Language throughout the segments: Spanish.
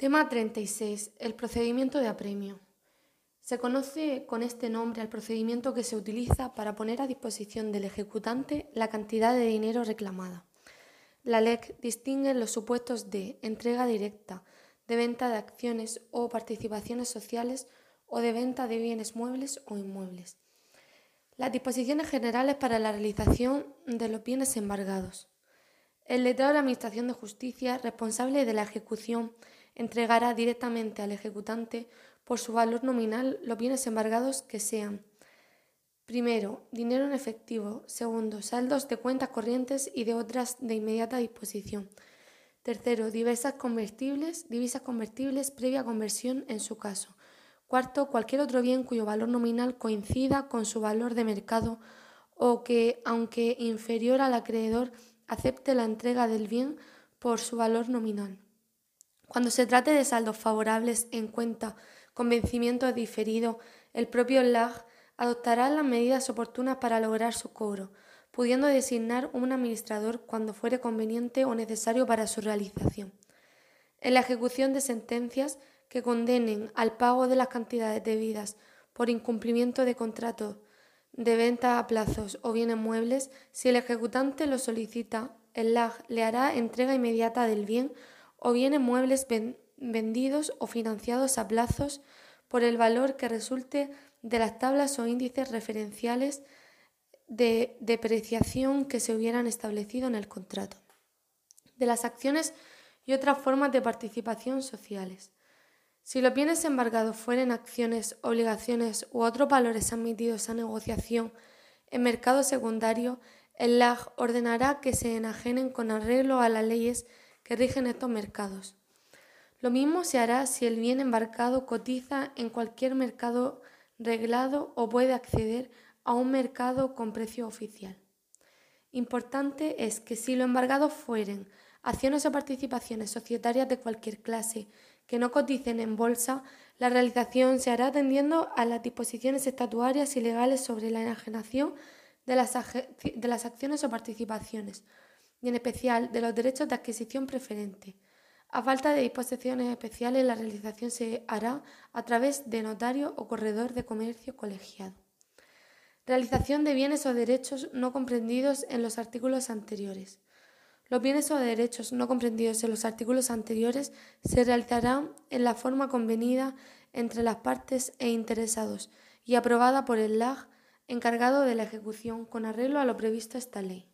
Tema 36. El procedimiento de apremio. Se conoce con este nombre al procedimiento que se utiliza para poner a disposición del ejecutante la cantidad de dinero reclamada. La LEC distingue los supuestos de entrega directa, de venta de acciones o participaciones sociales o de venta de bienes muebles o inmuebles. Las disposiciones generales para la realización de los bienes embargados. El letrado de la Administración de Justicia, responsable de la ejecución, entregará directamente al ejecutante por su valor nominal los bienes embargados que sean Primero, dinero en efectivo. Segundo, saldos de cuentas corrientes y de otras de inmediata disposición. Tercero, diversas convertibles, divisas convertibles previa conversión en su caso. Cuarto, cualquier otro bien cuyo valor nominal coincida con su valor de mercado o que, aunque inferior al acreedor, acepte la entrega del bien por su valor nominal. Cuando se trate de saldos favorables en cuenta con vencimiento diferido, el propio LAG adoptará las medidas oportunas para lograr su cobro, pudiendo designar un administrador cuando fuere conveniente o necesario para su realización. En la ejecución de sentencias que condenen al pago de las cantidades debidas por incumplimiento de contrato de venta a plazos o bienes muebles, si el ejecutante lo solicita, el LAG le hará entrega inmediata del bien o bienes muebles vendidos o financiados a plazos por el valor que resulte de las tablas o índices referenciales de depreciación que se hubieran establecido en el contrato, de las acciones y otras formas de participación sociales. Si los bienes embargados fueren acciones, obligaciones u otros valores admitidos a negociación en mercado secundario, el LAG ordenará que se enajenen con arreglo a las leyes que rigen estos mercados. Lo mismo se hará si el bien embarcado cotiza en cualquier mercado reglado o puede acceder a un mercado con precio oficial. Importante es que si lo embargado fueren acciones o participaciones societarias de cualquier clase que no coticen en bolsa, la realización se hará atendiendo a las disposiciones estatuarias y legales sobre la enajenación de las, de las acciones o participaciones, y en especial de los derechos de adquisición preferente. A falta de disposiciones especiales, la realización se hará a través de notario o corredor de comercio colegiado. Realización de bienes o derechos no comprendidos en los artículos anteriores. Los bienes o derechos no comprendidos en los artículos anteriores se realizarán en la forma convenida entre las partes e interesados y aprobada por el LAG encargado de la ejecución con arreglo a lo previsto esta ley.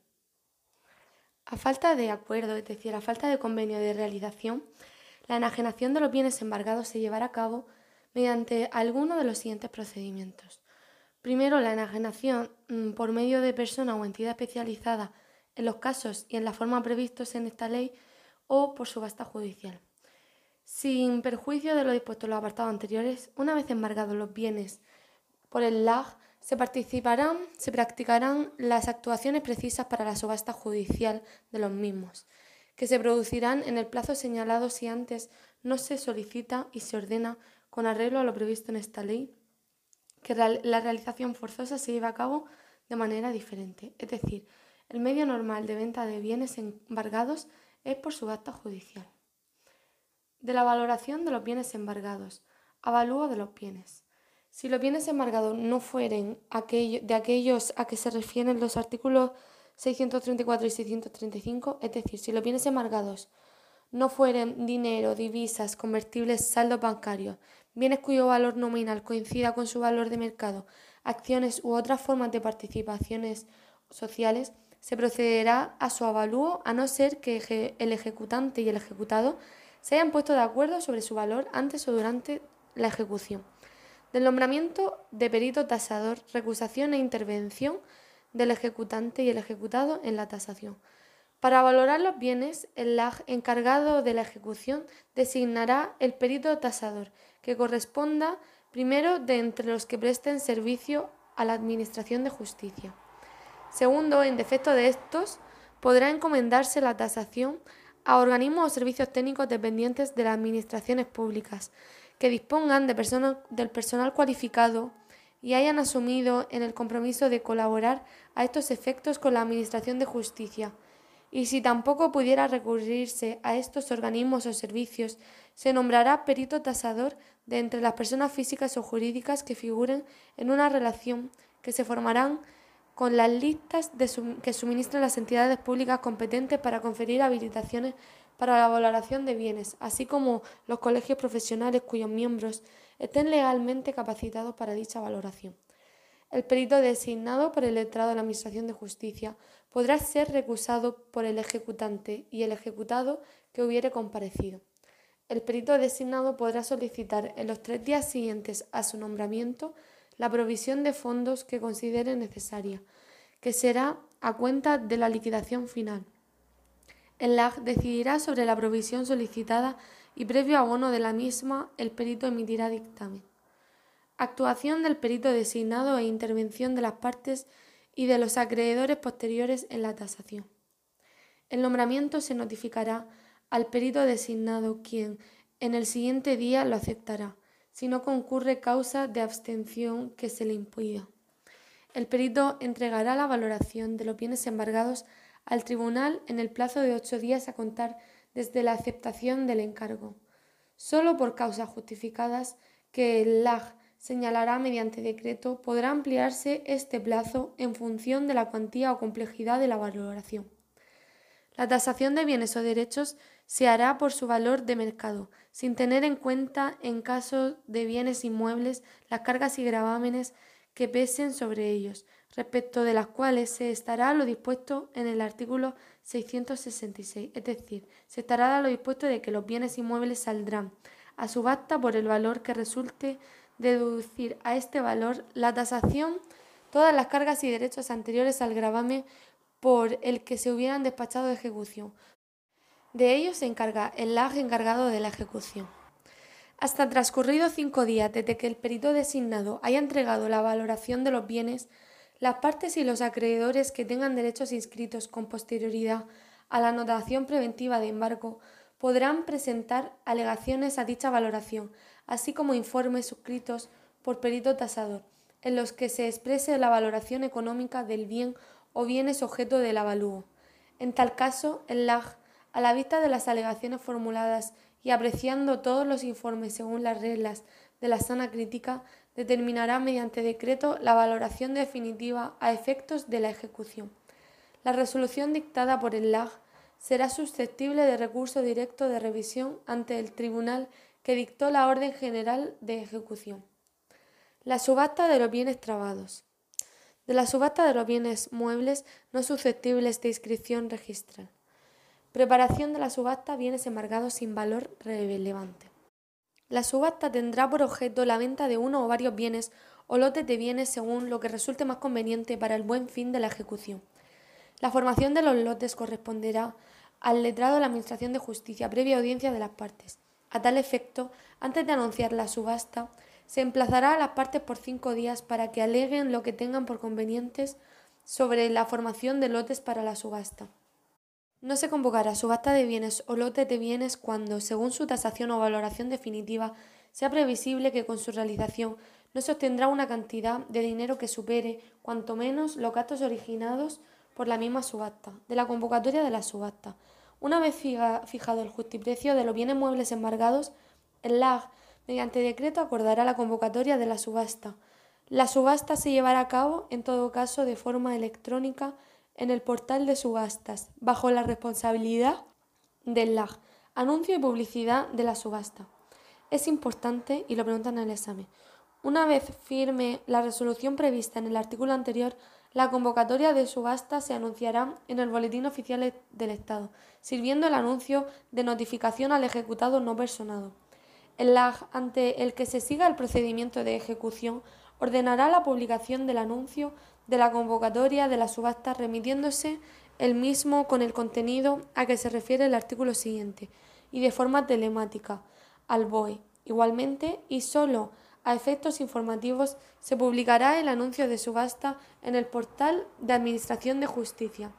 A falta de acuerdo, es decir, a falta de convenio de realización, la enajenación de los bienes embargados se llevará a cabo mediante alguno de los siguientes procedimientos. Primero, la enajenación mm, por medio de persona o entidad especializada en los casos y en la forma previstos en esta ley o por subasta judicial. Sin perjuicio de lo dispuesto en los apartados anteriores, una vez embargados los bienes por el LAG, se participarán, se practicarán las actuaciones precisas para la subasta judicial de los mismos, que se producirán en el plazo señalado si antes no se solicita y se ordena, con arreglo a lo previsto en esta ley, que la realización forzosa se lleve a cabo de manera diferente. Es decir, el medio normal de venta de bienes embargados es por subasta judicial. De la valoración de los bienes embargados, avalúo de los bienes. Si los bienes embargados no fueren de aquellos a que se refieren los artículos 634 y 635, es decir, si los bienes embargados no fueren dinero, divisas, convertibles, saldos bancarios, bienes cuyo valor nominal coincida con su valor de mercado, acciones u otras formas de participaciones sociales, se procederá a su avalúo a no ser que el ejecutante y el ejecutado se hayan puesto de acuerdo sobre su valor antes o durante la ejecución del nombramiento de perito tasador, recusación e intervención del ejecutante y el ejecutado en la tasación. Para valorar los bienes, el encargado de la ejecución designará el perito tasador, que corresponda primero de entre los que presten servicio a la Administración de Justicia. Segundo, en defecto de estos, podrá encomendarse la tasación a organismos o servicios técnicos dependientes de las administraciones públicas, que dispongan de del personal cualificado y hayan asumido en el compromiso de colaborar a estos efectos con la Administración de Justicia. Y si tampoco pudiera recurrirse a estos organismos o servicios, se nombrará perito tasador de entre las personas físicas o jurídicas que figuren en una relación que se formarán con las listas que suministran las entidades públicas competentes para conferir habilitaciones para la valoración de bienes, así como los colegios profesionales cuyos miembros estén legalmente capacitados para dicha valoración. El perito designado por el letrado de la Administración de Justicia podrá ser recusado por el ejecutante y el ejecutado que hubiere comparecido. El perito designado podrá solicitar en los tres días siguientes a su nombramiento la provisión de fondos que considere necesaria, que será a cuenta de la liquidación final. El LAG decidirá sobre la provisión solicitada y previo abono de la misma, el perito emitirá dictamen. Actuación del perito designado e intervención de las partes y de los acreedores posteriores en la tasación. El nombramiento se notificará al perito designado, quien en el siguiente día lo aceptará, si no concurre causa de abstención que se le impida. El perito entregará la valoración de los bienes embargados al tribunal en el plazo de ocho días a contar desde la aceptación del encargo. Solo por causas justificadas que el LAG señalará mediante decreto, podrá ampliarse este plazo en función de la cuantía o complejidad de la valoración. La tasación de bienes o derechos se hará por su valor de mercado, sin tener en cuenta, en caso de bienes inmuebles, las cargas y gravámenes que pesen sobre ellos, respecto de las cuales se estará lo dispuesto en el artículo 666, es decir, se estará lo dispuesto de que los bienes inmuebles saldrán a subasta por el valor que resulte deducir a este valor la tasación, todas las cargas y derechos anteriores al gravamen por el que se hubieran despachado de ejecución. De ello se encarga el LAG encargado de la ejecución. Hasta transcurridos cinco días desde que el perito designado haya entregado la valoración de los bienes, las partes y los acreedores que tengan derechos inscritos con posterioridad a la anotación preventiva de embargo podrán presentar alegaciones a dicha valoración, así como informes suscritos por perito tasador, en los que se exprese la valoración económica del bien o bienes objeto del avalúo. En tal caso, el LAG, a la vista de las alegaciones formuladas y apreciando todos los informes según las reglas de la sana crítica, determinará mediante decreto la valoración definitiva a efectos de la ejecución. La resolución dictada por el LAG será susceptible de recurso directo de revisión ante el tribunal que dictó la orden general de ejecución. La subasta de los bienes trabados. De la subasta de los bienes muebles no susceptibles de inscripción registral. Preparación de la subasta bienes embargados sin valor relevante. La subasta tendrá por objeto la venta de uno o varios bienes o lotes de bienes según lo que resulte más conveniente para el buen fin de la ejecución. La formación de los lotes corresponderá al letrado de la Administración de Justicia previa audiencia de las partes. A tal efecto, antes de anunciar la subasta, se emplazará a las partes por cinco días para que aleguen lo que tengan por convenientes sobre la formación de lotes para la subasta. No se convocará subasta de bienes o lotes de bienes cuando, según su tasación o valoración definitiva, sea previsible que con su realización no se obtendrá una cantidad de dinero que supere, cuanto menos, los gastos originados por la misma subasta, de la convocatoria de la subasta, una vez fijado el justiprecio de los bienes muebles embargados, el LAG, mediante decreto, acordará la convocatoria de la subasta. La subasta se llevará a cabo, en todo caso, de forma electrónica en el portal de subastas, bajo la responsabilidad del LAG, anuncio y publicidad de la subasta. Es importante, y lo preguntan en el examen, una vez firme la resolución prevista en el artículo anterior, la convocatoria de subasta se anunciará en el Boletín Oficial del Estado, sirviendo el anuncio de notificación al ejecutado no personado. El LAG, ante el que se siga el procedimiento de ejecución, ordenará la publicación del anuncio de la convocatoria de la subasta remitiéndose el mismo con el contenido a que se refiere el artículo siguiente y de forma telemática al BOE. Igualmente, y solo a efectos informativos, se publicará el anuncio de subasta en el portal de Administración de Justicia.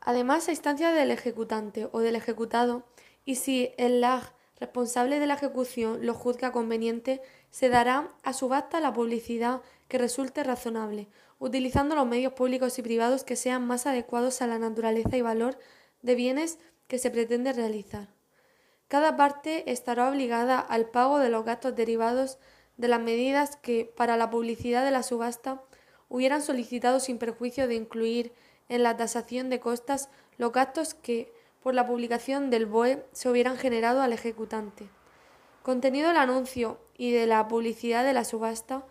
Además, a instancia del ejecutante o del ejecutado, y si el LAG responsable de la ejecución lo juzga conveniente, se dará a subasta la publicidad que resulte razonable, utilizando los medios públicos y privados que sean más adecuados a la naturaleza y valor de bienes que se pretende realizar. Cada parte estará obligada al pago de los gastos derivados de las medidas que, para la publicidad de la subasta, hubieran solicitado sin perjuicio de incluir en la tasación de costas los gastos que, por la publicación del BOE, se hubieran generado al ejecutante. Contenido del anuncio y de la publicidad de la subasta.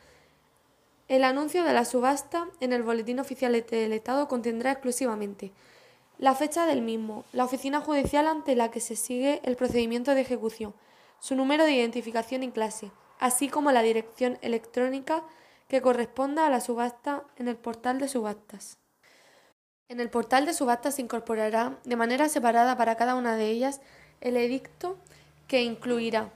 El anuncio de la subasta en el Boletín Oficial del Estado contendrá exclusivamente la fecha del mismo, la oficina judicial ante la que se sigue el procedimiento de ejecución, su número de identificación y clase, así como la dirección electrónica que corresponda a la subasta en el portal de subastas. En el portal de subastas se incorporará de manera separada para cada una de ellas el edicto que incluirá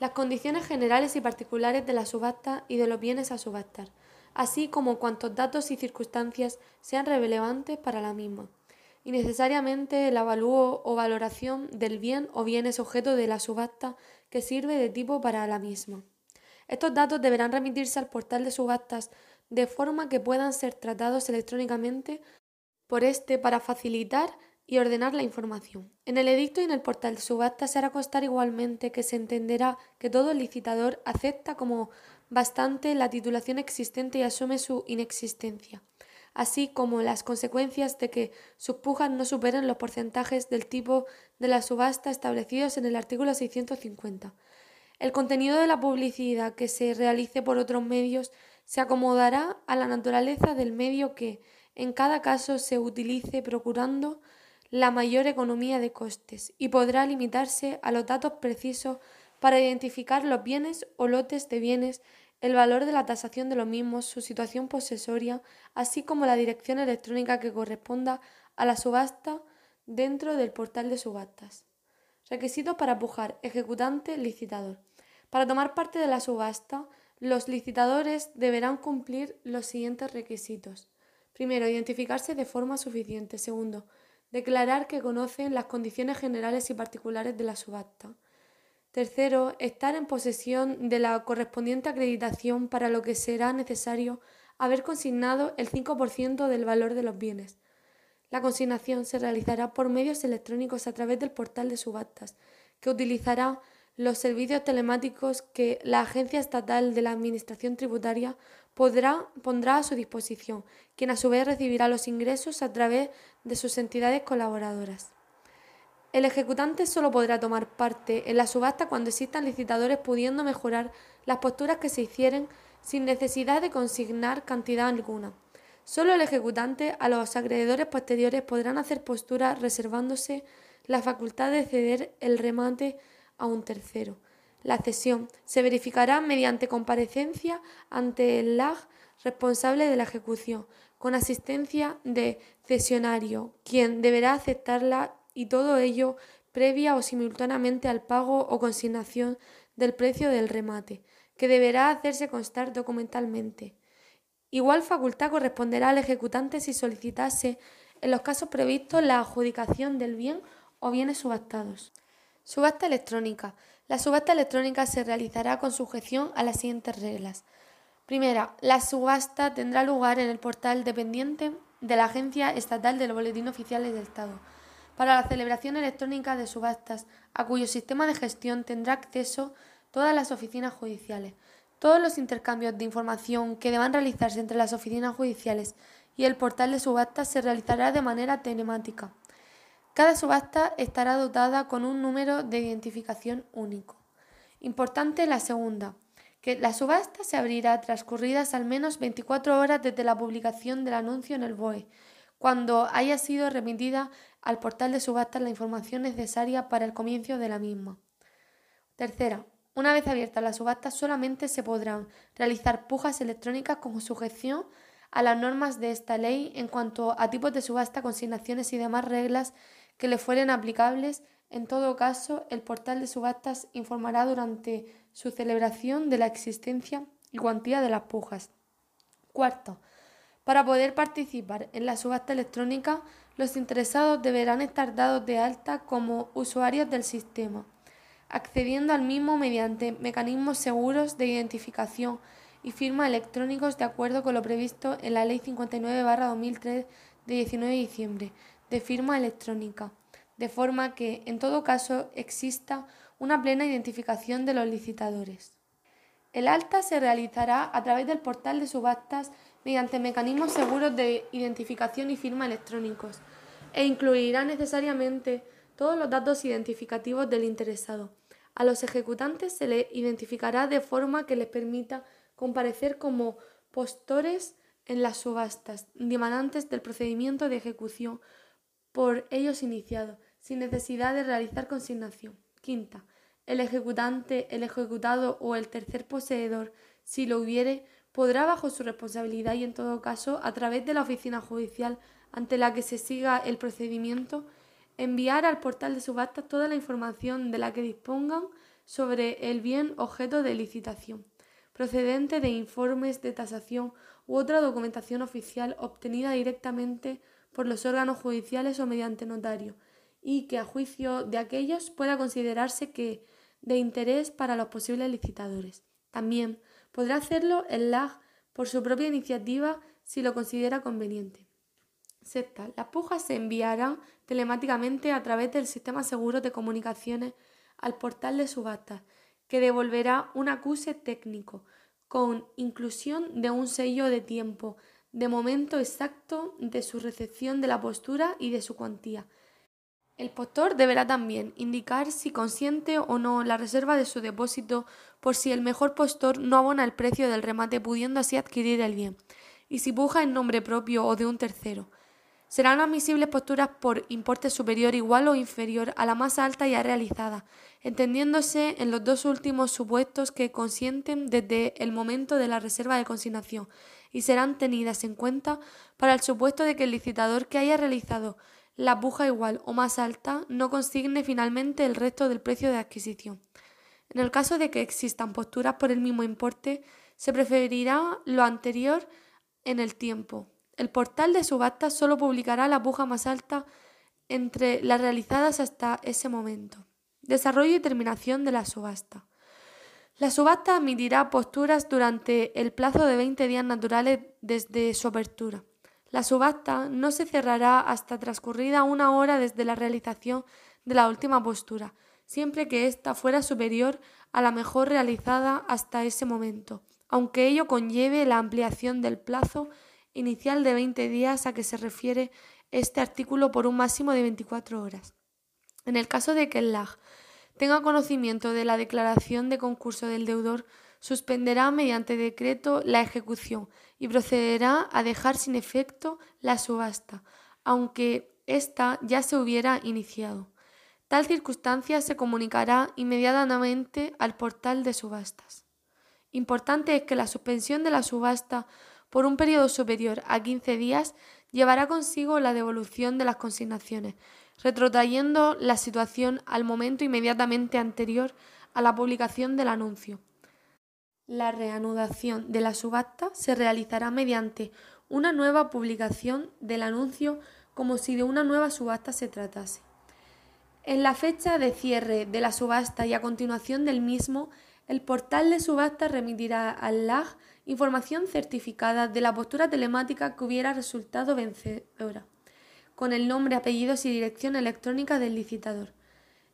las condiciones generales y particulares de la subasta y de los bienes a subastar, así como cuantos datos y circunstancias sean relevantes para la misma, y necesariamente el avalúo o valoración del bien o bienes objeto de la subasta que sirve de tipo para la misma. Estos datos deberán remitirse al portal de subastas de forma que puedan ser tratados electrónicamente por este para facilitar y ordenar la información. En el edicto y en el portal de subastas se hará constar igualmente que se entenderá que todo licitador acepta como bastante la titulación existente y asume su inexistencia, así como las consecuencias de que sus pujas no superen los porcentajes del tipo de la subasta establecidos en el artículo 650. El contenido de la publicidad que se realice por otros medios se acomodará a la naturaleza del medio que, en cada caso, se utilice procurando la mayor economía de costes y podrá limitarse a los datos precisos para identificar los bienes o lotes de bienes, el valor de la tasación de los mismos, su situación posesoria, así como la dirección electrónica que corresponda a la subasta dentro del portal de subastas. Requisitos para pujar ejecutante, licitador. Para tomar parte de la subasta, los licitadores deberán cumplir los siguientes requisitos. Primero, identificarse de forma suficiente. Segundo, declarar que conocen las condiciones generales y particulares de la subasta. Tercero, estar en posesión de la correspondiente acreditación para lo que será necesario haber consignado el 5% del valor de los bienes. La consignación se realizará por medios electrónicos a través del portal de subastas, que utilizará los servicios telemáticos que la Agencia Estatal de la Administración Tributaria podrá, pondrá a su disposición, quien a su vez recibirá los ingresos a través de sus entidades colaboradoras. El ejecutante solo podrá tomar parte en la subasta cuando existan licitadores pudiendo mejorar las posturas que se hicieren sin necesidad de consignar cantidad alguna. Solo el ejecutante a los acreedores posteriores podrán hacer posturas reservándose la facultad de ceder el remate a un tercero. La cesión se verificará mediante comparecencia ante el LAG responsable de la ejecución, con asistencia de cesionario, quien deberá aceptarla y todo ello previa o simultáneamente al pago o consignación del precio del remate, que deberá hacerse constar documentalmente. Igual facultad corresponderá al ejecutante si solicitase en los casos previstos la adjudicación del bien o bienes subastados. Subasta electrónica. La subasta electrónica se realizará con sujeción a las siguientes reglas. Primera, la subasta tendrá lugar en el portal dependiente de la Agencia Estatal del Boletín Oficial del Estado. Para la celebración electrónica de subastas, a cuyo sistema de gestión tendrá acceso todas las oficinas judiciales. Todos los intercambios de información que deban realizarse entre las oficinas judiciales y el portal de subastas se realizará de manera telemática. Cada subasta estará dotada con un número de identificación único. Importante la segunda, que la subasta se abrirá transcurridas al menos 24 horas desde la publicación del anuncio en el BOE, cuando haya sido remitida al portal de subastas la información necesaria para el comienzo de la misma. Tercera, una vez abierta la subasta solamente se podrán realizar pujas electrónicas con sujeción a las normas de esta ley en cuanto a tipos de subasta, consignaciones y demás reglas que le fueren aplicables. En todo caso, el portal de subastas informará durante su celebración de la existencia y cuantía de las pujas. Cuarto, para poder participar en la subasta electrónica, los interesados deberán estar dados de alta como usuarios del sistema, accediendo al mismo mediante mecanismos seguros de identificación y firma electrónicos de acuerdo con lo previsto en la Ley 59-2003 de 19 de diciembre de firma electrónica, de forma que, en todo caso, exista una plena identificación de los licitadores. El alta se realizará a través del portal de subastas mediante mecanismos seguros de identificación y firma electrónicos e incluirá necesariamente todos los datos identificativos del interesado. A los ejecutantes se les identificará de forma que les permita comparecer como postores en las subastas, demandantes del procedimiento de ejecución por ellos iniciado, sin necesidad de realizar consignación. Quinta, el ejecutante, el ejecutado o el tercer poseedor, si lo hubiere, podrá bajo su responsabilidad y en todo caso a través de la oficina judicial ante la que se siga el procedimiento, enviar al portal de subastas toda la información de la que dispongan sobre el bien objeto de licitación, procedente de informes de tasación u otra documentación oficial obtenida directamente por los órganos judiciales o mediante notario, y que a juicio de aquellos pueda considerarse que de interés para los posibles licitadores. También podrá hacerlo el LAG por su propia iniciativa si lo considera conveniente. Sexta, las pujas se enviarán telemáticamente a través del sistema seguro de comunicaciones al portal de subastas, que devolverá un acuse técnico con inclusión de un sello de tiempo, de momento exacto de su recepción de la postura y de su cuantía. El postor deberá también indicar si consiente o no la reserva de su depósito por si el mejor postor no abona el precio del remate pudiendo así adquirir el bien, y si puja en nombre propio o de un tercero. Serán admisibles posturas por importe superior, igual o inferior a la más alta ya realizada, entendiéndose en los dos últimos supuestos que consienten desde el momento de la reserva de consignación y serán tenidas en cuenta para el supuesto de que el licitador que haya realizado la puja igual o más alta no consigne finalmente el resto del precio de adquisición. En el caso de que existan posturas por el mismo importe, se preferirá lo anterior en el tiempo, el portal de subastas solo publicará la puja más alta entre las realizadas hasta ese momento. Desarrollo y terminación de la subasta. La subasta admitirá posturas durante el plazo de 20 días naturales desde su apertura. La subasta no se cerrará hasta transcurrida una hora desde la realización de la última postura, siempre que ésta fuera superior a la mejor realizada hasta ese momento, aunque ello conlleve la ampliación del plazo inicial de 20 días a que se refiere este artículo por un máximo de 24 horas. En el caso de que el LAG tenga conocimiento de la declaración de concurso del deudor, suspenderá mediante decreto la ejecución y procederá a dejar sin efecto la subasta, aunque ésta ya se hubiera iniciado. Tal circunstancia se comunicará inmediatamente al portal de subastas. Importante es que la suspensión de la subasta por un periodo superior a 15 días llevará consigo la devolución de las consignaciones, retrotrayendo la situación al momento inmediatamente anterior a la publicación del anuncio. La reanudación de la subasta se realizará mediante una nueva publicación del anuncio como si de una nueva subasta se tratase. En la fecha de cierre de la subasta y a continuación del mismo, el portal de subasta remitirá al LAG información certificada de la postura telemática que hubiera resultado vencedora, con el nombre, apellidos y dirección electrónica del licitador.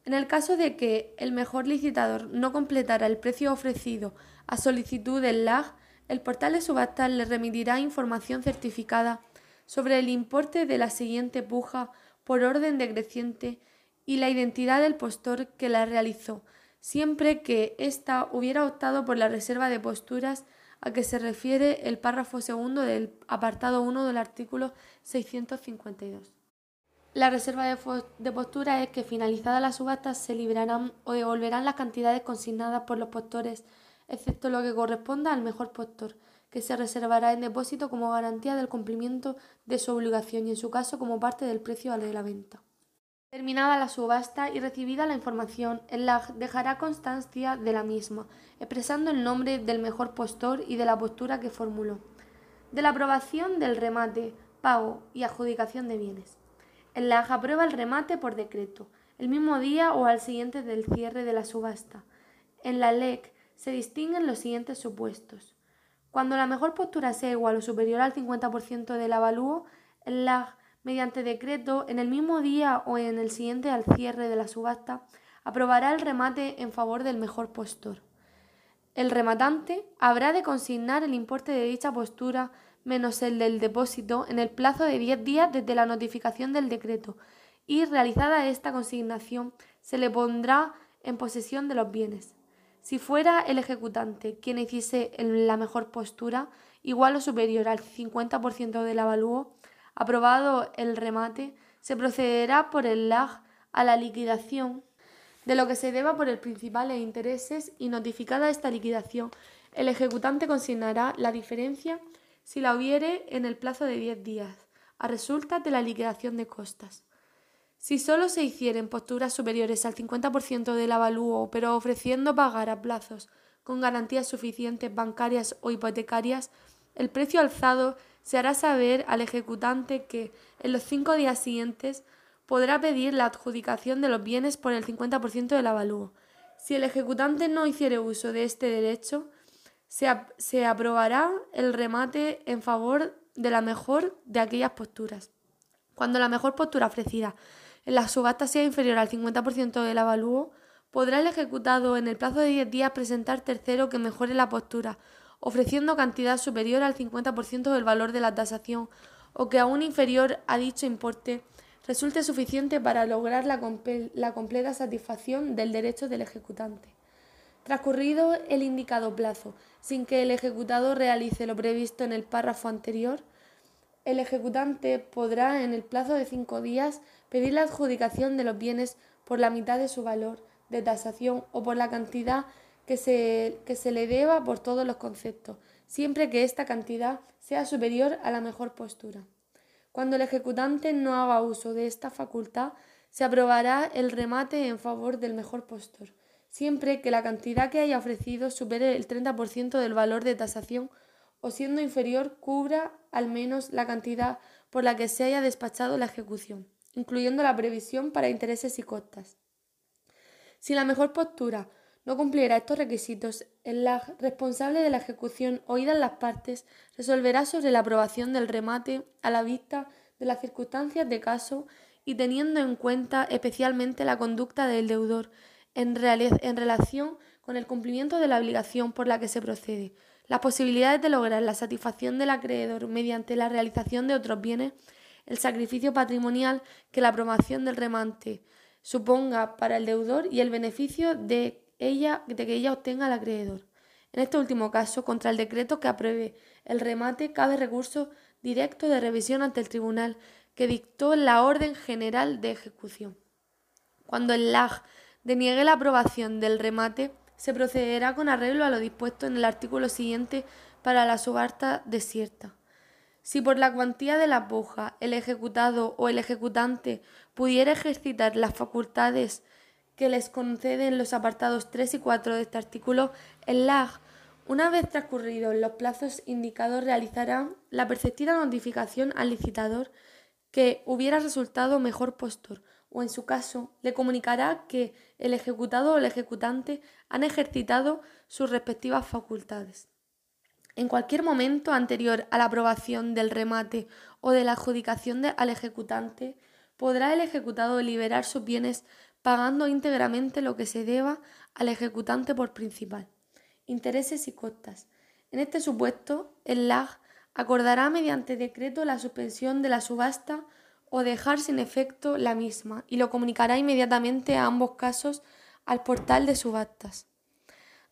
En el caso de que el mejor licitador no completara el precio ofrecido a solicitud del LAG, el portal de subastas le remitirá información certificada sobre el importe de la siguiente puja por orden decreciente y la identidad del postor que la realizó, siempre que ésta hubiera optado por la reserva de posturas a que se refiere el párrafo segundo del apartado 1 del artículo 652. La reserva de, postura es que finalizada la subasta se librarán o devolverán las cantidades consignadas por los postores, excepto lo que corresponda al mejor postor, que se reservará en depósito como garantía del cumplimiento de su obligación y en su caso como parte del precio de la venta. Terminada la subasta y recibida la información, el LAG dejará constancia de la misma, expresando el nombre del mejor postor y de la postura que formuló. De la aprobación del remate, pago y adjudicación de bienes. El LAG aprueba el remate por decreto, el mismo día o al siguiente del cierre de la subasta. En la LEC se distinguen los siguientes supuestos. Cuando la mejor postura sea igual o superior al 50% del avalúo, LAG, mediante decreto, en el mismo día o en el siguiente al cierre de la subasta, aprobará el remate en favor del mejor postor. El rematante habrá de consignar el importe de dicha postura menos el del depósito en el plazo de 10 días desde la notificación del decreto y realizada esta consignación se le pondrá en posesión de los bienes. Si fuera el ejecutante quien hiciese la mejor postura, igual o superior al 50% del avalúo, aprobado el remate, se procederá por el LAG a la liquidación de lo que se deba por el principal e intereses y notificada esta liquidación, el ejecutante consignará la diferencia si la hubiere en el plazo de 10 días, a resulta de la liquidación de costas. Si solo se hicieren posturas superiores al 50% del avalúo, pero ofreciendo pagar a plazos con garantías suficientes bancarias o hipotecarias, el precio alzado se hará saber al ejecutante que, en los cinco días siguientes, podrá pedir la adjudicación de los bienes por el 50% del avalúo. Si el ejecutante no hiciere uso de este derecho, se, se aprobará el remate en favor de la mejor de aquellas posturas. Cuando la mejor postura ofrecida en la subasta sea inferior al 50% del avalúo, podrá el ejecutado en el plazo de 10 días presentar tercero que mejore la postura, ofreciendo cantidad superior al 50% del valor de la tasación o que aún inferior a dicho importe resulte suficiente para lograr la, la completa satisfacción del derecho del ejecutante. Transcurrido el indicado plazo, sin que el ejecutado realice lo previsto en el párrafo anterior, el ejecutante podrá, en el plazo de cinco días, pedir la adjudicación de los bienes por la mitad de su valor de tasación o por la cantidad que se, que se le deba por todos los conceptos, siempre que esta cantidad sea superior a la mejor postura. Cuando el ejecutante no haga uso de esta facultad, se aprobará el remate en favor del mejor postor, siempre que la cantidad que haya ofrecido supere el 30% del valor de tasación o siendo inferior cubra al menos la cantidad por la que se haya despachado la ejecución, incluyendo la previsión para intereses y costas. Si la mejor postura no cumpliera estos requisitos, el responsable de la ejecución oídas las partes resolverá sobre la aprobación del remate a la vista de las circunstancias de caso y teniendo en cuenta especialmente la conducta del deudor en, en relación con el cumplimiento de la obligación por la que se procede, las posibilidades de lograr la satisfacción del acreedor mediante la realización de otros bienes, el sacrificio patrimonial que la aprobación del remate suponga para el deudor y el beneficio de, ella, de que ella obtenga al acreedor. En este último caso, contra el decreto que apruebe el remate, cabe recurso directo de revisión ante el tribunal que dictó la orden general de ejecución. Cuando el LAG deniegue la aprobación del remate, se procederá con arreglo a lo dispuesto en el artículo siguiente para la subasta desierta. Si por la cuantía de la puja el ejecutado o el ejecutante pudiera ejercitar las facultades que les conceden los apartados 3 y 4 de este artículo, el LAG, una vez transcurridos los plazos indicados, realizará la perceptiva notificación al licitador que hubiera resultado mejor postor o en su caso le comunicará que el ejecutado o el ejecutante han ejercitado sus respectivas facultades. En cualquier momento anterior a la aprobación del remate o de la adjudicación al ejecutante, podrá el ejecutado liberar sus bienes pagando íntegramente lo que se deba al ejecutante por principal, intereses y costas. En este supuesto, el LAG acordará mediante decreto la suspensión de la subasta o dejar sin efecto la misma y lo comunicará inmediatamente a ambos casos al portal de subastas.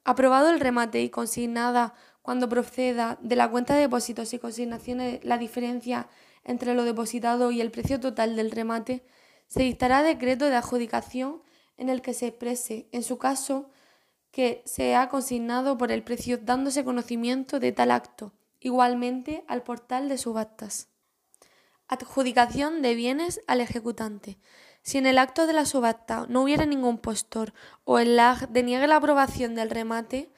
Aprobado el remate y consignada cuando proceda de la cuenta de depósitos y consignaciones la diferencia entre lo depositado y el precio total del remate, se dictará decreto de adjudicación en el que se exprese, en su caso, que se ha consignado por el precio dándose conocimiento de tal acto, igualmente al portal de subastas. Adjudicación de bienes al ejecutante. Si en el acto de la subasta no hubiera ningún postor o el LAG deniegue la aprobación del remate,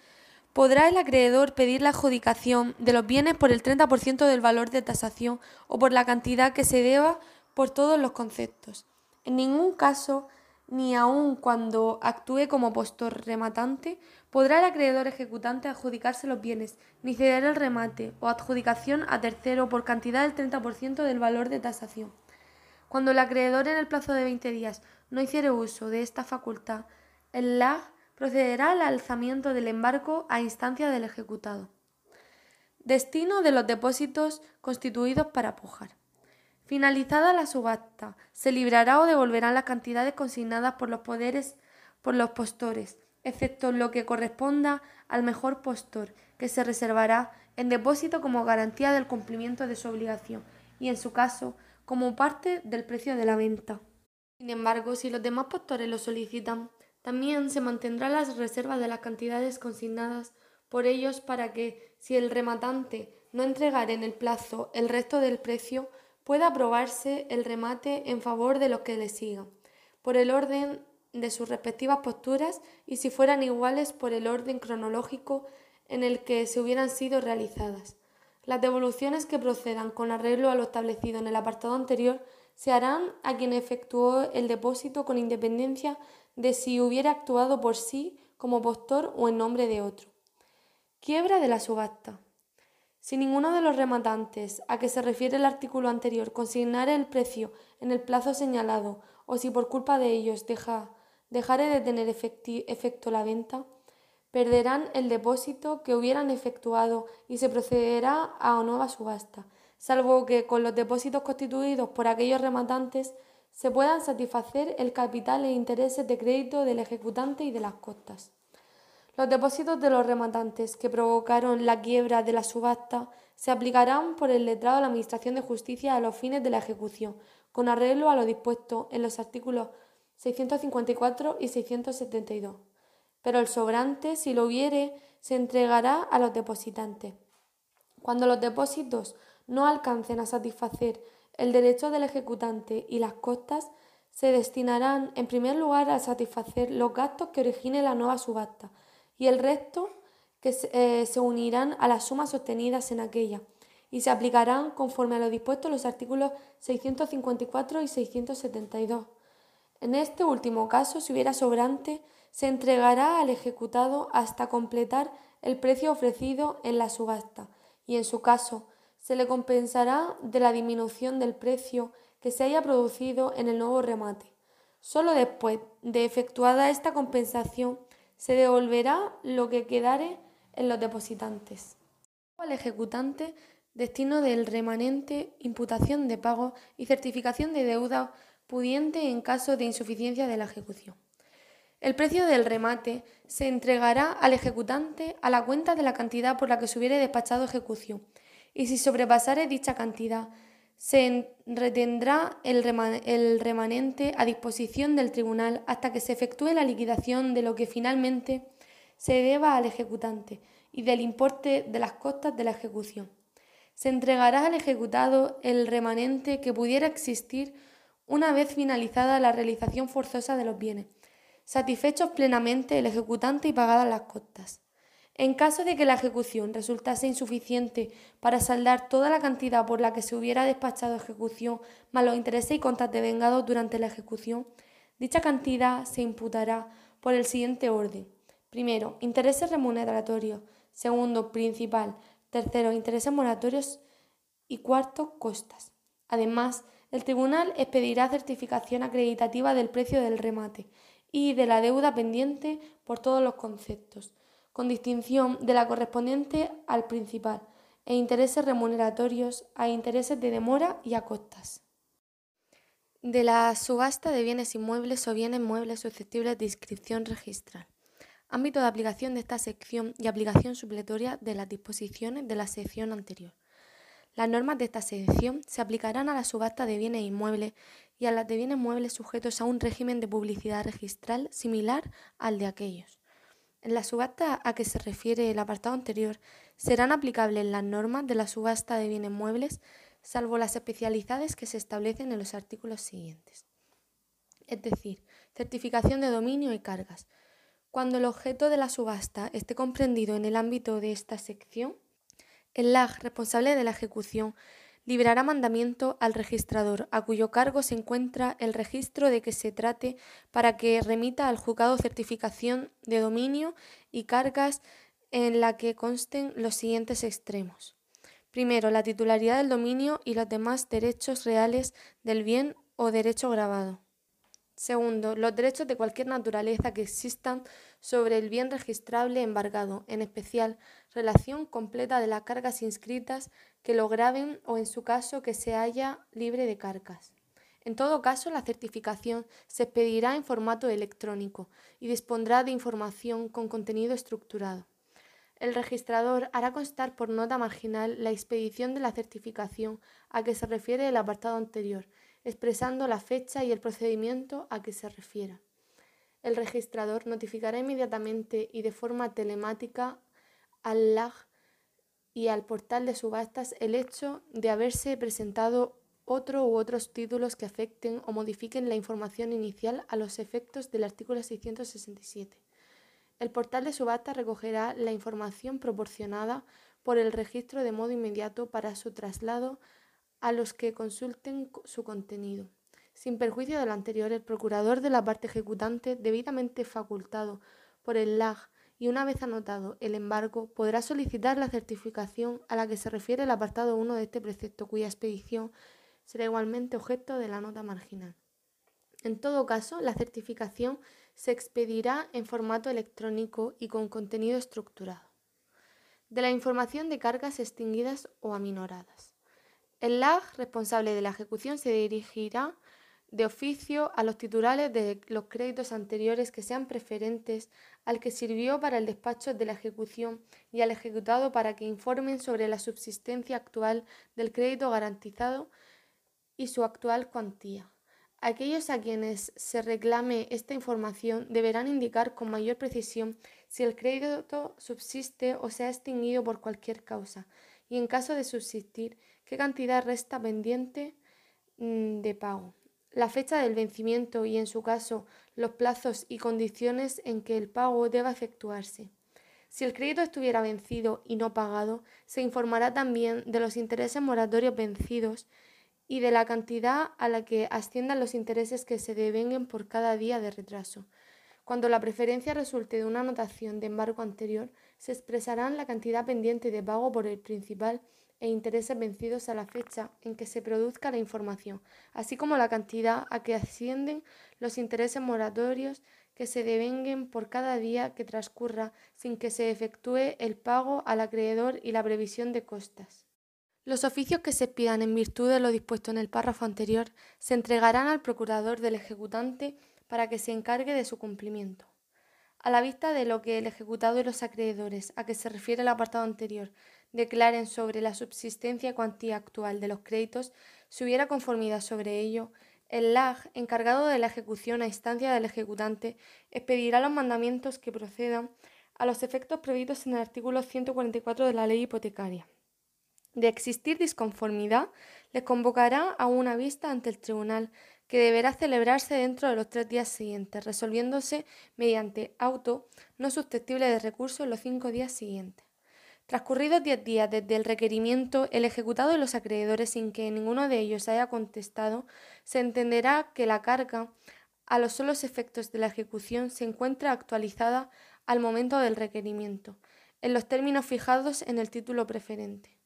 podrá el acreedor pedir la adjudicación de los bienes por el 30% del valor de tasación o por la cantidad que se deba por todos los conceptos. En ningún caso ni aun cuando actúe como postor rematante, podrá el acreedor ejecutante adjudicarse los bienes, ni ceder el remate o adjudicación a tercero por cantidad del 30% del valor de tasación. Cuando el acreedor en el plazo de 20 días no hiciere uso de esta facultad, el LAG procederá al alzamiento del embargo a instancia del ejecutado. Destino de los depósitos constituidos para pujar. Finalizada la subasta, se librará o devolverán las cantidades consignadas por los poderes por los postores, excepto lo que corresponda al mejor postor, que se reservará en depósito como garantía del cumplimiento de su obligación y, en su caso, como parte del precio de la venta. Sin embargo, si los demás postores lo solicitan, también se mantendrá las reservas de las cantidades consignadas por ellos para que, si el rematante no entregara en el plazo el resto del precio, pueda aprobarse el remate en favor de los que le sigan, por el orden de sus respectivas posturas y si fueran iguales por el orden cronológico en el que se hubieran sido realizadas. Las devoluciones que procedan con arreglo a lo establecido en el apartado anterior se harán a quien efectuó el depósito con independencia de si hubiera actuado por sí como postor o en nombre de otro. Quiebra de la subasta. Si ninguno de los rematantes a que se refiere el artículo anterior consignare el precio en el plazo señalado o si por culpa de ellos deja, dejare de tener efecto la venta, perderán el depósito que hubieran efectuado y se procederá a nueva subasta, salvo que con los depósitos constituidos por aquellos rematantes se puedan satisfacer el capital e intereses de crédito del ejecutante y de las costas. Los depósitos de los rematantes que provocaron la quiebra de la subasta se aplicarán por el letrado de la Administración de Justicia a los fines de la ejecución, con arreglo a lo dispuesto en los artículos 654 y 672. Pero el sobrante, si lo hubiere, se entregará a los depositantes. Cuando los depósitos no alcancen a satisfacer el derecho del ejecutante y las costas, se destinarán en primer lugar a satisfacer los gastos que origine la nueva subasta, y el resto que eh, se, unirán a las sumas sostenidas en aquella y se aplicarán conforme a lo dispuesto en los artículos 654 y 672. En este último caso, si hubiera sobrante, se entregará al ejecutado hasta completar el precio ofrecido en la subasta y, en su caso, se le compensará de la disminución del precio que se haya producido en el nuevo remate. Solo después de efectuada esta compensación se devolverá lo que quedare en los depositantes. Al ejecutante, destino del remanente, imputación de pago y certificación de deuda pudiente en caso de insuficiencia de la ejecución. El precio del remate se entregará al ejecutante a la cuenta de la cantidad por la que se hubiere despachado ejecución, y si sobrepasare dicha cantidad, se retendrá el, remanente a disposición del tribunal hasta que se efectúe la liquidación de lo que finalmente se deba al ejecutante y del importe de las costas de la ejecución. Se entregará al ejecutado el remanente que pudiera existir una vez finalizada la realización forzosa de los bienes, satisfechos plenamente el ejecutante y pagadas las costas. En caso de que la ejecución resultase insuficiente para saldar toda la cantidad por la que se hubiera despachado ejecución más los intereses y contas de vengados durante la ejecución, dicha cantidad se imputará por el siguiente orden. Primero, intereses remuneratorios. Segundo, principal. Tercero, intereses moratorios. Y cuarto, costas. Además, el tribunal expedirá certificación acreditativa del precio del remate y de la deuda pendiente por todos los conceptos con distinción de la correspondiente al principal, e intereses remuneratorios a intereses de demora y a costas. De la subasta de bienes inmuebles o bienes muebles susceptibles de inscripción registral. Ámbito de aplicación de esta sección y aplicación supletoria de las disposiciones de la sección anterior. Las normas de esta sección se aplicarán a la subasta de bienes inmuebles y a las de bienes muebles sujetos a un régimen de publicidad registral similar al de aquellos. En la subasta a que se refiere el apartado anterior serán aplicables las normas de la subasta de bienes muebles, salvo las especialidades que se establecen en los artículos siguientes. Es decir, certificación de dominio y cargas. Cuando el objeto de la subasta esté comprendido en el ámbito de esta sección, el LAG responsable de la ejecución librará mandamiento al registrador, a cuyo cargo se encuentra el registro de que se trate, para que remita al juzgado certificación de dominio y cargas en la que consten los siguientes extremos. Primero, la titularidad del dominio y los demás derechos reales del bien o derecho grabado. Segundo, los derechos de cualquier naturaleza que existan sobre el bien registrable embargado, en especial relación completa de las cargas inscritas que lo graben o en su caso que se haya libre de cargas. En todo caso, la certificación se expedirá en formato electrónico y dispondrá de información con contenido estructurado. El registrador hará constar por nota marginal la expedición de la certificación a que se refiere el apartado anterior expresando la fecha y el procedimiento a que se refiera. El registrador notificará inmediatamente y de forma telemática al LAG y al portal de subastas el hecho de haberse presentado otro u otros títulos que afecten o modifiquen la información inicial a los efectos del artículo 667. El portal de subastas recogerá la información proporcionada por el registro de modo inmediato para su traslado a los que consulten su contenido. Sin perjuicio de lo anterior, el procurador de la parte ejecutante, debidamente facultado por el LAG y una vez anotado el embargo, podrá solicitar la certificación a la que se refiere el apartado 1 de este precepto, cuya expedición será igualmente objeto de la nota marginal. En todo caso, la certificación se expedirá en formato electrónico y con contenido estructurado. De la información de cargas extinguidas o aminoradas. El LAG responsable de la ejecución se dirigirá de oficio a los titulares de los créditos anteriores que sean preferentes al que sirvió para el despacho de la ejecución y al ejecutado para que informen sobre la subsistencia actual del crédito garantizado y su actual cuantía. Aquellos a quienes se reclame esta información deberán indicar con mayor precisión si el crédito subsiste o se ha extinguido por cualquier causa y en caso de subsistir qué cantidad resta pendiente mm, de pago, la fecha del vencimiento y, en su caso, los plazos y condiciones en que el pago deba efectuarse. Si el crédito estuviera vencido y no pagado, se informará también de los intereses moratorios vencidos y de la cantidad a la que asciendan los intereses que se devenguen por cada día de retraso. Cuando la preferencia resulte de una anotación de embargo anterior, se expresarán la cantidad pendiente de pago por el principal e intereses vencidos a la fecha en que se produzca la información, así como la cantidad a que ascienden los intereses moratorios que se devenguen por cada día que transcurra sin que se efectúe el pago al acreedor y la previsión de costas. Los oficios que se pidan en virtud de lo dispuesto en el párrafo anterior se entregarán al procurador del ejecutante para que se encargue de su cumplimiento. A la vista de lo que el ejecutado y los acreedores, a que se refiere el apartado anterior, declaren sobre la subsistencia cuantía actual de los créditos, si hubiera conformidad sobre ello, el LAG, encargado de la ejecución a instancia del ejecutante, expedirá los mandamientos que procedan a los efectos previstos en el artículo 144 de la ley hipotecaria. De existir disconformidad, les convocará a una vista ante el tribunal, que deberá celebrarse dentro de los tres días siguientes, resolviéndose mediante auto no susceptible de recurso en los cinco días siguientes. Transcurridos diez días desde el requerimiento, el ejecutado de los acreedores, sin que ninguno de ellos haya contestado, se entenderá que la carga, a los solos efectos de la ejecución, se encuentra actualizada al momento del requerimiento, en los términos fijados en el título preferente.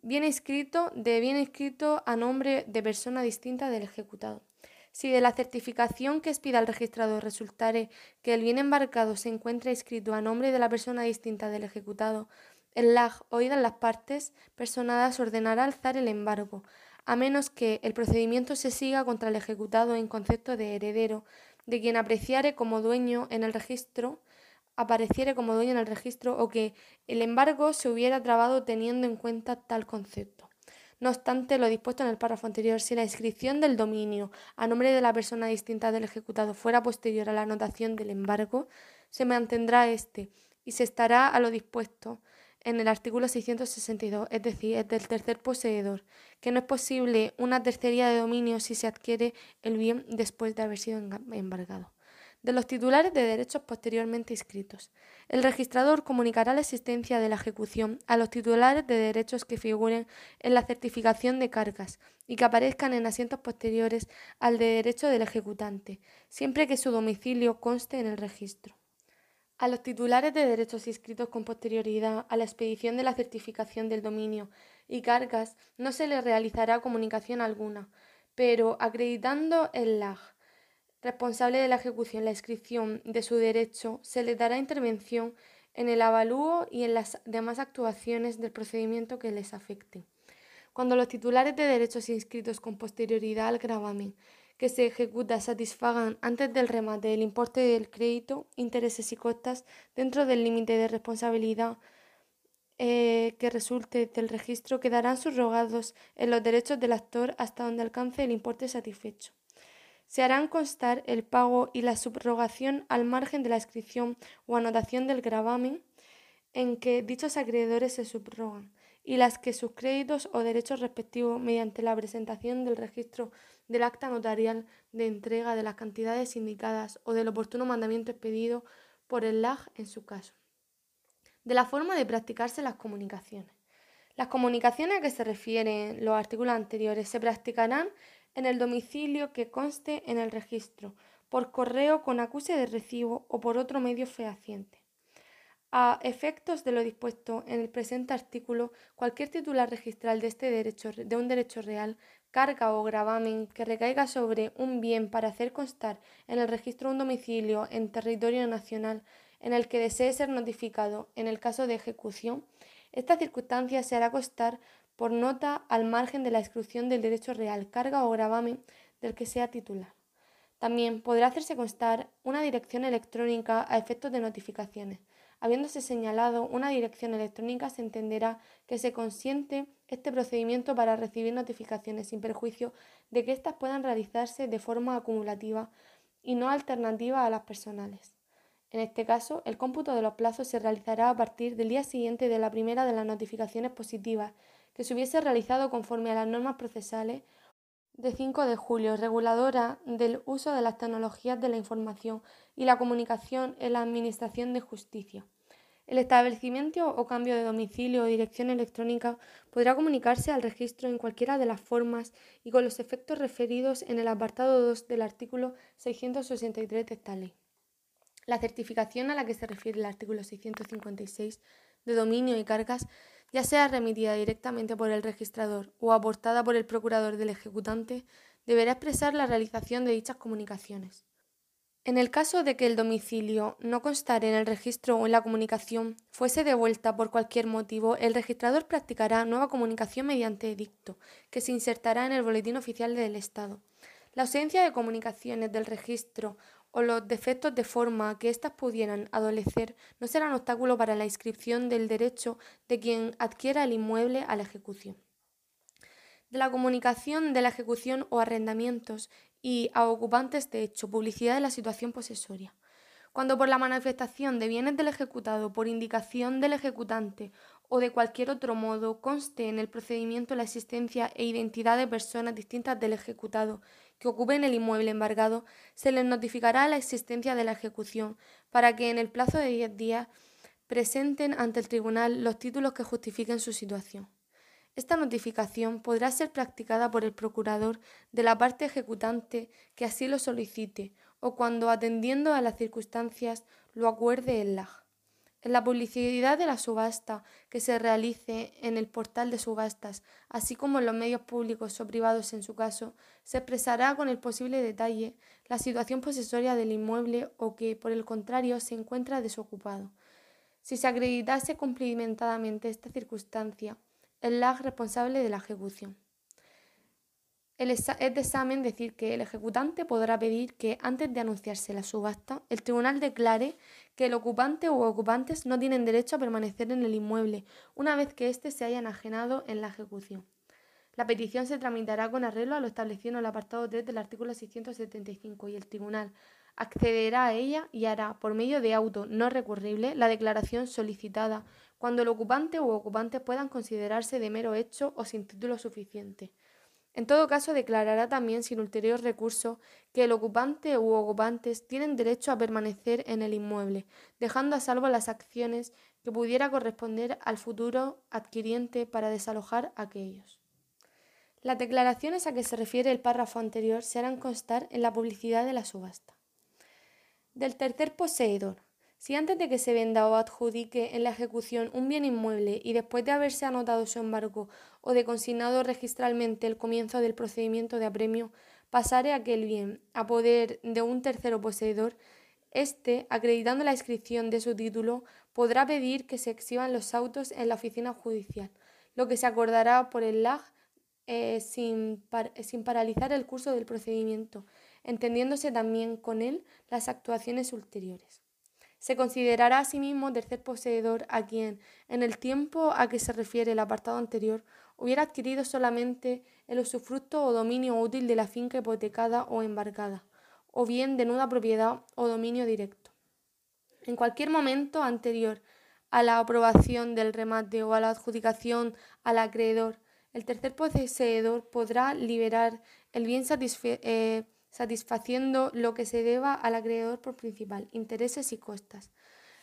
Bien escrito de bien escrito a nombre de persona distinta del ejecutado. Si de la certificación que expida el registrador resultare que el bien embarcado se encuentra escrito a nombre de la persona distinta del ejecutado, el LAG, oídas las partes personadas, ordenará alzar el embargo, a menos que el procedimiento se siga contra el ejecutado en concepto de heredero, de quien apreciare como dueño en el registro, apareciere como dueño en el registro o que el embargo se hubiera trabado teniendo en cuenta tal concepto. No obstante, lo dispuesto en el párrafo anterior, si la inscripción del dominio a nombre de la persona distinta del ejecutado fuera posterior a la anotación del embargo, se mantendrá éste y se estará a lo dispuesto en el artículo 662, es decir, es del tercer poseedor, que no es posible una tercería de dominio si se adquiere el bien después de haber sido embargado. de los titulares de derechos posteriormente inscritos. El registrador comunicará la existencia de la ejecución a los titulares de derechos que figuren en la certificación de cargas y que aparezcan en asientos posteriores al de derecho del ejecutante, siempre que su domicilio conste en el registro. A los titulares de derechos inscritos con posterioridad a la expedición de la certificación del dominio y cargas no se les realizará comunicación alguna, pero acreditando el LAG responsable de la ejecución la inscripción de su derecho, se les dará intervención en el avalúo y en las demás actuaciones del procedimiento que les afecte. Cuando los titulares de derechos inscritos con posterioridad al gravamen que se ejecuta satisfagan antes del remate el importe del crédito, intereses y costas dentro del límite de responsabilidad eh, que resulte del registro, quedarán subrogados en los derechos del actor hasta donde alcance el importe satisfecho. Se harán constar el pago y la subrogación al margen de la inscripción o anotación del gravamen en que dichos acreedores se subrogan y las que sus créditos o derechos respectivos mediante la presentación del registro del acta notarial de entrega de las cantidades indicadas o del oportuno mandamiento expedido por el LAG en su caso. De la forma de practicarse las comunicaciones. Las comunicaciones a que se refieren los artículos anteriores se practicarán en el domicilio que conste en el registro, por correo con acuse de recibo o por otro medio fehaciente. A efectos de lo dispuesto en el presente artículo, cualquier titular registral de este derecho de un derecho real, carga o gravamen que recaiga sobre un bien para hacer constar en el registro un domicilio en territorio nacional en el que desee ser notificado en el caso de ejecución, esta circunstancia se hará constar por nota al margen de la exclusión del derecho real, carga o gravamen del que sea titular. También podrá hacerse constar una dirección electrónica a efectos de notificaciones. Habiéndose señalado una dirección electrónica, se entenderá que se consiente este procedimiento para recibir notificaciones sin perjuicio de que éstas puedan realizarse de forma acumulativa y no alternativa a las personales. En este caso, el cómputo de los plazos se realizará a partir del día siguiente de la primera de las notificaciones positivas que se hubiese realizado conforme a las normas procesales de 5 de julio, reguladora del uso de las tecnologías de la información y la comunicación en la Administración de Justicia. El establecimiento o cambio de domicilio o dirección electrónica podrá comunicarse al registro en cualquiera de las formas y con los efectos referidos en el apartado 2 del artículo 663 de esta ley. La certificación a la que se refiere el artículo 656 de dominio y cargas ya sea remitida directamente por el registrador o aportada por el procurador del ejecutante, deberá expresar la realización de dichas comunicaciones. En el caso de que el domicilio no constare en el registro o en la comunicación fuese devuelta por cualquier motivo, el registrador practicará nueva comunicación mediante edicto, que se insertará en el Boletín Oficial del Estado. La ausencia de comunicaciones del registro o los defectos de forma que éstas pudieran adolecer no serán obstáculo para la inscripción del derecho de quien adquiera el inmueble a la ejecución. De la comunicación de la ejecución o arrendamientos y a ocupantes de hecho, publicidad de la situación posesoria. Cuando por la manifestación de bienes del ejecutado, por indicación del ejecutante o de cualquier otro modo conste en el procedimiento la existencia e identidad de personas distintas del ejecutado que ocupen el inmueble embargado, se les notificará la existencia de la ejecución para que en el plazo de 10 días presenten ante el tribunal los títulos que justifiquen su situación. Esta notificación podrá ser practicada por el procurador de la parte ejecutante que así lo solicite o cuando, atendiendo a las circunstancias, lo acuerde el LAG. En la publicidad de la subasta que se realice en el portal de subastas, así como en los medios públicos o privados en su caso, se expresará con el posible detalle la situación posesoria del inmueble o que, por el contrario, se encuentra desocupado. Si se acreditase cumplimentadamente esta circunstancia, el LAG responsable de la ejecución. es de examen decir que el ejecutante podrá pedir que, antes de anunciarse la subasta, el tribunal declare que el ocupante u ocupantes no tienen derecho a permanecer en el inmueble una vez que éste se haya enajenado en la ejecución. La petición se tramitará con arreglo a lo establecido en el apartado 3 del artículo 675 y el tribunal accederá a ella y hará, por medio de auto no recurrible, la declaración solicitada cuando el ocupante u ocupantes puedan considerarse de mero hecho o sin título suficiente. En todo caso, declarará también, sin ulterior recurso, que el ocupante u ocupantes tienen derecho a permanecer en el inmueble, dejando a salvo las acciones que pudiera corresponder al futuro adquiriente para desalojar aquellos. Las declaraciones a que se refiere el párrafo anterior se harán constar en la publicidad de la subasta. Del tercer poseedor. Si antes de que se venda o adjudique en la ejecución un bien inmueble y después de haberse anotado su embargo o de consignado registralmente el comienzo del procedimiento de apremio, pasare aquel bien a poder de un tercero poseedor, éste, acreditando la inscripción de su título, podrá pedir que se exhiban los autos en la oficina judicial, lo que se acordará por el LAG eh, sin, sin paralizar el curso del procedimiento, entendiéndose también con él las actuaciones ulteriores. Se considerará asimismo tercer poseedor a quien, en el tiempo a que se refiere el apartado anterior, hubiera adquirido solamente el usufructo o dominio útil de la finca hipotecada o embargada, o bien de nuda propiedad o dominio directo. En cualquier momento anterior a la aprobación del remate o a la adjudicación al acreedor, el tercer poseedor podrá liberar el bien eh, satisfaciendo lo que se deba al acreedor por principal, intereses y costas,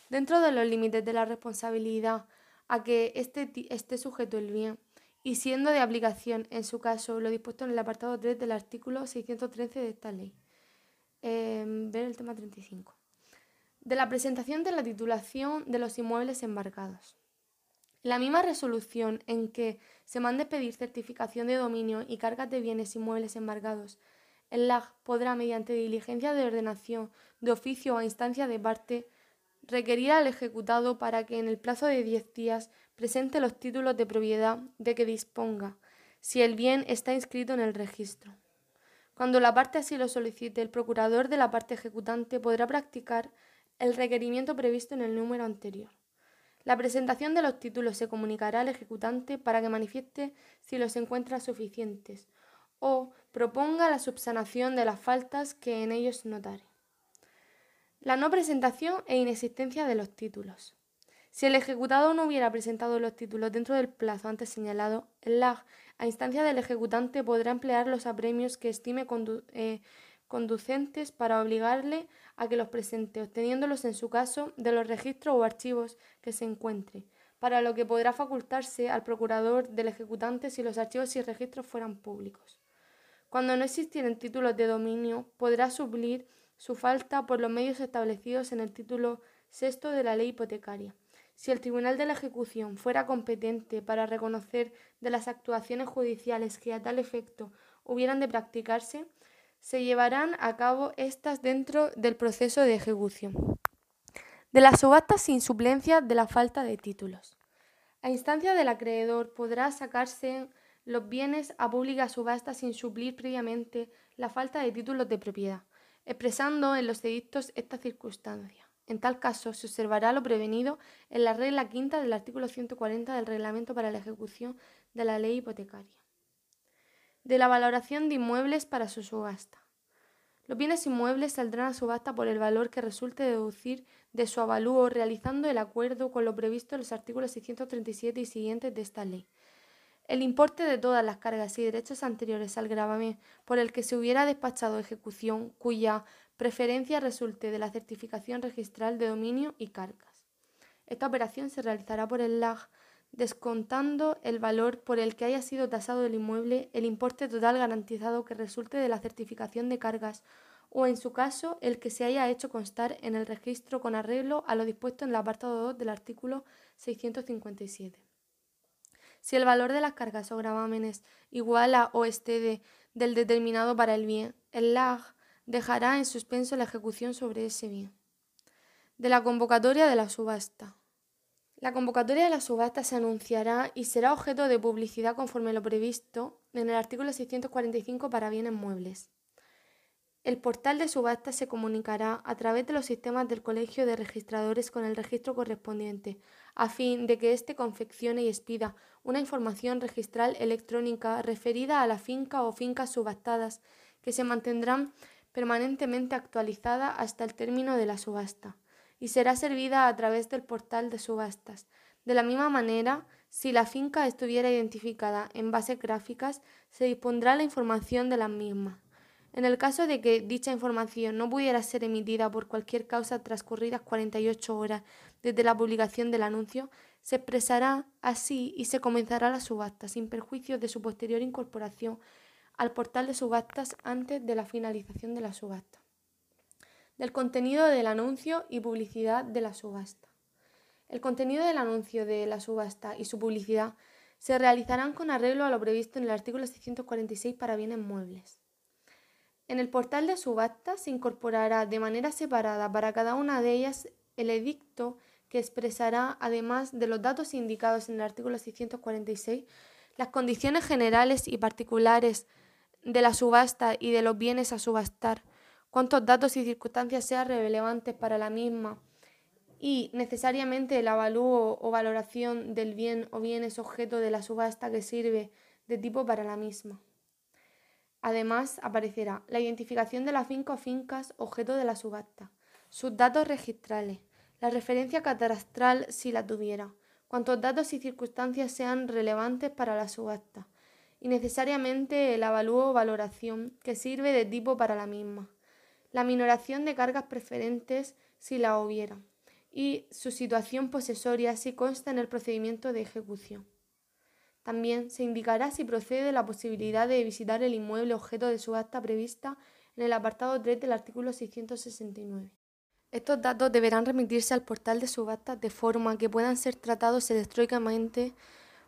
dentro de los límites de la responsabilidad a que esté, esté sujeto el bien y siendo de aplicación, en su caso, lo dispuesto en el apartado 3 del artículo 613 de esta ley. Em, ver el tema 35. De la presentación de la titulación de los inmuebles embarcados. La misma resolución en que se mande pedir certificación de dominio y cargas de bienes inmuebles embargados, el LAG podrá, mediante diligencia de ordenación de oficio o a instancia de parte, requerir al ejecutado para que en el plazo de diez días presente los títulos de propiedad de que disponga, si el bien está inscrito en el registro. Cuando la parte así lo solicite, el procurador de la parte ejecutante podrá practicar el requerimiento previsto en el número anterior. La presentación de los títulos se comunicará al ejecutante para que manifieste si los encuentra suficientes o proponga la subsanación de las faltas que en ellos notare. La no presentación e inexistencia de los títulos. Si el ejecutado no hubiera presentado los títulos dentro del plazo antes señalado, el LAG, a instancia del ejecutante, podrá emplear los apremios que estime eh, conducentes para obligarle a que los presente, obteniéndolos en su caso de los registros o archivos que se encuentre, para lo que podrá facultarse al procurador del ejecutante si los archivos y registros fueran públicos. Cuando no existieran títulos de dominio, podrá suplir su falta por los medios establecidos en el título sexto de la ley hipotecaria. Si el Tribunal de la Ejecución fuera competente para reconocer de las actuaciones judiciales que a tal efecto hubieran de practicarse, se llevarán a cabo estas dentro del proceso de ejecución. De las subastas sin suplencia de la falta de títulos. A instancia del acreedor podrá sacarse los bienes a pública subasta sin suplir previamente la falta de títulos de propiedad, expresando en los edictos esta circunstancia. En tal caso, se observará lo prevenido en la regla quinta del artículo 140 del Reglamento para la ejecución de la ley hipotecaria. De la valoración de inmuebles para su subasta. Los bienes inmuebles saldrán a subasta por el valor que resulte deducir de su avalúo realizando el acuerdo con lo previsto en los artículos 637 y siguientes de esta ley. El importe de todas las cargas y derechos anteriores al gravamen por el que se hubiera despachado ejecución cuya preferencia resulte de la certificación registral de dominio y cargas. Esta operación se realizará por el LAG descontando el valor por el que haya sido tasado el inmueble, el importe total garantizado que resulte de la certificación de cargas o, en su caso, el que se haya hecho constar en el registro con arreglo a lo dispuesto en el apartado 2 del artículo 657. Si el valor de las cargas o gravámenes iguala o excede del determinado para el bien, el LAG dejará en suspenso la ejecución sobre ese bien. De la convocatoria de la subasta. La convocatoria de la subasta se anunciará y será objeto de publicidad conforme lo previsto en el artículo 645 para bienes muebles. El portal de subasta se comunicará a través de los sistemas del Colegio de Registradores con el registro correspondiente, a fin de que éste confeccione y expida una información registral electrónica referida a la finca o fincas subastadas, que se mantendrán permanentemente actualizada hasta el término de la subasta, y será servida a través del portal de subastas. De la misma manera, Si la finca estuviera identificada en bases gráficas, se dispondrá la información de las mismas. En el caso de que dicha información no pudiera ser emitida por cualquier causa transcurridas 48 horas desde la publicación del anuncio, se expresará así y se comenzará la subasta sin perjuicio de su posterior incorporación al portal de subastas antes de la finalización de la subasta. Del contenido del anuncio y publicidad de la subasta. El contenido del anuncio de la subasta y su publicidad se realizarán con arreglo a lo previsto en el artículo 646 para bienes muebles. En el portal de subasta se incorporará de manera separada para cada una de ellas el edicto que expresará, además de los datos indicados en el artículo 646, las condiciones generales y particulares de la subasta y de los bienes a subastar, cuántos datos y circunstancias sean relevantes para la misma, y necesariamente el avalúo o valoración del bien o bienes objeto de la subasta que sirve de tipo para la misma. Además, aparecerá la identificación de la finca o fincas objeto de la subasta, sus datos registrales, la referencia catastral si la tuviera, cuantos datos y circunstancias sean relevantes para la subasta, y necesariamente el avalúo o valoración que sirve de tipo para la misma, la minoración de cargas preferentes si la hubiera y su situación posesoria si consta en el procedimiento de ejecución. También se indicará si procede la posibilidad de visitar el inmueble objeto de su acta prevista en el apartado 3 del artículo 669. Estos datos deberán remitirse al portal de subastas de forma que puedan ser tratados electrónicamente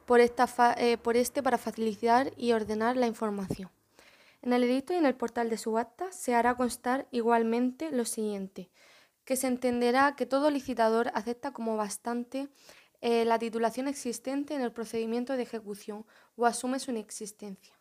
por, esta eh, por este para facilitar y ordenar la información. En el edicto y en el portal de subastas se hará constar igualmente lo siguiente que se entenderá que todo licitador acepta como bastante eh, la titulación existente en el procedimiento de ejecución o asume su inexistencia.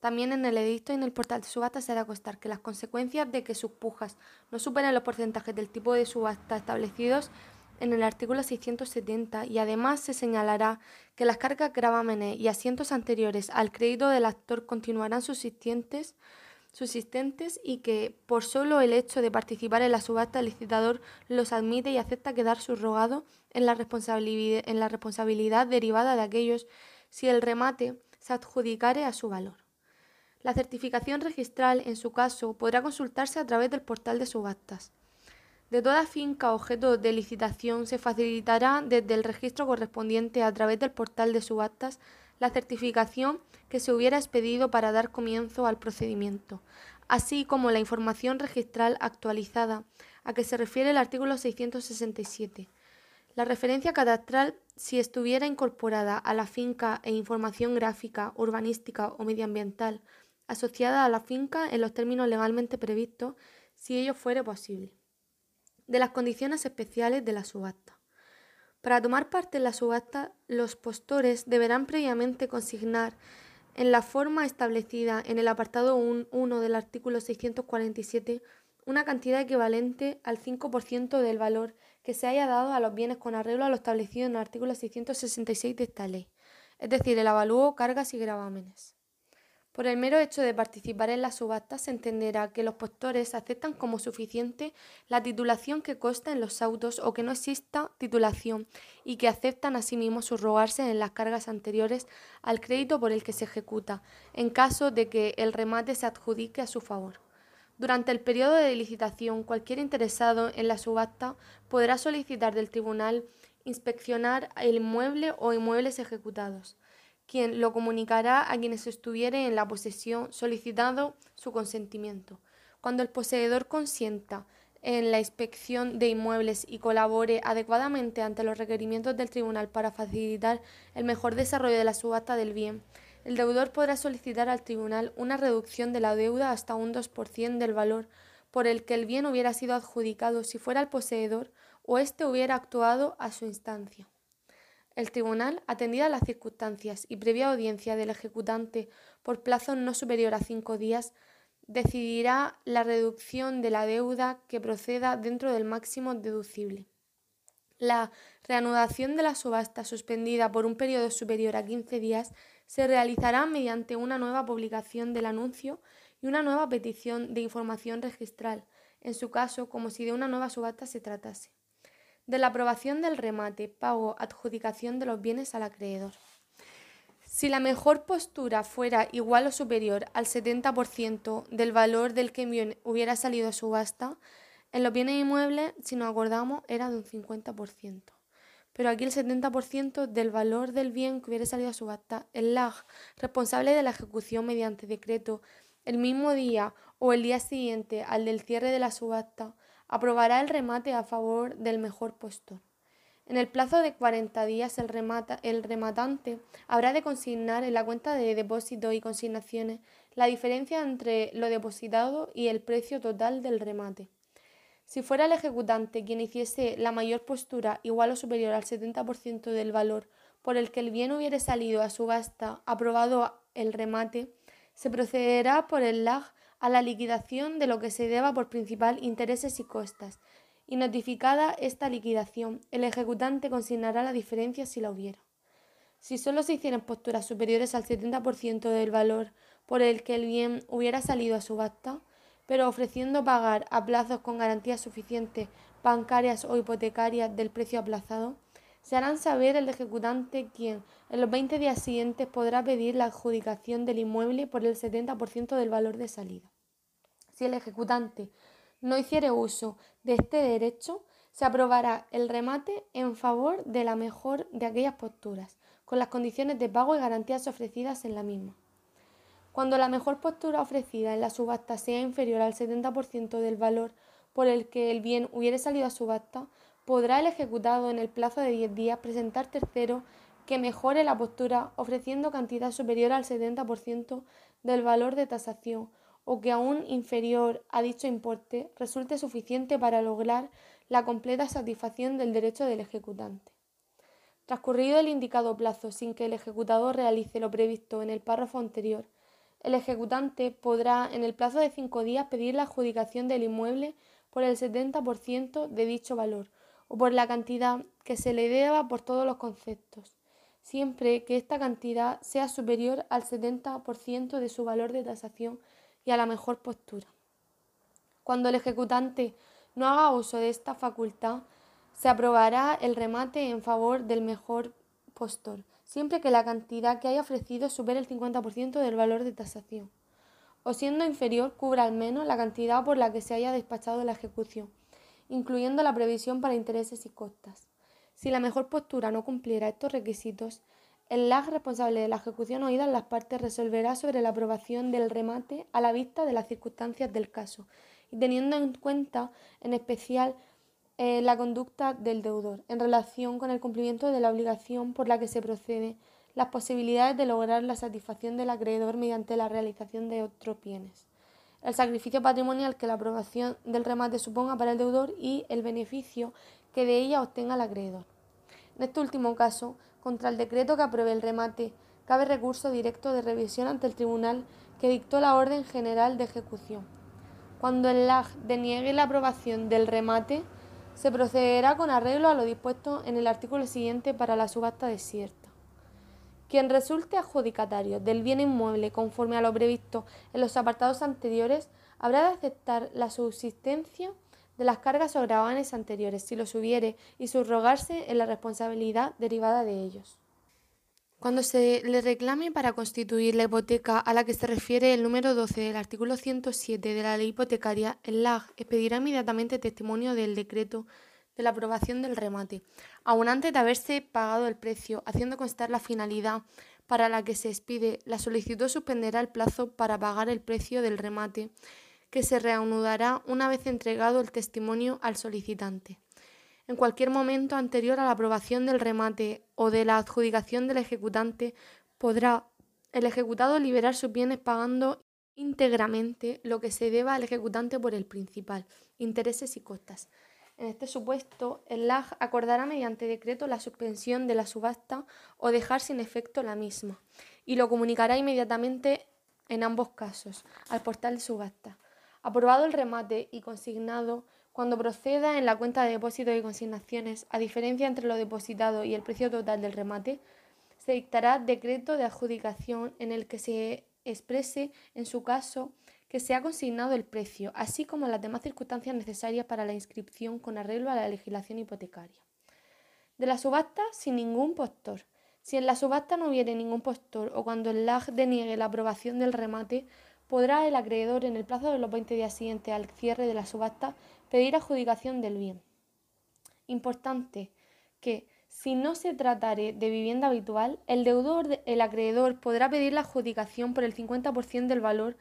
También en el edicto y en el portal de subasta se hará constar que las consecuencias de que sus pujas no superen los porcentajes del tipo de subasta establecidos en el artículo 670 y además se señalará que las cargas gravámenes y asientos anteriores al crédito del actor continuarán subsistentes subsistentes y que, por solo el hecho de participar en la subasta, el licitador los admite y acepta quedar subrogado en la responsabilidad, en la responsabilidad derivada de aquellos si el remate se adjudicare a su valor. La certificación registral, en su caso, podrá consultarse a través del portal de subastas. De toda finca objeto de licitación se facilitará desde el registro correspondiente a través del portal de subastas la certificación que se hubiera expedido para dar comienzo al procedimiento, así como la información registral actualizada a que se refiere el artículo 667. La referencia cadastral, si estuviera incorporada a la finca e información gráfica, urbanística o medioambiental asociada a la finca en los términos legalmente previstos, si ello fuere posible. De las condiciones especiales de la subasta. Para tomar parte en la subasta, los postores deberán previamente consignar en la forma establecida en el apartado 1 del artículo 647 una cantidad equivalente al 5% del valor que se haya dado a los bienes con arreglo a lo establecido en el artículo 666 de esta ley, es decir, el avalúo, cargas y gravámenes. Por el mero hecho de participar en la subasta se entenderá que los postores aceptan como suficiente la titulación que consta en los autos o que no exista titulación y que aceptan asimismo subrogarse en las cargas anteriores al crédito por el que se ejecuta, en caso de que el remate se adjudique a su favor. Durante el periodo de licitación, cualquier interesado en la subasta podrá solicitar del tribunal inspeccionar el inmueble o inmuebles ejecutados quien lo comunicará a quienes estuviere en la posesión solicitando su consentimiento. Cuando el poseedor consienta en la inspección de inmuebles y colabore adecuadamente ante los requerimientos del tribunal para facilitar el mejor desarrollo de la subasta del bien, el deudor podrá solicitar al tribunal una reducción de la deuda hasta un 2% del valor por el que el bien hubiera sido adjudicado si fuera el poseedor o éste hubiera actuado a su instancia. El tribunal, atendidas las circunstancias y previa audiencia del ejecutante por plazo no superior a cinco días, decidirá la reducción de la deuda que proceda dentro del máximo deducible. La reanudación de la subasta suspendida por un periodo superior a 15 días se realizará mediante una nueva publicación del anuncio y una nueva petición de información registral, en su caso como si de una nueva subasta se tratase. De la aprobación del remate, pago, adjudicación de los bienes al acreedor. Si la mejor postura fuera igual o superior al 70% del valor del que hubiera salido a subasta, en los bienes inmuebles, si nos acordamos, era de un 50%. Pero aquí el 70% del valor del bien que hubiera salido a subasta, el LAG, responsable de la ejecución mediante decreto el mismo día o el día siguiente al del cierre de la subasta, aprobará el remate a favor del mejor postor. En el plazo de 40 días el, el rematante habrá de consignar en la cuenta de depósitos y consignaciones la diferencia entre lo depositado y el precio total del remate. Si fuera el ejecutante quien hiciese la mayor postura igual o superior al 70% del valor por el que el bien hubiere salido a subasta aprobado el remate, se procederá por el LAG a la liquidación de lo que se deba por principal intereses y costas, y notificada esta liquidación, el ejecutante consignará la diferencia si la hubiera. Si solo se hicieran posturas superiores al 70% del valor por el que el bien hubiera salido a subasta, pero ofreciendo pagar a plazos con garantías suficientes bancarias o hipotecarias del precio aplazado, se harán saber el ejecutante quien en los 20 días siguientes podrá pedir la adjudicación del inmueble por el 70% del valor de salida. Si el ejecutante no hiciere uso de este derecho, se aprobará el remate en favor de la mejor de aquellas posturas, con las condiciones de pago y garantías ofrecidas en la misma. Cuando la mejor postura ofrecida en la subasta sea inferior al 70% del valor por el que el bien hubiere salido a subasta, podrá el ejecutado en el plazo de 10 días presentar tercero que mejore la postura ofreciendo cantidad superior al 70% del valor de tasación o que aún inferior a dicho importe resulte suficiente para lograr la completa satisfacción del derecho del ejecutante. Transcurrido el indicado plazo sin que el ejecutador realice lo previsto en el párrafo anterior, el ejecutante podrá en el plazo de cinco días pedir la adjudicación del inmueble por el 70% de dicho valor o por la cantidad que se le deba por todos los conceptos, siempre que esta cantidad sea superior al 70% de su valor de tasación y a la mejor postura. Cuando el ejecutante no haga uso de esta facultad, se aprobará el remate en favor del mejor postor, siempre que la cantidad que haya ofrecido supere el 50% del valor de tasación, o siendo inferior cubra al menos la cantidad por la que se haya despachado la ejecución incluyendo la previsión para intereses y costas. Si la mejor postura no cumpliera estos requisitos, el LAG responsable de la ejecución oída en las partes resolverá sobre la aprobación del remate a la vista de las circunstancias del caso y teniendo en cuenta en especial eh, la conducta del deudor en relación con el cumplimiento de la obligación por la que se procede, las posibilidades de lograr la satisfacción del acreedor mediante la realización de otros bienes el sacrificio patrimonial que la aprobación del remate suponga para el deudor y el beneficio que de ella obtenga el acreedor. En este último caso, contra el decreto que apruebe el remate, cabe recurso directo de revisión ante el tribunal que dictó la orden general de ejecución. Cuando el LAG deniegue la aprobación del remate, se procederá con arreglo a lo dispuesto en el artículo siguiente para la subasta desierta. Quien resulte adjudicatario del bien inmueble conforme a lo previsto en los apartados anteriores habrá de aceptar la subsistencia de las cargas o gravanes anteriores, si los hubiere, y subrogarse en la responsabilidad derivada de ellos. Cuando se le reclame para constituir la hipoteca a la que se refiere el número 12 del artículo 107 de la ley hipotecaria, el LAG expedirá inmediatamente testimonio del decreto de la aprobación del remate, aun antes de haberse pagado el precio, haciendo constar la finalidad para la que se expide, la solicitud suspenderá el plazo para pagar el precio del remate, que se reanudará una vez entregado el testimonio al solicitante. En cualquier momento anterior a la aprobación del remate o de la adjudicación del ejecutante, podrá el ejecutado liberar sus bienes pagando íntegramente lo que se deba al ejecutante por el principal, intereses y costas. En este supuesto, el LAG acordará mediante decreto la suspensión de la subasta o dejar sin efecto la misma, y lo comunicará inmediatamente en ambos casos al portal de subasta. Aprobado el remate y consignado, cuando proceda en la cuenta de depósitos y consignaciones, a diferencia entre lo depositado y el precio total del remate, se dictará decreto de adjudicación en el que se exprese, en su caso, que se ha consignado el precio, así como las demás circunstancias necesarias para la inscripción con arreglo a la legislación hipotecaria. De la subasta sin ningún postor. Si en la subasta no hubiere ningún postor o cuando el LAG deniegue la aprobación del remate, podrá el acreedor en el plazo de los 20 días siguientes al cierre de la subasta pedir adjudicación del bien. Importante que si no se tratare de vivienda habitual, el deudor, el acreedor, podrá pedir la adjudicación por el 50% del valor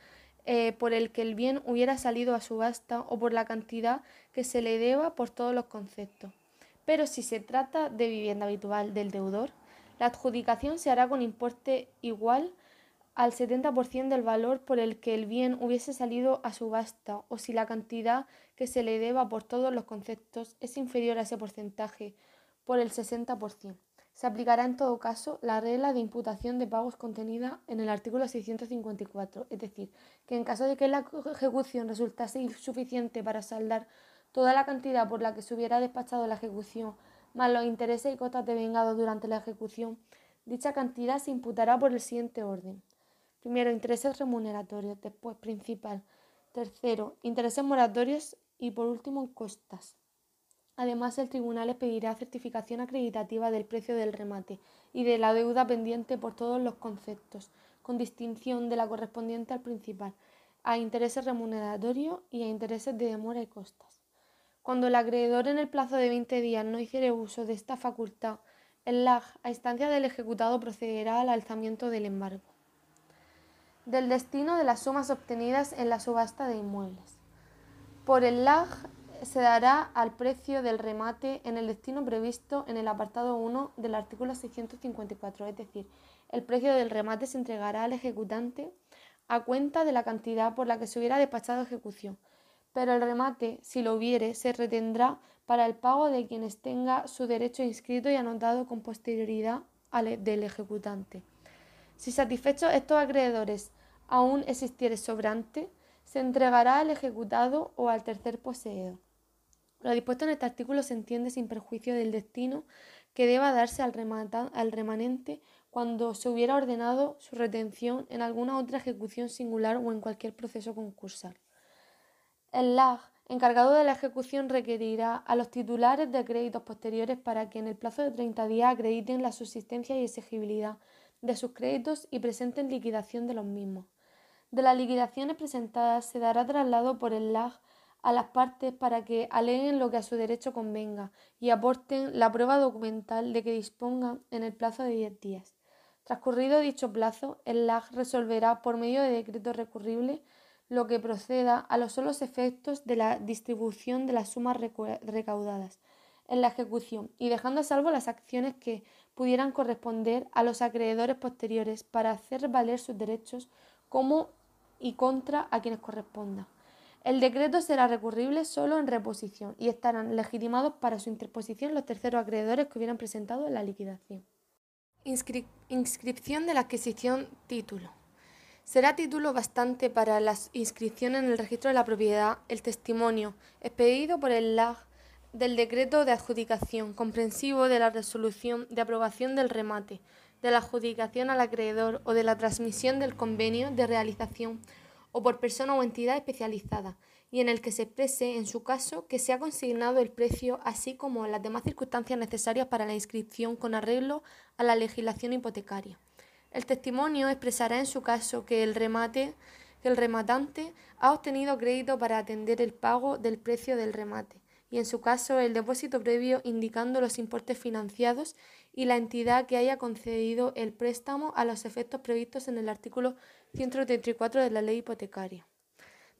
eh, por el que el bien hubiera salido a subasta o por la cantidad que se le deba por todos los conceptos. Pero si se trata de vivienda habitual del deudor, la adjudicación se hará con importe igual al 70% del valor por el que el bien hubiese salido a subasta o si la cantidad que se le deba por todos los conceptos es inferior a ese porcentaje por el 60%. Se aplicará en todo caso la regla de imputación de pagos contenida en el artículo 654, es decir, que en caso de que la ejecución resultase insuficiente para saldar toda la cantidad por la que se hubiera despachado la ejecución, más los intereses y cotas de vengado durante la ejecución, dicha cantidad se imputará por el siguiente orden. Primero, intereses remuneratorios, después principal. Tercero, intereses moratorios y por último, costas. Además, el tribunal expedirá certificación acreditativa del precio del remate y de la deuda pendiente por todos los conceptos, con distinción de la correspondiente al principal, a intereses remuneratorios y a intereses de demora y costas. Cuando el acreedor en el plazo de 20 días no hiciere uso de esta facultad, el LAG, a instancia del ejecutado, procederá al alzamiento del embargo del destino de las sumas obtenidas en la subasta de inmuebles. Por el LAG se dará al precio del remate en el destino previsto en el apartado 1 del artículo 654, es decir, el precio del remate se entregará al ejecutante a cuenta de la cantidad por la que se hubiera despachado ejecución, pero el remate, si lo hubiere, se retendrá para el pago de quienes tenga su derecho inscrito y anotado con posterioridad al del ejecutante. Si satisfechos estos acreedores aún existiere sobrante, se entregará al ejecutado o al tercer poseedor. Lo dispuesto en este artículo se entiende sin perjuicio del destino que deba darse al, al remanente cuando se hubiera ordenado su retención en alguna otra ejecución singular o en cualquier proceso concursal. El LAG, encargado de la ejecución, requerirá a los titulares de créditos posteriores para que en el plazo de 30 días acrediten la subsistencia y exigibilidad de sus créditos y presenten liquidación de los mismos. De las liquidaciones presentadas se dará traslado por el LAG a las partes para que aleguen lo que a su derecho convenga y aporten la prueba documental de que dispongan en el plazo de 10 días. Transcurrido dicho plazo, el LAG resolverá por medio de decreto recurrible lo que proceda a los solos efectos de la distribución de las sumas recaudadas en la ejecución y dejando a salvo las acciones que pudieran corresponder a los acreedores posteriores para hacer valer sus derechos como y contra a quienes corresponda. El decreto será recurrible solo en reposición y estarán legitimados para su interposición los terceros acreedores que hubieran presentado la liquidación. inscripción de la adquisición título. Será título bastante para la inscripción en el registro de la propiedad el testimonio expedido por el LAG del decreto de adjudicación, comprensivo de la resolución de aprobación del remate, de la adjudicación al acreedor o de la transmisión del convenio de realización o por persona o entidad especializada, y en el que se exprese, en su caso, que se ha consignado el precio, así como las demás circunstancias necesarias para la inscripción con arreglo a la legislación hipotecaria. El testimonio expresará en su caso que el remate que el rematante ha obtenido crédito para atender el pago del precio del remate y en su caso el depósito previo indicando los importes financiados y la entidad que haya concedido el préstamo a los efectos previstos en el artículo 134 de la ley hipotecaria.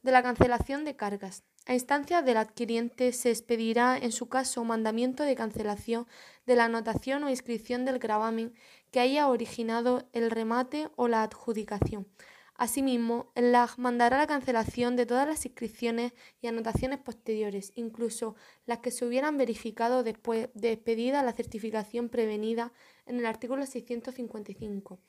De la cancelación de cargas. A instancia del adquiriente se expedirá en su caso mandamiento de cancelación de la anotación o inscripción del gravamen que haya originado el remate o la adjudicación Asimismo, el LAG mandará la cancelación de todas las inscripciones y anotaciones posteriores, incluso las que se hubieran verificado después de expedida la certificación prevenida en el artículo 655,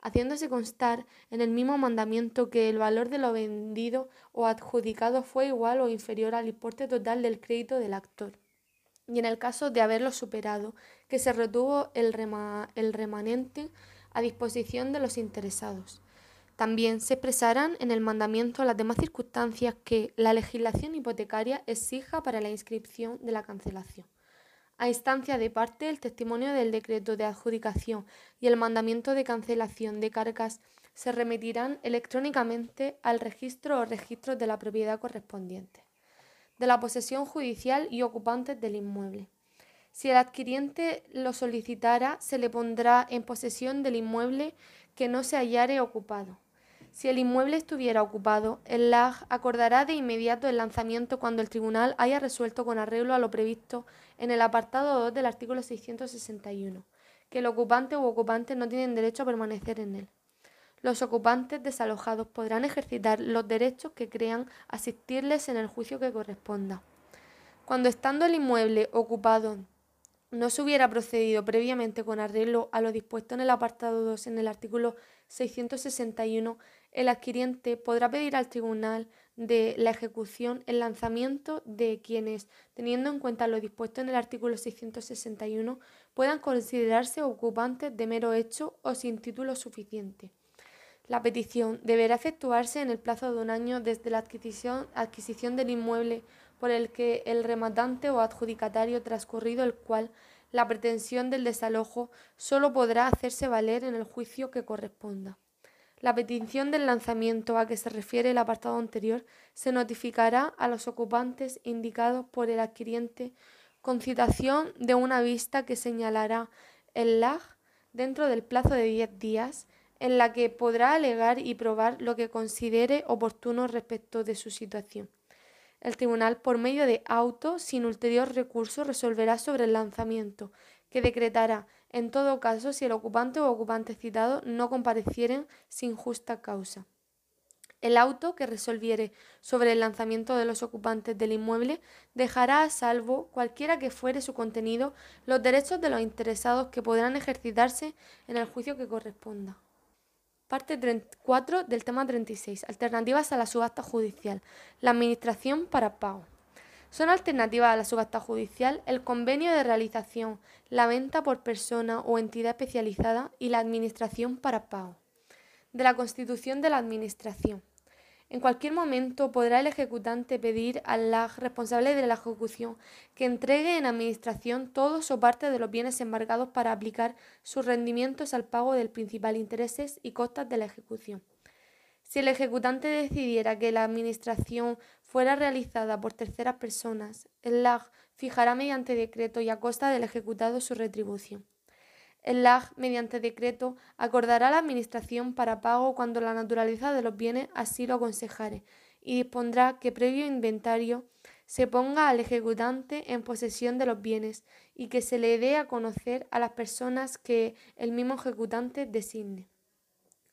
haciéndose constar en el mismo mandamiento que el valor de lo vendido o adjudicado fue igual o inferior al importe total del crédito del actor. Y en el caso de haberlo superado, que se retuvo el, el remanente a disposición de los interesados. También se expresarán en el mandamiento las demás circunstancias que la legislación hipotecaria exija para la inscripción de la cancelación. A instancia de parte, el testimonio del decreto de adjudicación y el mandamiento de cancelación de cargas se remitirán electrónicamente al registro o registros de la propiedad correspondiente, de la posesión judicial y ocupantes del inmueble. Si el adquiriente lo solicitara, se le pondrá en posesión del inmueble que no se hallare ocupado si el inmueble estuviera ocupado, el LAG acordará de inmediato el lanzamiento cuando el tribunal haya resuelto con arreglo a lo previsto en el apartado 2 del artículo 661, que el ocupante u ocupante no tienen derecho a permanecer en él. Los ocupantes desalojados podrán ejercitar los derechos que crean asistirles en el juicio que corresponda. Cuando estando el inmueble ocupado no se hubiera procedido previamente con arreglo a lo dispuesto en el apartado 2 en el artículo 661, el adquiriente podrá pedir al tribunal de la ejecución el lanzamiento de quienes, teniendo en cuenta lo dispuesto en el artículo 661, puedan considerarse ocupantes de mero hecho o sin título suficiente. La petición deberá efectuarse en el plazo de un año desde la adquisición, del inmueble por el que el rematante o adjudicatario transcurrido el cual la pretensión del desalojo solo podrá hacerse valer en el juicio que corresponda. La petición del lanzamiento a que se refiere el apartado anterior se notificará a los ocupantes indicados por el adquiriente con citación de una vista que señalará el LAG dentro del plazo de 10 días en la que podrá alegar y probar lo que considere oportuno respecto de su situación. El tribunal, por medio de auto, sin ulterior recurso, resolverá sobre el lanzamiento, que decretará en todo caso si el ocupante o ocupante citado no comparecieren sin justa causa. El auto que resolviere sobre el lanzamiento de los ocupantes del inmueble dejará a salvo, cualquiera que fuere su contenido, los derechos de los interesados que podrán ejercitarse en el juicio que corresponda. Parte 4 del tema 36. Alternativas a la subasta judicial. La administración para pago. Son alternativas a la subasta judicial el convenio de realización, la venta por persona o entidad especializada y la administración para pago. De la constitución de la administración. En cualquier momento podrá el ejecutante pedir al LAG responsable de la ejecución que entregue en administración todos o parte de los bienes embargados para aplicar sus rendimientos al pago del principal intereses y costas de la ejecución. Si el ejecutante decidiera que la administración fuera realizada por terceras personas, el LAG fijará mediante decreto y a costa del ejecutado su retribución. El LAG, mediante decreto, acordará la administración para pago cuando la naturaleza de los bienes así lo aconsejare y dispondrá que previo inventario se ponga al ejecutante en posesión de los bienes y que se le dé a conocer a las personas que el mismo ejecutante designe.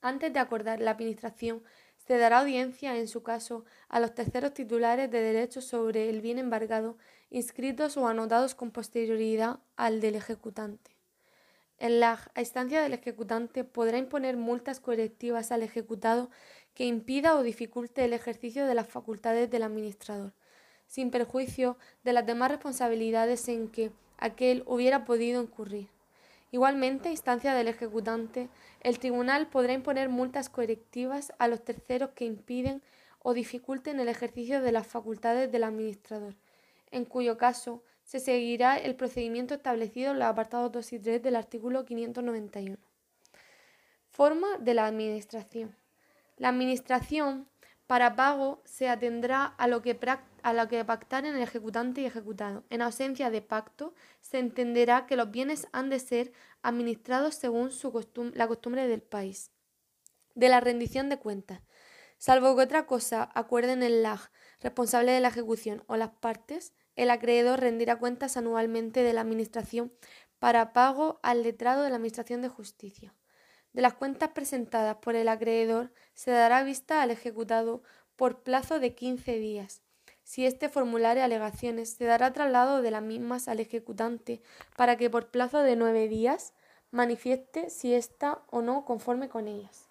Antes de acordar la administración, se dará audiencia, en su caso, a los terceros titulares de derechos sobre el bien embargado, inscritos o anotados con posterioridad al del ejecutante. El LAG, a instancia del ejecutante, podrá imponer multas correctivas al ejecutado que impida o dificulte el ejercicio de las facultades del administrador, sin perjuicio de las demás responsabilidades en que aquel hubiera podido incurrir. Igualmente, a instancia del ejecutante, el tribunal podrá imponer multas correctivas a los terceros que impiden o dificulten el ejercicio de las facultades del administrador, en cuyo caso se seguirá el procedimiento establecido en los apartados 2 y 3 del artículo 591. Forma de la Administración. La Administración para pago se atendrá a lo, que a lo que pactaren el ejecutante y ejecutado. En ausencia de pacto, se entenderá que los bienes han de ser administrados según la costumbre del país. De la rendición de cuentas. Salvo que otra cosa acuerden el LAG, responsable de la ejecución, o las partes, el acreedor rendirá cuentas anualmente de la Administración para pago al letrado de la Administración de Justicia. De las cuentas presentadas por el acreedor se dará vista al ejecutado por plazo de 15 días. Si éste formulare alegaciones, se dará traslado de las mismas al ejecutante para que por plazo de nueve días manifieste si está o no conforme con ellas.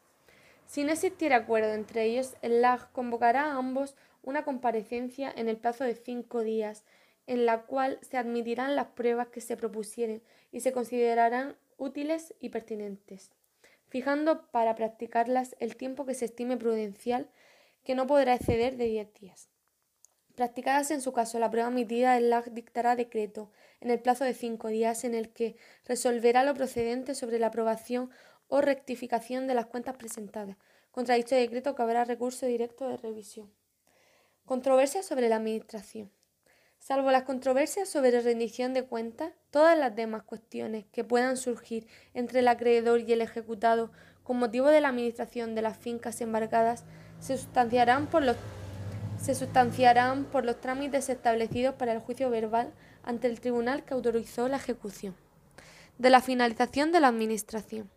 Si no existiera acuerdo entre ellos, el LAG convocará a ambos una comparecencia en el plazo de cinco días, en la cual se admitirán las pruebas que se propusieren y se considerarán útiles y pertinentes. Fijando para practicarlas el tiempo que se estime prudencial, que no podrá exceder de 10 días. Practicadas en su caso la prueba emitida, el LAG dictará decreto en el plazo de cinco días en el que resolverá lo procedente sobre la aprobación o rectificación de las cuentas presentadas. Contra dicho decreto cabrá recurso directo de revisión. Controversias sobre la Administración. Salvo las controversias sobre rendición de cuentas, todas las demás cuestiones que puedan surgir entre el acreedor y el ejecutado con motivo de la administración de las fincas embargadas se sustanciarán por los se sustanciarán por los trámites establecidos para el juicio verbal ante el tribunal que autorizó la ejecución. De la finalización de la Administración.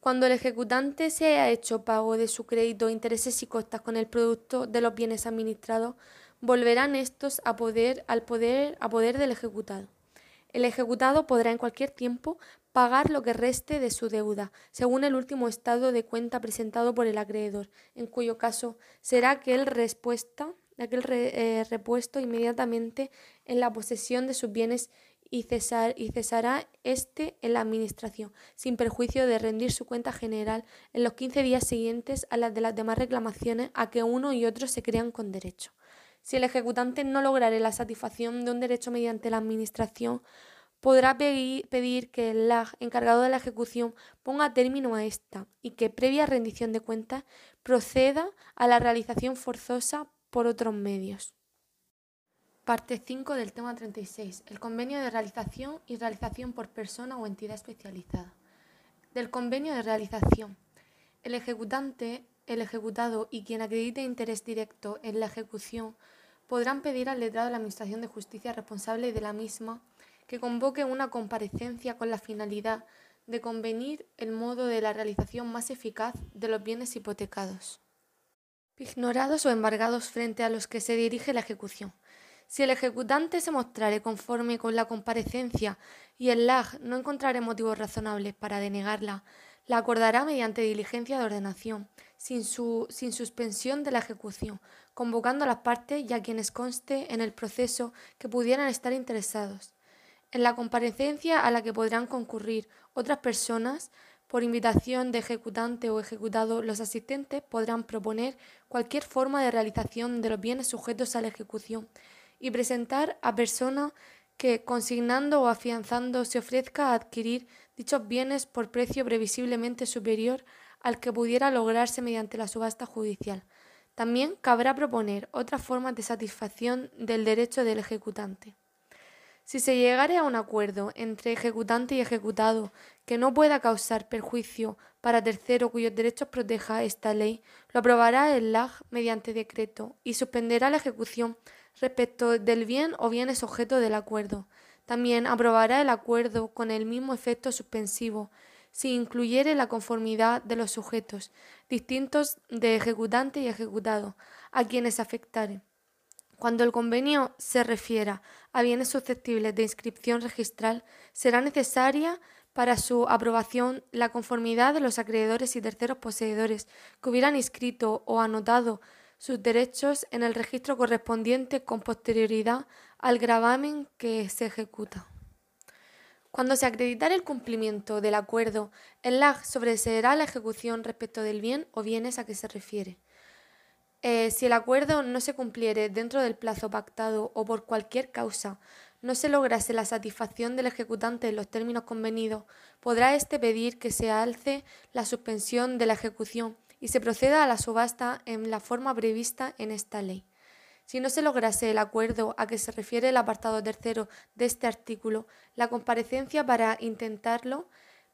Cuando el ejecutante se haya hecho pago de su crédito, intereses y costas con el producto de los bienes administrados, volverán estos a poder, al poder, a poder del ejecutado. El ejecutado podrá en cualquier tiempo pagar lo que reste de su deuda, según el último estado de cuenta presentado por el acreedor, en cuyo caso será aquel, respuesta, aquel eh, repuesto inmediatamente en la posesión de sus bienes y, cesar, y cesará éste en la administración, sin perjuicio de rendir su cuenta general en los 15 días siguientes a las de las demás reclamaciones a que uno y otro se crean con derecho. Si el ejecutante no lograre la satisfacción de un derecho mediante la administración, podrá pedir que el LAG encargado de la ejecución ponga término a esta y que, previa rendición de cuentas, proceda a la realización forzosa por otros medios. Parte 5 del tema 36. El convenio de realización y realización por persona o entidad especializada. Del convenio de realización. El ejecutante, el ejecutado y quien acredite interés directo en la ejecución podrán pedir al letrado de la Administración de Justicia responsable de la misma que convoque una comparecencia con la finalidad de convenir el modo de la realización más eficaz de los bienes hipotecados, ignorados o embargados frente a los que se dirige la ejecución. Si el ejecutante se mostrare conforme con la comparecencia y el LAG no encontrare motivos razonables para denegarla, la acordará mediante diligencia de ordenación, sin, su, sin suspensión de la ejecución, convocando a las partes y a quienes conste en el proceso que pudieran estar interesados, en la comparecencia a la que podrán concurrir otras personas, por invitación de ejecutante o ejecutado, los asistentes podrán proponer cualquier forma de realización de los bienes sujetos a la ejecución y presentar a persona que, consignando o afianzando, se ofrezca a adquirir dichos bienes por precio previsiblemente superior al que pudiera lograrse mediante la subasta judicial. También cabrá proponer otras formas de satisfacción del derecho del ejecutante. Si se llegare a un acuerdo entre ejecutante y ejecutado que no pueda causar perjuicio para tercero cuyos derechos proteja esta ley, lo aprobará el LAG mediante decreto y suspenderá la ejecución respecto del bien o bienes objeto del acuerdo. También aprobará el acuerdo con el mismo efecto suspensivo si incluyere la conformidad de los sujetos distintos de ejecutante y ejecutado a quienes afectare cuando el convenio se refiera a bienes susceptibles de inscripción registral, será necesaria para su aprobación la conformidad de los acreedores y terceros poseedores que hubieran inscrito o anotado sus derechos en el registro correspondiente con posterioridad al gravamen que se ejecuta. Cuando se acreditare el cumplimiento del acuerdo, el LAG sobreseerá la ejecución respecto del bien o bienes a que se refiere. Eh, si el acuerdo no se cumpliere dentro del plazo pactado o por cualquier causa no se lograse la satisfacción del ejecutante en los términos convenidos, podrá éste pedir que se alce la suspensión de la ejecución y se proceda a la subasta en la forma prevista en esta ley. Si no se lograse el acuerdo a que se refiere el apartado tercero de este artículo, la comparecencia para intentarlo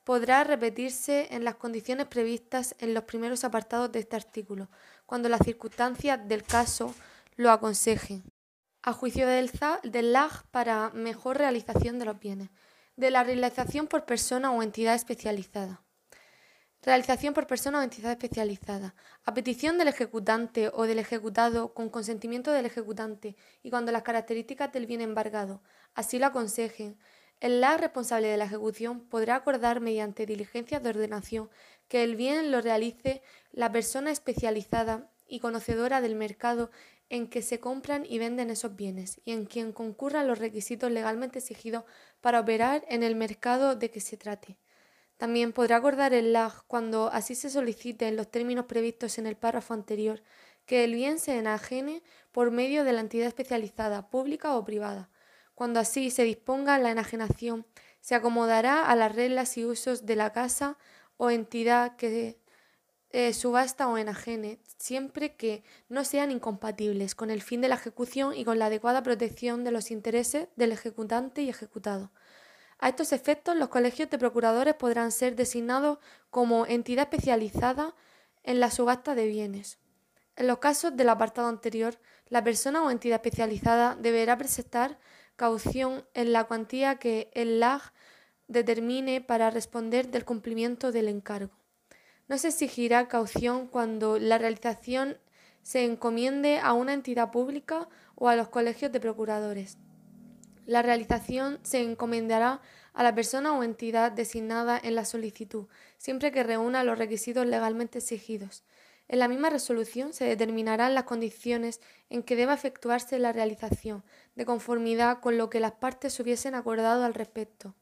podrá repetirse en las condiciones previstas en los primeros apartados de este artículo, cuando las circunstancias del caso lo aconsejen, a juicio del, del LAG para mejor realización de los bienes, de la realización por persona o entidad especializada. Realización por persona o entidad especializada. A petición del ejecutante o del ejecutado con consentimiento del ejecutante y cuando las características del bien embargado así lo aconsejen, el LAG responsable de la ejecución podrá acordar mediante diligencias de ordenación que el bien lo realice la persona especializada y conocedora del mercado en que se compran y venden esos bienes y en quien concurran los requisitos legalmente exigidos para operar en el mercado de que se trate. También podrá acordar el LAG cuando así se solicite en los términos previstos en el párrafo anterior que el bien se enajene por medio de la entidad especializada, pública o privada. Cuando así se disponga la enajenación, se acomodará a las reglas y usos de la casa o entidad que eh, subasta o enajene, siempre que no sean incompatibles con el fin de la ejecución y con la adecuada protección de los intereses del ejecutante y ejecutado. A estos efectos, los colegios de procuradores podrán ser designados como entidad especializada en la subasta de bienes. En los casos del apartado anterior, la persona o entidad especializada deberá presentar caución en la cuantía que el LAG determine para responder del cumplimiento del encargo. No se exigirá caución cuando la realización se encomiende a una entidad pública o a los colegios de procuradores. La realización se encomendará a la persona o entidad designada en la solicitud, siempre que reúna los requisitos legalmente exigidos. En la misma resolución se determinarán las condiciones en que deba efectuarse la realización, de conformidad con lo que las partes hubiesen acordado al respecto.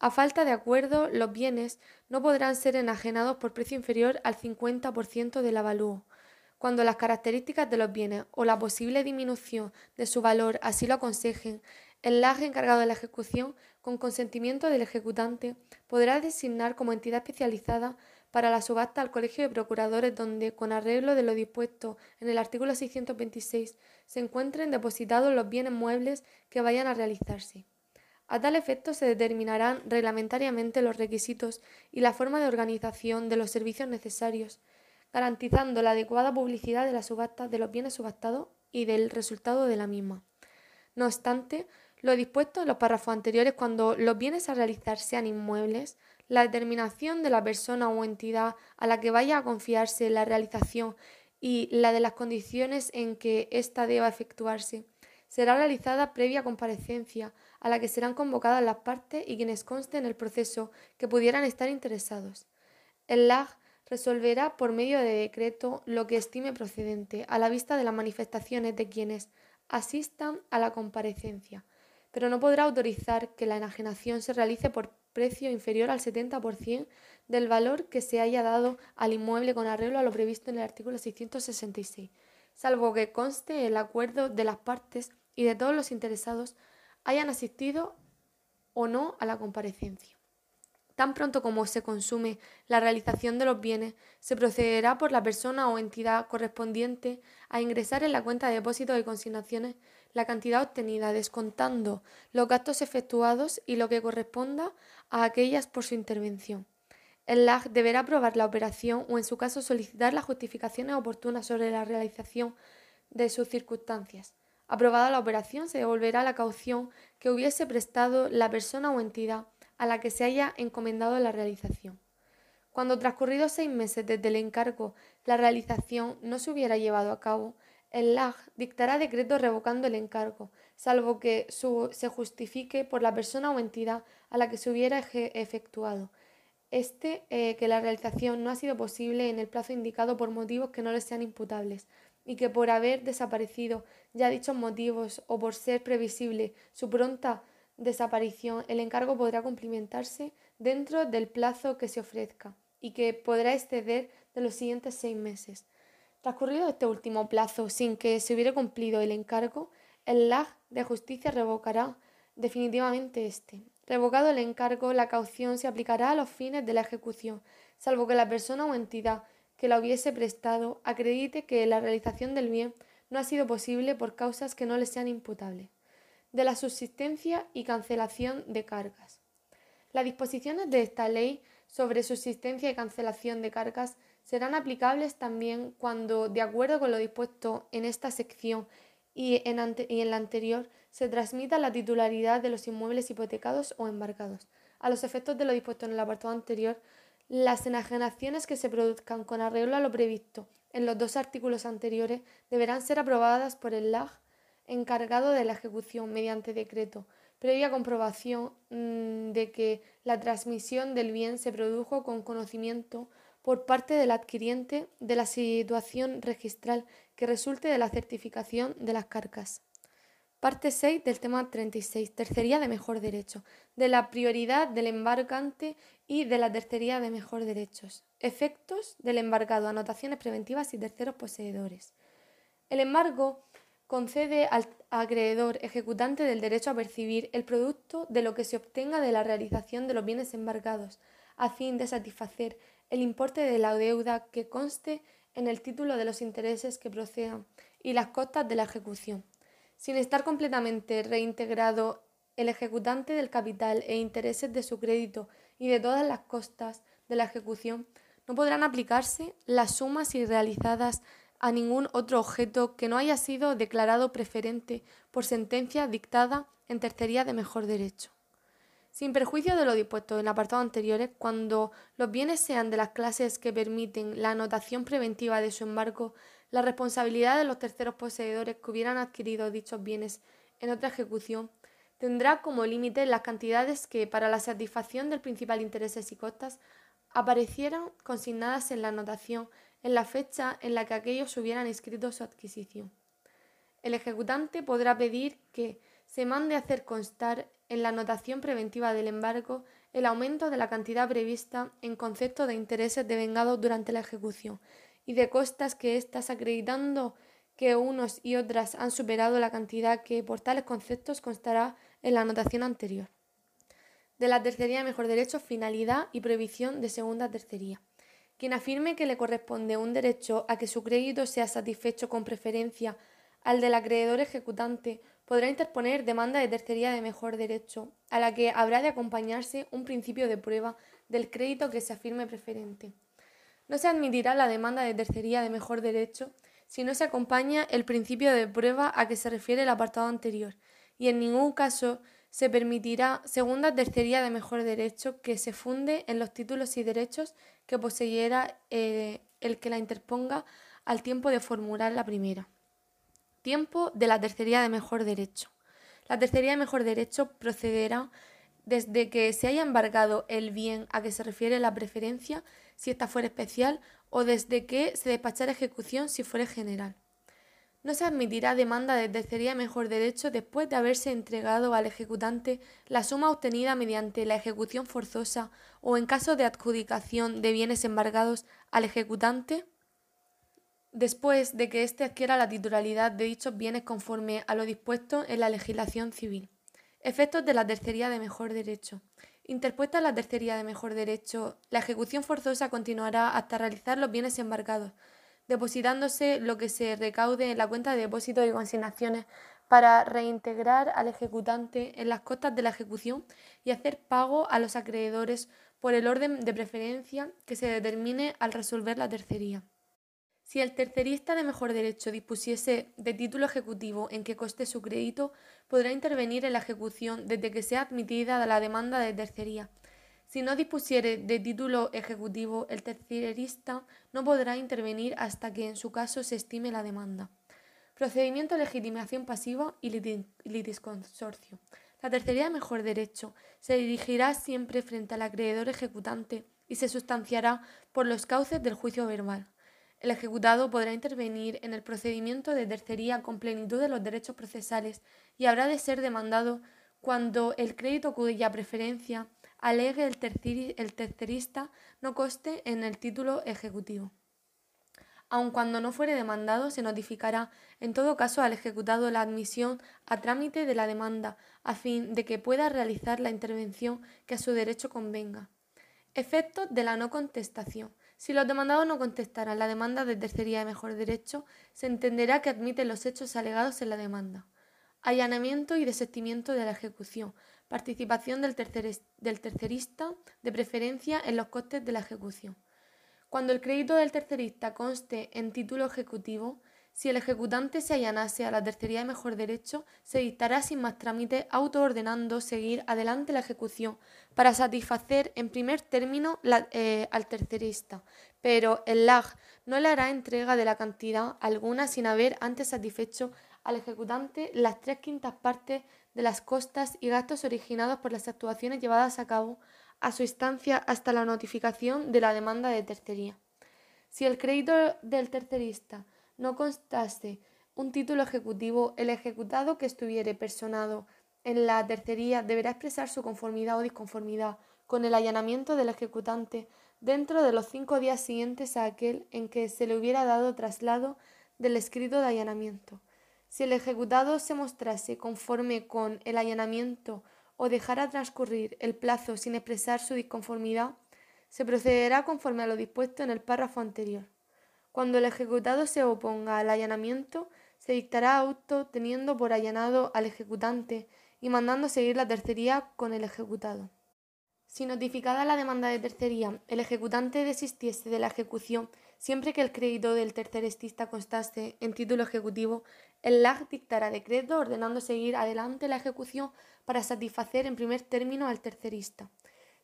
A falta de acuerdo, los bienes no podrán ser enajenados por precio inferior al 50% del avalúo. Cuando las características de los bienes o la posible disminución de su valor así lo aconsejen, el LAG encargado de la ejecución, con consentimiento del ejecutante, podrá designar como entidad especializada para la subasta al Colegio de Procuradores donde, con arreglo de lo dispuesto en el artículo 626, se encuentren depositados los bienes muebles que vayan a realizarse. A tal efecto se determinarán reglamentariamente los requisitos y la forma de organización de los servicios necesarios, garantizando la adecuada publicidad de la subasta de los bienes subastados y del resultado de la misma. No obstante, lo dispuesto en los párrafos anteriores cuando los bienes a realizar sean inmuebles, la determinación de la persona o entidad a la que vaya a confiarse la realización y la de las condiciones en que ésta deba efectuarse será realizada previa comparecencia a la que serán convocadas las partes y quienes consten en el proceso que pudieran estar interesados. El LAG resolverá por medio de decreto lo que estime procedente a la vista de las manifestaciones de quienes asistan a la comparecencia, pero no podrá autorizar que la enajenación se realice por precio inferior al 70% del valor que se haya dado al inmueble con arreglo a lo previsto en el artículo 666, salvo que conste el acuerdo de las partes y de todos los interesados hayan asistido o no a la comparecencia. Tan pronto como se consume la realización de los bienes, se procederá por la persona o entidad correspondiente a ingresar en la cuenta de depósitos y consignaciones la cantidad obtenida, descontando los gastos efectuados y lo que corresponda a aquellas por su intervención. El LAG deberá aprobar la operación o, en su caso, solicitar las justificaciones oportunas sobre la realización de sus circunstancias. Aprobada la operación, se devolverá la caución que hubiese prestado la persona o entidad a la que se haya encomendado la realización. Cuando transcurridos seis meses desde el encargo la realización no se hubiera llevado a cabo, el LAG dictará decreto revocando el encargo, salvo que se justifique por la persona o entidad a la que se hubiera efectuado. Este, eh, que la realización no ha sido posible en el plazo indicado por motivos que no les sean imputables y que por haber desaparecido ya dichos motivos o por ser previsible su pronta desaparición, el encargo podrá cumplimentarse dentro del plazo que se ofrezca y que podrá exceder de los siguientes seis meses. Transcurrido este último plazo sin que se hubiera cumplido el encargo, el LAG de justicia revocará definitivamente este. Revocado el encargo, la caución se aplicará a los fines de la ejecución, salvo que la persona o entidad que la hubiese prestado acredite que la realización del bien no ha sido posible por causas que no le sean imputables. De la subsistencia y cancelación de cargas. Las disposiciones de esta ley sobre subsistencia y cancelación de cargas serán aplicables también cuando, de acuerdo con lo dispuesto en esta sección y en, la anterior, se transmita la titularidad de los inmuebles hipotecados o embarcados. A los efectos de lo dispuesto en el apartado anterior, las enajenaciones que se produzcan con arreglo a lo previsto en los dos artículos anteriores deberán ser aprobadas por el LAG encargado de la ejecución mediante decreto, previa comprobación mm, de que la transmisión del bien se produjo con conocimiento por parte del adquiriente de la situación registral que resulte de la certificación de las cargas. Parte 6 del tema 36, tercería de mejor derecho, de la prioridad del embargante y de la tercería de mejor derechos. Efectos del embargado, anotaciones preventivas y terceros poseedores. El embargo concede al acreedor ejecutante del derecho a percibir el producto de lo que se obtenga de la realización de los bienes embargados, a fin de satisfacer el importe de la deuda que conste en el título de los intereses que procedan y las costas de la ejecución. Sin estar completamente reintegrado el ejecutante del capital e intereses de su crédito y de todas las costas de la ejecución, no podrán aplicarse las sumas irrealizadas a ningún otro objeto que no haya sido declarado preferente por sentencia dictada en tercería de mejor derecho. Sin perjuicio de lo dispuesto en apartados anteriores, cuando los bienes sean de las clases que permiten la anotación preventiva de su embargo, la responsabilidad de los terceros poseedores que hubieran adquirido dichos bienes en otra ejecución tendrá como límite las cantidades que, para la satisfacción del principal intereses y costas, aparecieran consignadas en la anotación en la fecha en la que aquellos hubieran inscrito su adquisición. El ejecutante podrá pedir que se mande hacer constar en la anotación preventiva del embargo el aumento de la cantidad prevista en concepto de intereses devengados durante la ejecución y de costas que éstas acreditando que unos y otras han superado la cantidad que por tales conceptos constará en la anotación anterior. De la tercería mejor derecho, finalidad y prohibición de segunda tercería. Quien afirme que le corresponde un derecho a que su crédito sea satisfecho con preferencia al del acreedor ejecutante podrá interponer demanda de tercería de mejor derecho, a la que habrá de acompañarse un principio de prueba del crédito que se afirme preferente. No se admitirá la demanda de tercería de mejor derecho si no se acompaña el principio de prueba a que se refiere el apartado anterior, y en ningún caso se permitirá segunda tercería de mejor derecho que se funde en los títulos y derechos que poseyera eh, el que la interponga al tiempo de formular la primera. Tiempo de la tercería de mejor derecho. La tercería de mejor derecho procederá desde que se haya embargado el bien a que se refiere la preferencia, si ésta fuera especial, o desde que se despachara ejecución si fuera general. No se admitirá demanda de tercería de mejor derecho después de haberse entregado al ejecutante la suma obtenida mediante la ejecución forzosa o en caso de adjudicación de bienes embargados al ejecutante después de que éste adquiera la titularidad de dichos bienes conforme a lo dispuesto en la legislación civil. Efectos de la tercería de mejor derecho. Interpuesta la tercería de mejor derecho, la ejecución forzosa continuará hasta realizar los bienes embargados, depositándose lo que se recaude en la cuenta de depósitos y consignaciones para reintegrar al ejecutante en las costas de la ejecución y hacer pago a los acreedores por el orden de preferencia que se determine al resolver la tercería. Si el tercerista de mejor derecho dispusiese de título ejecutivo en que coste su crédito, podrá intervenir en la ejecución desde que sea admitida la demanda de tercería. Si no dispusiere de título ejecutivo, el tercerista no podrá intervenir hasta que en su caso se estime la demanda. Procedimiento de legitimación pasiva y litisconsorcio. La tercería de mejor derecho se dirigirá siempre frente al acreedor ejecutante y se sustanciará por los cauces del juicio verbal. El ejecutado podrá intervenir en el procedimiento de tercería con plenitud de los derechos procesales y habrá de ser demandado cuando el crédito cuya preferencia alegue el, tercerista no coste en el título ejecutivo. Aun cuando no fuere demandado, se notificará en todo caso al ejecutado la admisión a trámite de la demanda, a fin de que pueda realizar la intervención que a su derecho convenga. Efectos de la no contestación. Si los demandados no contestaran la demanda de tercería de mejor derecho, se entenderá que admiten los hechos alegados en la demanda. Allanamiento y desistimiento de la ejecución. Participación del, del tercerista de preferencia en los costes de la ejecución. Cuando el crédito del tercerista conste en título ejecutivo, si el ejecutante se allanase a la tercería de mejor derecho, se dictará sin más trámite autoordenando seguir adelante la ejecución para satisfacer en primer término eh, al tercerista, pero el LAG no le hará entrega de la cantidad alguna sin haber antes satisfecho al ejecutante las tres quintas partes de las costas y gastos originados por las actuaciones llevadas a cabo a su instancia hasta la notificación de la demanda de tercería. Si el crédito del tercerista no constase un título ejecutivo, el ejecutado que estuviere personado en la tercería deberá expresar su conformidad o disconformidad con el allanamiento del ejecutante dentro de los cinco días siguientes a aquel en que se le hubiera dado traslado del escrito de allanamiento. Si el ejecutado se mostrase conforme con el allanamiento o dejara transcurrir el plazo sin expresar su disconformidad, se procederá conforme a lo dispuesto en el párrafo anterior. Cuando el ejecutado se oponga al allanamiento, se dictará auto teniendo por allanado al ejecutante y mandando seguir la tercería con el ejecutado. Si notificada la demanda de tercería, el ejecutante desistiese de la ejecución siempre que el crédito del terceristista constase en título ejecutivo, el LAG dictará decreto ordenando seguir adelante la ejecución para satisfacer en primer término al tercerista.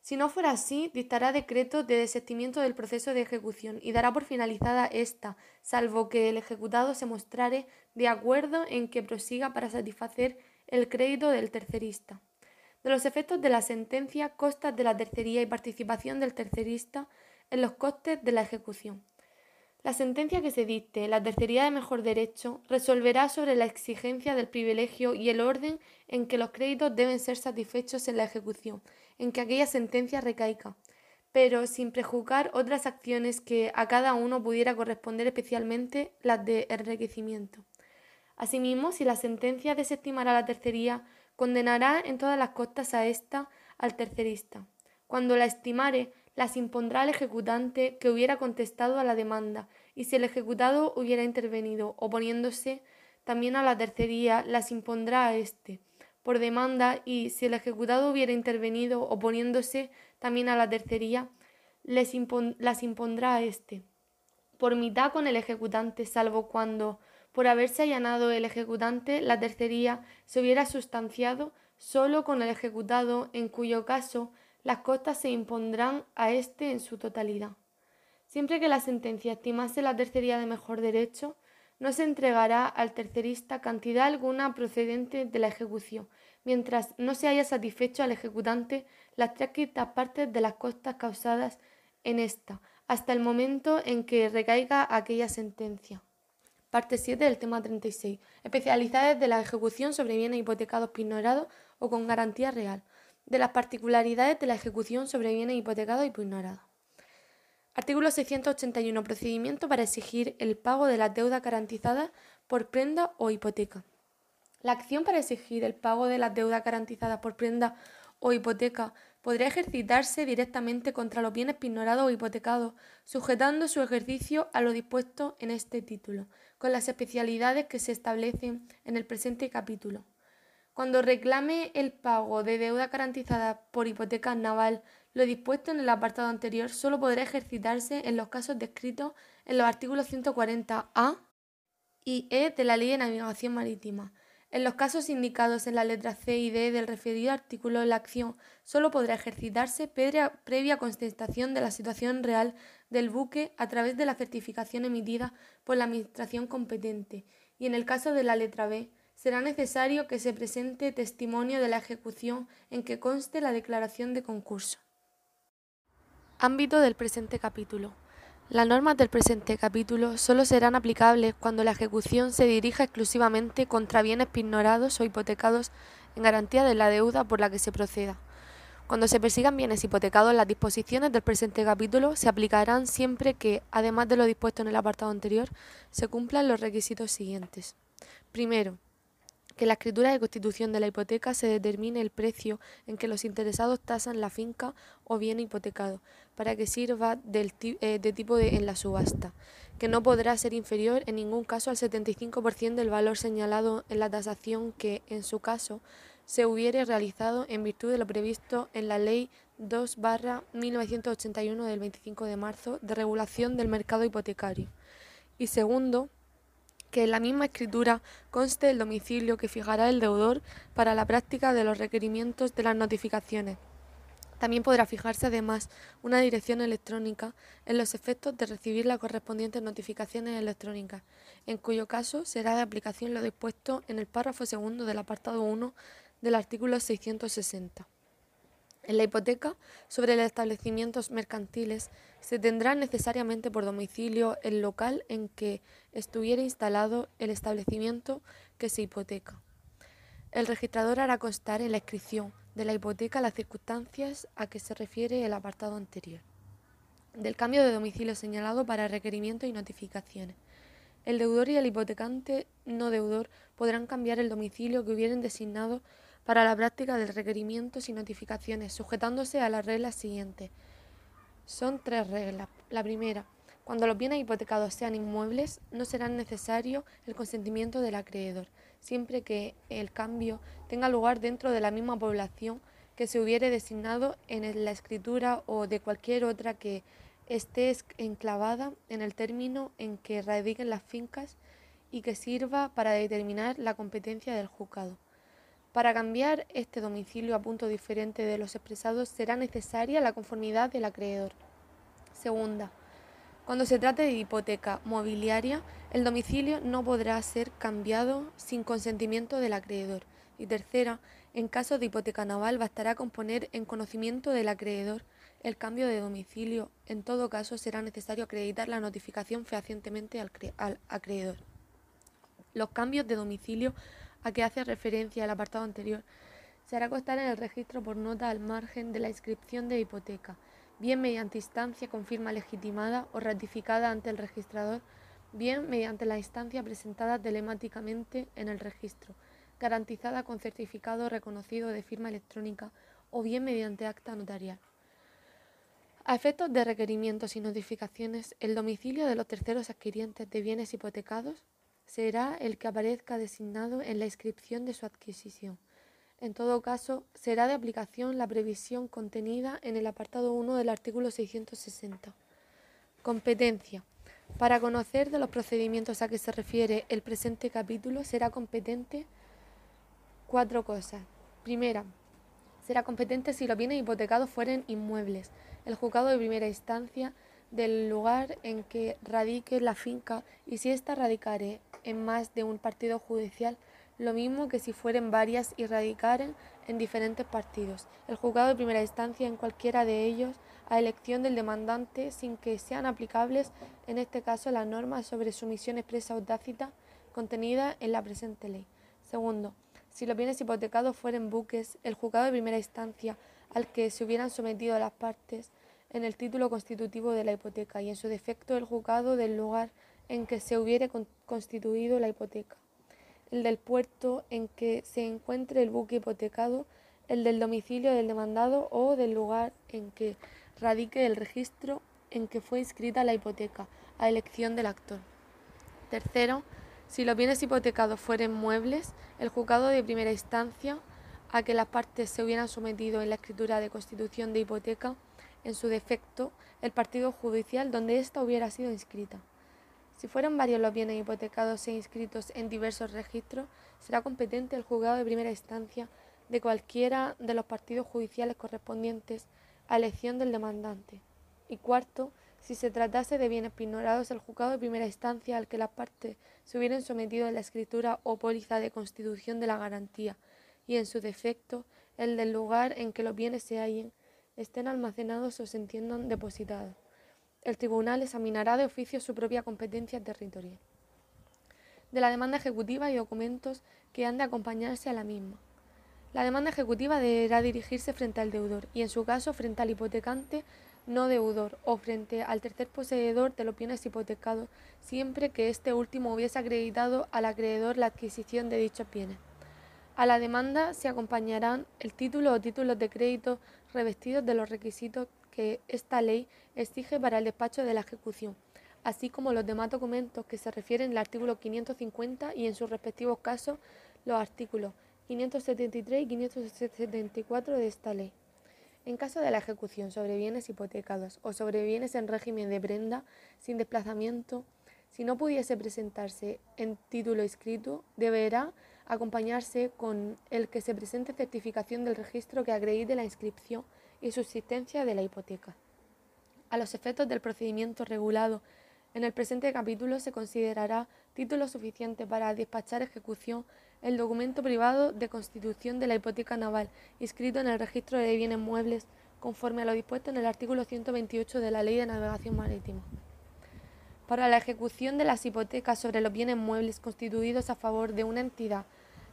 Si no fuera así, dictará decreto de desistimiento del proceso de ejecución y dará por finalizada esta, salvo que el ejecutado se mostrare de acuerdo en que prosiga para satisfacer el crédito del tercerista. De los efectos de la sentencia, costas de la tercería y participación del tercerista en los costes de la ejecución. La sentencia que se dicte, la tercería de mejor derecho, resolverá sobre la exigencia del privilegio y el orden en que los créditos deben ser satisfechos en la ejecución, en que aquella sentencia recaiga, pero sin prejuzgar otras acciones que a cada uno pudiera corresponder especialmente las de enriquecimiento. Asimismo, si la sentencia desestimara la tercería, condenará en todas las costas a ésta al tercerista. Cuando la estimare, las impondrá al ejecutante que hubiera contestado a la demanda, y si el ejecutado hubiera intervenido oponiéndose también a la tercería, las impondrá a éste por demanda, y si el ejecutado hubiera intervenido oponiéndose también a la tercería, les las impondrá a éste por mitad con el ejecutante, salvo cuando por haberse allanado el ejecutante, la tercería se hubiera sustanciado solo con el ejecutado, en cuyo caso las costas se impondrán a éste en su totalidad. Siempre que la sentencia estimase la tercería de mejor derecho, no se entregará al tercerista cantidad alguna procedente de la ejecución, mientras no se haya satisfecho al ejecutante las tres quintas partes de las costas causadas en esta, hasta el momento en que recaiga aquella sentencia. Parte 7 del tema 36. Especialidades de la ejecución sobre bienes hipotecados pignorados o con garantía real. De las particularidades de la ejecución sobre bienes hipotecados y pignorados. Artículo 681. Procedimiento para exigir el pago de las deudas garantizadas por prenda o hipoteca. La acción para exigir el pago de las deudas garantizadas por prenda o hipoteca podría ejercitarse directamente contra los bienes pignorados o hipotecados, sujetando su ejercicio a lo dispuesto en este título, con las especialidades que se establecen en el presente capítulo. Cuando reclame el pago de deuda garantizada por hipoteca naval, lo dispuesto en el apartado anterior solo podrá ejercitarse en los casos descritos en los artículos 140A y E de la Ley de Navegación Marítima. En los casos indicados en la letra C y D del referido artículo, la acción solo podrá ejercitarse previa, previa de la situación real del buque a través de la certificación emitida por la Administración competente y en el caso de la letra B será necesario que se presente testimonio de la ejecución en que conste la declaración de concurso. Ámbito del presente capítulo. Las normas del presente capítulo solo serán aplicables cuando la ejecución se dirija exclusivamente contra bienes pignorados o hipotecados en garantía de la deuda por la que se proceda. Cuando se persigan bienes hipotecados, las disposiciones del presente capítulo se aplicarán siempre que, además de lo dispuesto en el apartado anterior, se cumplan los requisitos siguientes. Primero, que la escritura de constitución de la hipoteca se determine el precio en que los interesados tasan la finca o bien hipotecado, para que sirva eh, de tipo de, en la subasta, que no podrá ser inferior en ningún caso al 75% del valor señalado en la tasación que, en su caso, se hubiere realizado en virtud de lo previsto en la Ley 2 1981 del 25 de marzo de regulación del mercado hipotecario. Y segundo, que en la misma escritura conste el domicilio que fijará el deudor para la práctica de los requerimientos de las notificaciones. También podrá fijarse además una dirección electrónica en los efectos de recibir las correspondientes notificaciones electrónicas, en cuyo caso será de aplicación lo dispuesto en el párrafo segundo del apartado 1 del artículo 660. En la hipoteca sobre los establecimientos mercantiles se tendrá necesariamente por domicilio el local en que estuviera instalado el establecimiento que se hipoteca. El registrador hará constar en la inscripción de la hipoteca las circunstancias a que se refiere el apartado anterior. Del cambio de domicilio señalado para requerimientos y notificaciones. El deudor y el hipotecante no deudor podrán cambiar el domicilio que hubieren designado para la práctica de requerimientos y notificaciones, sujetándose a las reglas siguientes. Son tres reglas. La primera, cuando los bienes hipotecados sean inmuebles, no será necesario el consentimiento del acreedor, siempre que el cambio tenga lugar dentro de la misma población que se hubiere designado en la escritura o de cualquier otra que esté enclavada en el término en que radiquen las fincas y que sirva para determinar la competencia del juzgado. Para cambiar este domicilio a punto diferente de los expresados será necesaria la conformidad del acreedor. Segunda, cuando se trate de hipoteca mobiliaria, el domicilio no podrá ser cambiado sin consentimiento del acreedor. Y tercera, en caso de hipoteca naval bastará con poner en conocimiento del acreedor el cambio de domicilio. En todo caso, será necesario acreditar la notificación fehacientemente al, acreedor. Los cambios de domicilio a que hace referencia el apartado anterior, se hará constar en el registro por nota al margen de la inscripción de hipoteca, bien mediante instancia con firma legitimada o ratificada ante el registrador, bien mediante la instancia presentada telemáticamente en el registro, garantizada con certificado reconocido de firma electrónica o bien mediante acta notarial. A efectos de requerimientos y notificaciones, el domicilio de los terceros adquirientes de bienes hipotecados será el que aparezca designado en la inscripción de su adquisición. En todo caso, será de aplicación la previsión contenida en el apartado 1 del artículo 660. Competencia. Para conocer de los procedimientos a que se refiere el presente capítulo, será competente cuatro cosas. Primera, será competente si los bienes hipotecados fueren inmuebles. El juzgado de primera instancia del lugar en que radique la finca y si ésta radicare en más de un partido judicial, lo mismo que si fueren varias y radicaren en diferentes partidos. El juzgado de primera instancia en cualquiera de ellos a elección del demandante sin que sean aplicables en este caso las normas sobre sumisión expresa o tácita contenida en la presente ley. Segundo, si los bienes hipotecados fueren buques, el juzgado de primera instancia al que se hubieran sometido las partes en el título constitutivo de la hipoteca y en su defecto el juzgado del lugar en que se hubiere constituido la hipoteca, el del puerto en que se encuentre el buque hipotecado, el del domicilio del demandado o del lugar en que radique el registro en que fue inscrita la hipoteca, a elección del actor. Tercero, si los bienes hipotecados fueren muebles, el juzgado de primera instancia a que las partes se hubieran sometido en la escritura de constitución de hipoteca en su defecto, el partido judicial donde ésta hubiera sido inscrita. Si fueran varios los bienes hipotecados e inscritos en diversos registros, será competente el juzgado de primera instancia de cualquiera de los partidos judiciales correspondientes a elección del demandante. Y cuarto, si se tratase de bienes pignorados, el juzgado de primera instancia al que las partes se hubieran sometido en la escritura o póliza de constitución de la garantía, y en su defecto, el del lugar en que los bienes se hallen, estén almacenados o se entiendan depositados. El tribunal examinará de oficio su propia competencia territorial. De la demanda ejecutiva y documentos que han de acompañarse a la misma. La demanda ejecutiva deberá dirigirse frente al deudor y, en su caso, frente al hipotecante no deudor o frente al tercer poseedor de los bienes hipotecados, siempre que éste último hubiese acreditado al acreedor la adquisición de dichos bienes. A la demanda se acompañarán el título o títulos de crédito revestidos de los requisitos que esta ley exige para el despacho de la ejecución, así como los demás documentos que se refieren al artículo 550 y en sus respectivos casos los artículos 573 y 574 de esta ley. En caso de la ejecución sobre bienes hipotecados o sobre bienes en régimen de prenda sin desplazamiento, si no pudiese presentarse en título escrito, deberá acompañarse con el que se presente certificación del registro que acredite la inscripción y subsistencia de la hipoteca. A los efectos del procedimiento regulado En el presente capítulo se considerará título suficiente para despachar ejecución el documento privado de constitución de la hipoteca naval, inscrito en el registro de bienes muebles, conforme a lo dispuesto en el artículo 128 de la Ley de Navegación Marítima. Para la ejecución de las hipotecas sobre los bienes muebles constituidos a favor de una entidad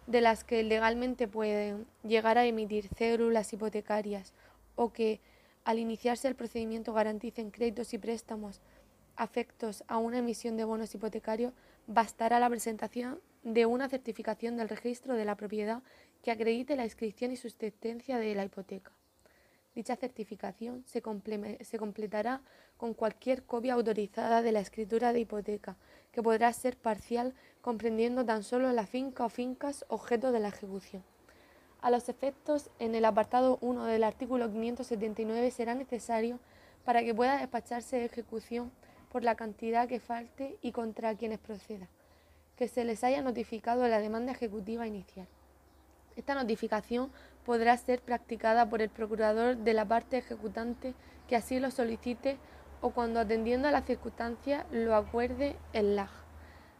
de las que legalmente pueden llegar a emitir cédulas hipotecarias o que al iniciarse el procedimiento garanticen créditos y préstamos afectos a una emisión de bonos hipotecarios, bastará la presentación de una certificación del registro de la propiedad que acredite la inscripción y subsistencia de la hipoteca. Dicha certificación se, se, completará con cualquier copia autorizada de la escritura de hipoteca, que podrá ser parcial, comprendiendo tan solo la finca o fincas objeto de la ejecución. A los efectos, en el apartado 1 del artículo 579 será necesario, para que pueda despacharse ejecución por la cantidad que falte y contra quienes proceda, que se les haya notificado la demanda ejecutiva inicial. Esta notificación podrá ser practicada por el procurador de la parte ejecutante que así lo solicite o cuando atendiendo a las circunstancias lo acuerde el LAG.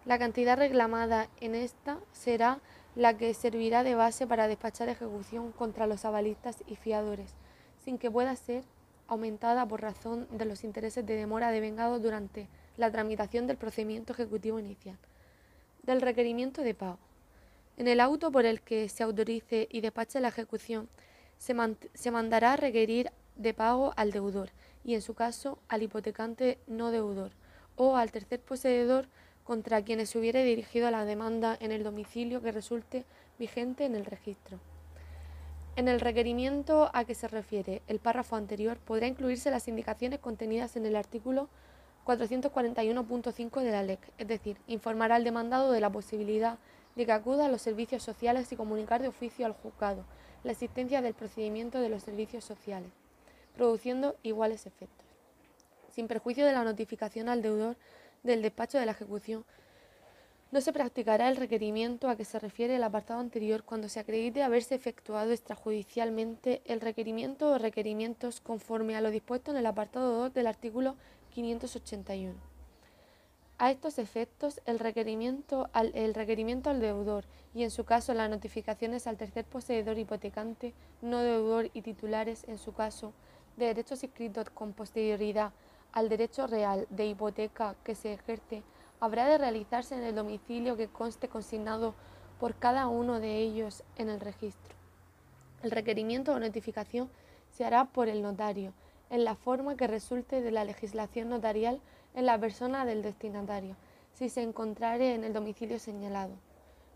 La cantidad reclamada en esta será la que servirá de base para despachar ejecución contra los avalistas y fiadores, sin que pueda ser aumentada por razón de los intereses de demora devengados durante la tramitación del procedimiento ejecutivo inicial. Del requerimiento de pago. En el auto por el que se autorice y despache la ejecución, se, se mandará requerir de pago al deudor y, en su caso, al hipotecante no deudor o al tercer poseedor contra quienes se hubiere dirigido la demanda en el domicilio que resulte vigente en el registro. En el requerimiento a que se refiere el párrafo anterior podrá incluirse las indicaciones contenidas en el artículo 441.5 de la LEC, es decir, informar al demandado de la posibilidad de que acuda a los servicios sociales y comunicar de oficio al juzgado la existencia del procedimiento de los servicios sociales, produciendo iguales efectos. Sin perjuicio de la notificación al deudor del despacho de la ejecución, no se practicará el requerimiento a que se refiere el apartado anterior cuando se acredite haberse efectuado extrajudicialmente el requerimiento o requerimientos conforme a lo dispuesto en el apartado 2 del artículo 581. A estos efectos, el requerimiento, al, el requerimiento al deudor y, en su caso, las notificaciones al tercer poseedor hipotecante, no deudor y titulares, en su caso, de derechos inscritos con posterioridad al derecho real de hipoteca que se ejerce, habrá de realizarse en el domicilio que conste consignado por cada uno de ellos en el registro. El requerimiento o notificación se hará por el notario, en la forma que resulte de la legislación notarial en la persona del destinatario, si se encontrare en el domicilio señalado.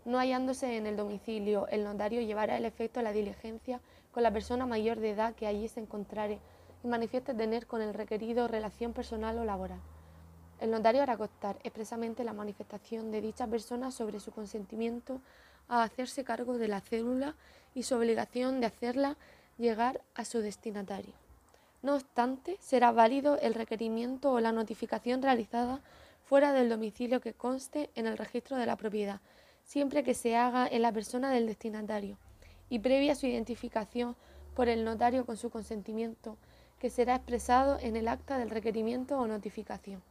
No hallándose en el domicilio, el notario llevará el efecto de la diligencia con la persona mayor de edad que allí se encontrare y manifieste tener con el requerido relación personal o laboral. El notario hará constar expresamente la manifestación de dicha persona sobre su consentimiento a hacerse cargo de la célula y su obligación de hacerla llegar a su destinatario. No obstante, será válido el requerimiento o la notificación realizada fuera del domicilio que conste en el registro de la propiedad, siempre que se haga en la persona del destinatario y previa su identificación por el notario con su consentimiento, que será expresado en el acta del requerimiento o notificación.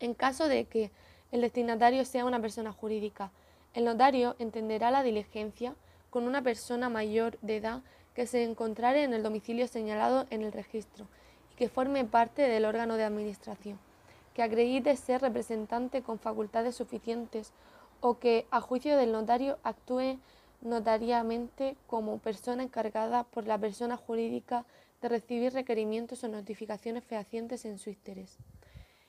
En caso de que el destinatario sea una persona jurídica, el notario entenderá la diligencia con una persona mayor de edad que se encontrare en el domicilio señalado en el registro y que forme parte del órgano de administración, que acredite ser representante con facultades suficientes o que, a juicio del notario, actúe notariamente como persona encargada por la persona jurídica de recibir requerimientos o notificaciones fehacientes en su interés.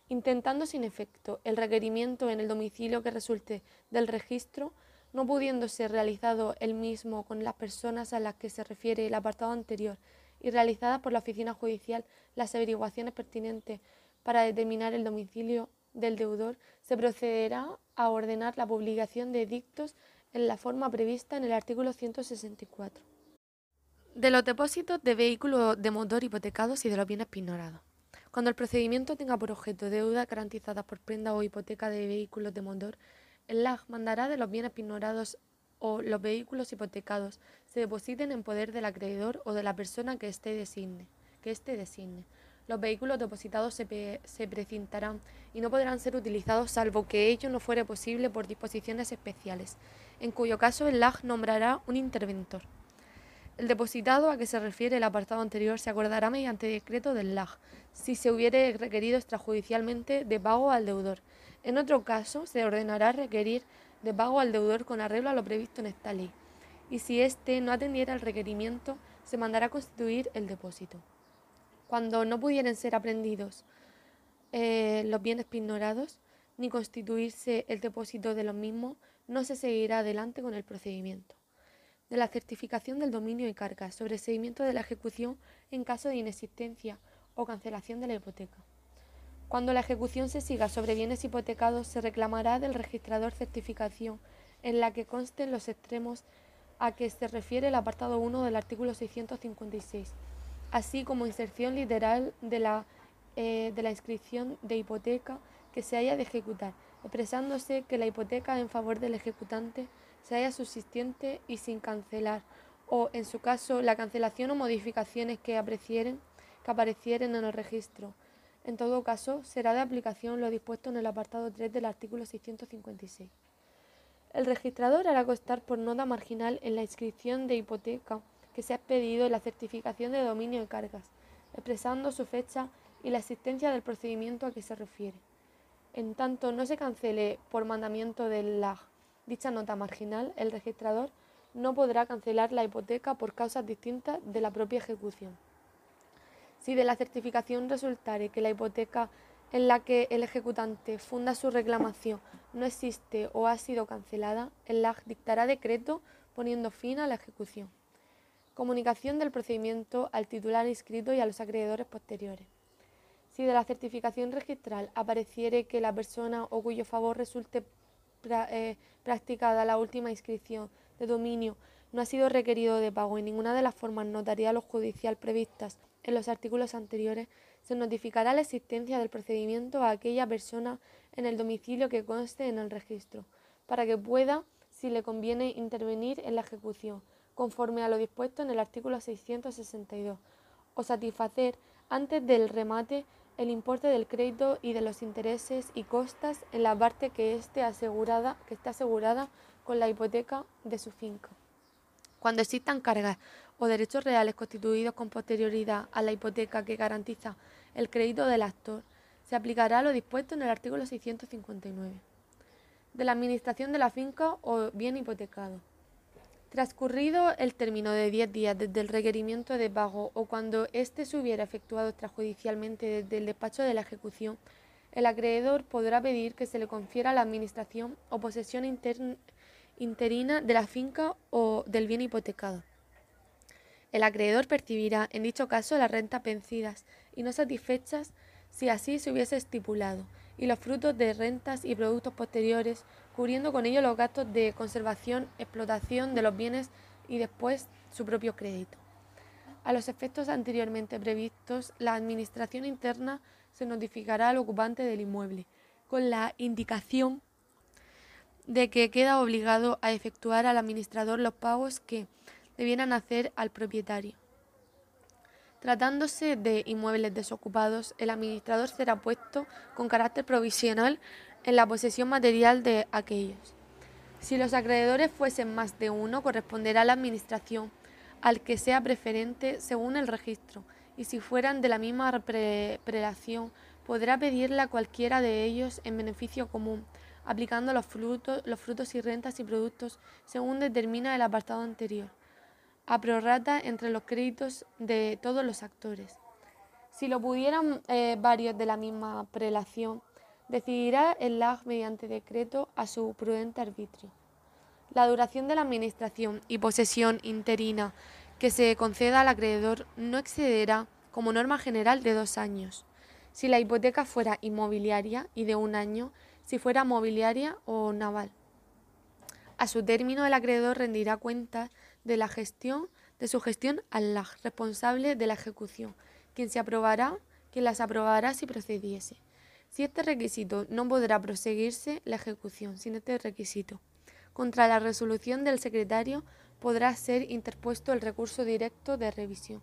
Intentando sin efecto el requerimiento en el domicilio que resulte del registro, no pudiendo ser realizado el mismo con las personas a las que se refiere el apartado anterior y realizadas por la oficina judicial las averiguaciones pertinentes para determinar el domicilio del deudor, se procederá a ordenar la publicación de dictos en la forma prevista en el artículo 164. De los depósitos de vehículos de motor hipotecados y de los bienes pignorados. Cuando el procedimiento tenga por objeto deuda garantizada por prenda o hipoteca de vehículos de motor, el LAG mandará de los bienes pignorados o los vehículos hipotecados se depositen en poder del acreedor o de la persona que éste designe, que designe, los vehículos depositados se, se, precintarán y no podrán ser utilizados salvo que ello no fuere posible por disposiciones especiales, en cuyo caso el LAG nombrará un interventor. El depositado a que se refiere el apartado anterior se acordará mediante decreto del LAG, si se hubiere requerido extrajudicialmente de pago al deudor. En otro caso, se ordenará requerir de pago al deudor con arreglo a lo previsto en esta ley, y si éste no atendiera el requerimiento, se mandará constituir el depósito. Cuando no pudieren ser aprendidos eh, los bienes pignorados, ni constituirse el depósito de los mismos, no se seguirá adelante con el procedimiento. De la certificación del dominio y carga sobre seguimiento de la ejecución en caso de inexistencia o cancelación de la hipoteca. Cuando la ejecución se siga sobre bienes hipotecados, se reclamará del registrador certificación en la que consten los extremos a que se refiere el apartado 1 del artículo 656, así como inserción literal de la, eh, de la inscripción de hipoteca que se haya de ejecutar, expresándose que la hipoteca en favor del ejecutante se haya subsistente y sin cancelar, o, en su caso, la cancelación o modificaciones que, aprecieren, que aparecieren en el registro. En todo caso, será de aplicación lo dispuesto en el apartado 3 del artículo 656. El registrador hará constar por nota marginal en la inscripción de hipoteca que se ha expedido la certificación de dominio de cargas, expresando su fecha y la existencia del procedimiento a que se refiere. En tanto no se cancele por mandamiento de la dicha nota marginal, el registrador no podrá cancelar la hipoteca por causas distintas de la propia ejecución. Si de la certificación resultare que la hipoteca en la que el ejecutante funda su reclamación no existe o ha sido cancelada, el LAG dictará decreto poniendo fin a la ejecución. Comunicación del procedimiento al titular inscrito y a los acreedores posteriores. Si de la certificación registral apareciere que la persona o cuyo favor resulte eh, practicada la última inscripción de dominio no ha sido requerido de pago en ninguna de las formas notarial o judicial previstas en los artículos anteriores, se notificará la existencia del procedimiento a aquella persona en el domicilio que conste en el registro, para que pueda, si le conviene, intervenir en la ejecución, conforme a lo dispuesto en el artículo 662, o satisfacer antes del remate el importe del crédito y de los intereses y costas en la parte que esté asegurada, que esté asegurada con la hipoteca de su finca. Cuando existan cargas o derechos reales constituidos con posterioridad a la hipoteca que garantiza el crédito del actor, se aplicará lo dispuesto en el artículo 659. De la administración de la finca o bien hipotecado. Transcurrido el término de 10 días desde el requerimiento de pago o cuando éste se hubiera efectuado extrajudicialmente desde el despacho de la ejecución, el acreedor podrá pedir que se le confiera la administración o posesión interina de la finca o del bien hipotecado. El acreedor percibirá, en dicho caso, las rentas vencidas y no satisfechas si así se hubiese estipulado, y los frutos de rentas y productos posteriores, cubriendo con ello los gastos de conservación, explotación de los bienes y después su propio crédito. A los efectos anteriormente previstos, la Administración interna se notificará al ocupante del inmueble, con la indicación de que queda obligado a efectuar al administrador los pagos que, debieran hacer al propietario. Tratándose de inmuebles desocupados, el administrador será puesto con carácter provisional en la posesión material de aquellos. Si los acreedores fuesen más de uno, corresponderá a la administración al que sea preferente según el registro, y si fueran de la misma prelación, podrá pedirle a cualquiera de ellos en beneficio común, aplicando los frutos, los frutos y rentas y productos según determina el apartado anterior a prorrata entre los créditos de todos los actores. Si lo pudieran eh, varios de la misma prelación, decidirá el LAG mediante decreto a su prudente arbitrio. La duración de la administración y posesión interina que se conceda al acreedor no excederá, como norma general, de dos años. Si la hipoteca fuera inmobiliaria y de un año, si fuera mobiliaria o naval. A su término, el acreedor rendirá cuentas de la gestión de su gestión al responsable de la ejecución, quien se aprobará, quien las aprobará si procediese. Si este requisito no podrá proseguirse la ejecución sin este requisito. Contra la resolución del secretario podrá ser interpuesto el recurso directo de revisión.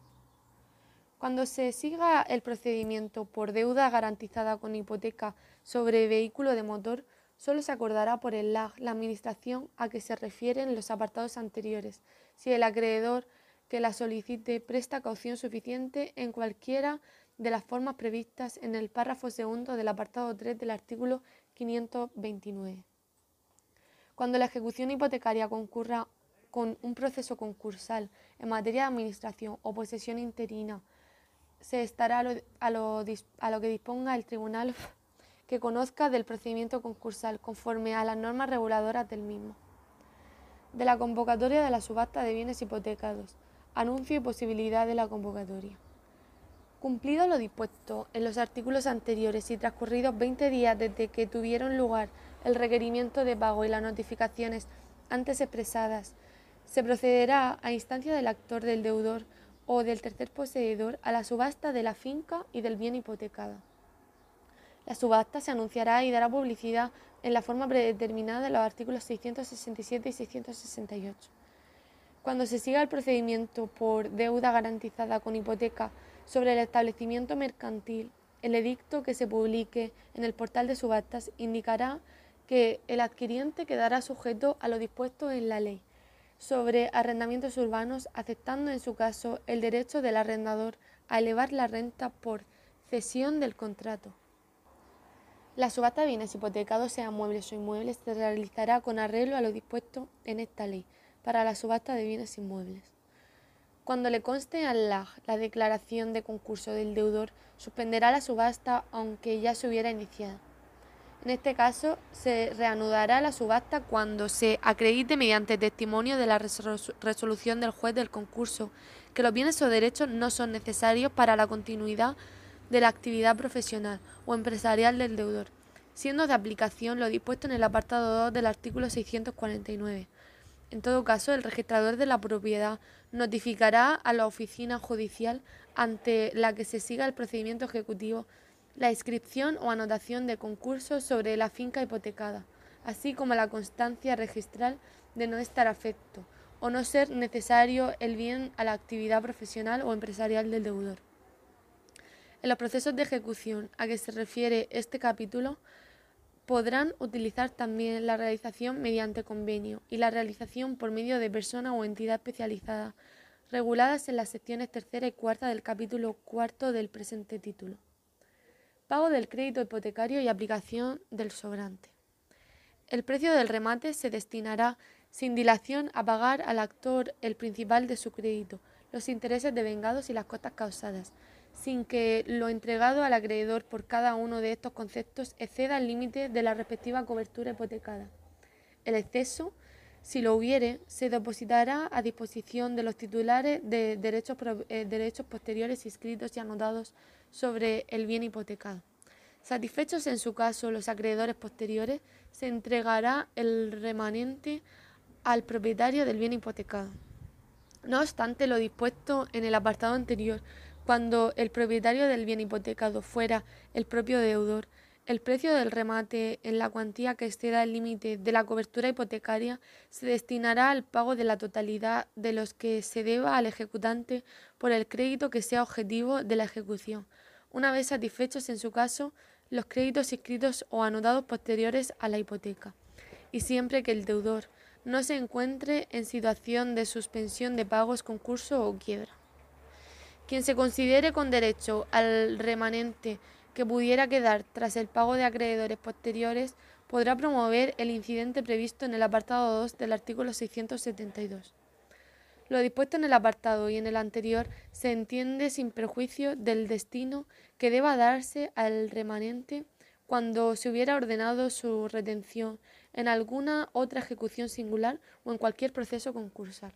Cuando se siga el procedimiento por deuda garantizada con hipoteca sobre vehículo de motor, solo se acordará por el LAG la administración a que se refieren los apartados anteriores, si el acreedor que la solicite presta caución suficiente en cualquiera de las formas previstas en el párrafo segundo del apartado 3 del artículo 529. Cuando la ejecución hipotecaria concurra con un proceso concursal en materia de administración o posesión interina, se estará a lo, que disponga el tribunal que conozca del procedimiento concursal conforme a las normas reguladoras del mismo. De la convocatoria de la subasta de bienes hipotecados. Anuncio y posibilidad de la convocatoria. Cumplido lo dispuesto en los artículos anteriores y transcurridos 20 días desde que tuvieron lugar el requerimiento de pago y las notificaciones antes expresadas, se procederá a instancia del actor del deudor o del tercer poseedor a la subasta de la finca y del bien hipotecado. La subasta se anunciará y dará publicidad en la forma predeterminada de los artículos 667 y 668. Cuando se siga el procedimiento por deuda garantizada con hipoteca sobre el establecimiento mercantil, el edicto que se publique en el portal de subastas indicará que el adquiriente quedará sujeto a lo dispuesto en la ley sobre arrendamientos urbanos, aceptando en su caso el derecho del arrendador a elevar la renta por cesión del contrato. La subasta de bienes hipotecados, sean muebles o inmuebles, se realizará con arreglo a lo dispuesto en esta ley para la subasta de bienes inmuebles. Cuando le conste al LAG la declaración de concurso del deudor, suspenderá la subasta aunque ya se hubiera iniciado. En este caso, se reanudará la subasta cuando se acredite mediante testimonio de la resolución del juez del concurso que los bienes o derechos no son necesarios para la continuidad de la actividad profesional o empresarial del deudor, siendo de aplicación lo dispuesto en el apartado 2 del artículo 649. En todo caso, el registrador de la propiedad notificará a la oficina judicial ante la que se siga el procedimiento ejecutivo la inscripción o anotación de concursos sobre la finca hipotecada, así como la constancia registral de no estar afecto o no ser necesario el bien a la actividad profesional o empresarial del deudor. En los procesos de ejecución a que se refiere este capítulo, podrán utilizar también la realización mediante convenio y la realización por medio de persona o entidad especializada, reguladas en las secciones tercera y cuarta del capítulo cuarto del presente título pago del crédito hipotecario y aplicación del sobrante. El precio del remate se destinará sin dilación a pagar al actor el principal de su crédito, los intereses devengados y las costas causadas, sin que lo entregado al acreedor por cada uno de estos conceptos exceda el límite de la respectiva cobertura hipotecada. El exceso, si lo hubiere, se depositará a disposición de los titulares de derechos, eh, derechos posteriores inscritos y anotados sobre el bien hipotecado. Satisfechos en su caso los acreedores posteriores, se entregará el remanente al propietario del bien hipotecado. No obstante lo dispuesto en el apartado anterior, cuando el propietario del bien hipotecado fuera el propio deudor, el precio del remate en la cuantía que exceda el límite de la cobertura hipotecaria se destinará al pago de la totalidad de los que se deba al ejecutante por el crédito que sea objetivo de la ejecución, una vez satisfechos en su caso los créditos inscritos o anotados posteriores a la hipoteca, y siempre que el deudor no se encuentre en situación de suspensión de pagos, concurso o quiebra. Quien se considere con derecho al remanente que pudiera quedar tras el pago de acreedores posteriores podrá promover el incidente previsto en el apartado 2 del artículo 672. Lo dispuesto en el apartado y en el anterior se entiende sin perjuicio del destino que deba darse al remanente cuando se hubiera ordenado su retención en alguna otra ejecución singular o en cualquier proceso concursal.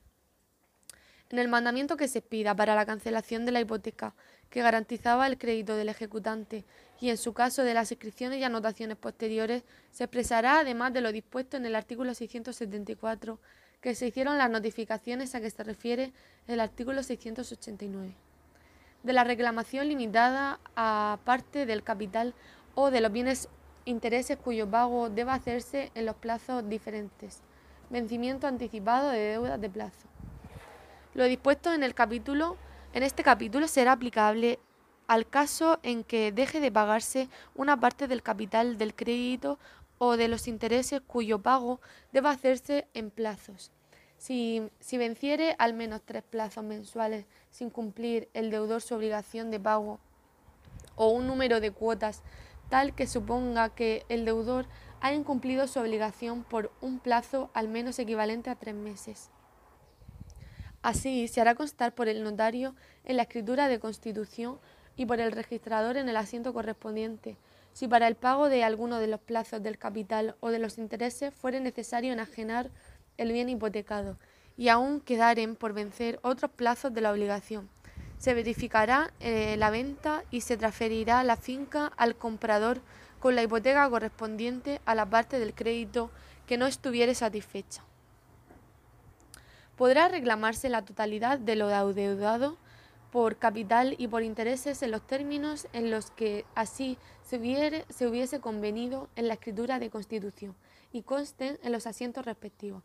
En el mandamiento que se pida para la cancelación de la hipoteca que garantizaba el crédito del ejecutante y en su caso de las inscripciones y anotaciones posteriores se expresará además de lo dispuesto en el artículo 674 que se hicieron las notificaciones a que se refiere el artículo 689. De la reclamación limitada a parte del capital o de los bienes intereses cuyo pago deba hacerse en los plazos diferentes. Vencimiento anticipado de deudas de plazo. Lo dispuesto en el capítulo En este capítulo será aplicable al caso en que deje de pagarse una parte del capital del crédito o de los intereses cuyo pago deba hacerse en plazos. Si, si, venciere al menos tres plazos mensuales sin cumplir el deudor su obligación de pago o un número de cuotas tal que suponga que el deudor ha incumplido su obligación por un plazo al menos equivalente a tres meses. Así se hará constar por el notario en la escritura de constitución y por el registrador en el asiento correspondiente, si para el pago de alguno de los plazos del capital o de los intereses fuere necesario enajenar el bien hipotecado y aún quedaren por vencer otros plazos de la obligación. Se verificará eh, la venta y se transferirá la finca al comprador con la hipoteca correspondiente a la parte del crédito que no estuviere satisfecha. Podrá reclamarse la totalidad de lo adeudado por capital y por intereses en los términos en los que así se, hubiese convenido en la escritura de constitución y consten en los asientos respectivos.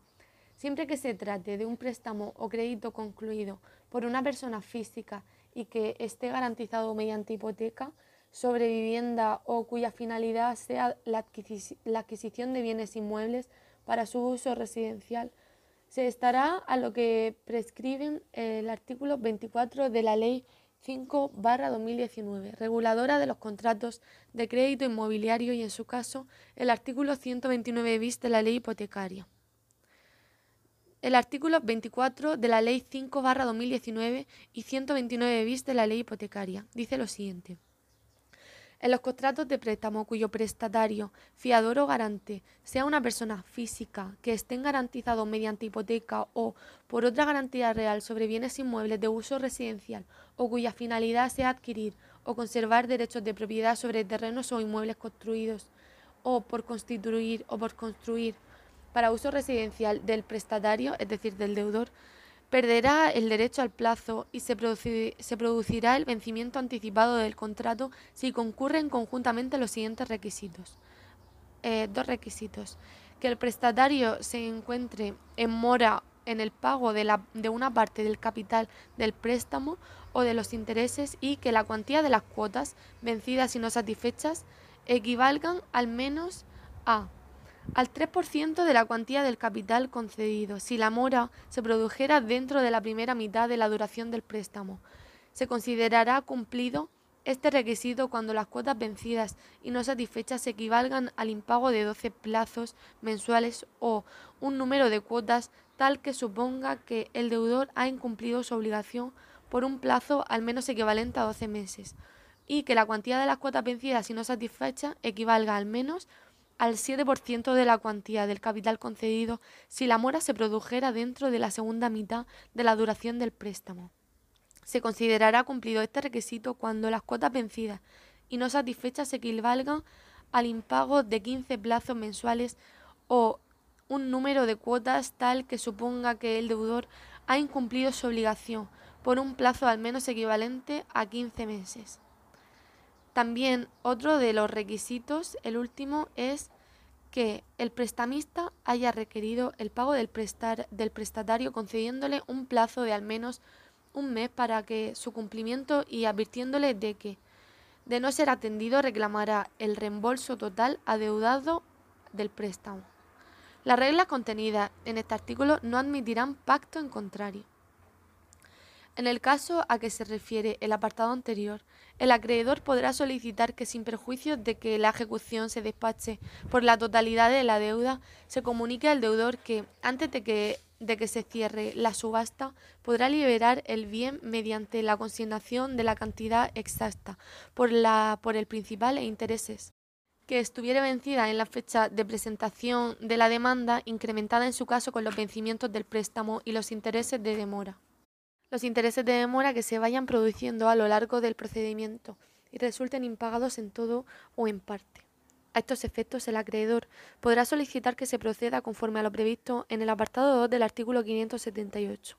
Siempre que se trate de un préstamo o crédito concluido por una persona física y que esté garantizado mediante hipoteca sobre vivienda o cuya finalidad sea la, adquisición de bienes inmuebles para su uso residencial, se estará a lo que prescriben el artículo 24 de la Ley 5 2019, reguladora de los contratos de crédito inmobiliario y en su caso el artículo 129 bis de la Ley hipotecaria. El artículo 24 de la Ley 5 2019 y 129 bis de la Ley hipotecaria dice lo siguiente. En los contratos de préstamo cuyo prestatario, fiador o garante sea una persona física que estén garantizados mediante hipoteca o por otra garantía real sobre bienes inmuebles de uso residencial o cuya finalidad sea adquirir o conservar derechos de propiedad sobre terrenos o inmuebles construidos o por constituir o por construir para uso residencial del prestatario, es decir, del deudor, perderá el derecho al plazo y se, producirá el vencimiento anticipado del contrato si concurren conjuntamente los siguientes requisitos. Eh, dos requisitos. Que el prestatario se encuentre en mora en el pago de, la, de una parte del capital del préstamo o de los intereses y que la cuantía de las cuotas vencidas y no satisfechas equivalgan al menos a al 3% de la cuantía del capital concedido, si la mora se produjera dentro de la primera mitad de la duración del préstamo. Se considerará cumplido este requisito cuando las cuotas vencidas y no satisfechas equivalgan al impago de 12 plazos mensuales o un número de cuotas tal que suponga que el deudor ha incumplido su obligación por un plazo al menos equivalente a 12 meses y que la cuantía de las cuotas vencidas y no satisfechas equivalga al menos al 7% de la cuantía del capital concedido si la mora se produjera dentro de la segunda mitad de la duración del préstamo. Se considerará cumplido este requisito cuando las cuotas vencidas y no satisfechas equivalgan al impago de 15 plazos mensuales o un número de cuotas tal que suponga que el deudor ha incumplido su obligación por un plazo al menos equivalente a 15 meses. También otro de los requisitos, el último, es que el prestamista haya requerido el pago del, prestatario concediéndole un plazo de al menos un mes para que su cumplimiento y advirtiéndole de que, de no ser atendido, reclamará el reembolso total adeudado del préstamo. Las reglas contenidas en este artículo no admitirán pacto en contrario. En el caso a que se refiere el apartado anterior, el acreedor podrá solicitar que sin perjuicio de que la ejecución se despache por la totalidad de la deuda, se comunique al deudor que, antes de que, de que se cierre la subasta, podrá liberar el bien mediante la consignación de la cantidad exacta por, la, por el principal e intereses. Que estuviera vencida en la fecha de presentación de la demanda, incrementada en su caso con los vencimientos del préstamo y los intereses de demora los intereses de demora que se vayan produciendo a lo largo del procedimiento y resulten impagados en todo o en parte. A estos efectos, el acreedor podrá solicitar que se proceda conforme a lo previsto en el apartado 2 del artículo 578.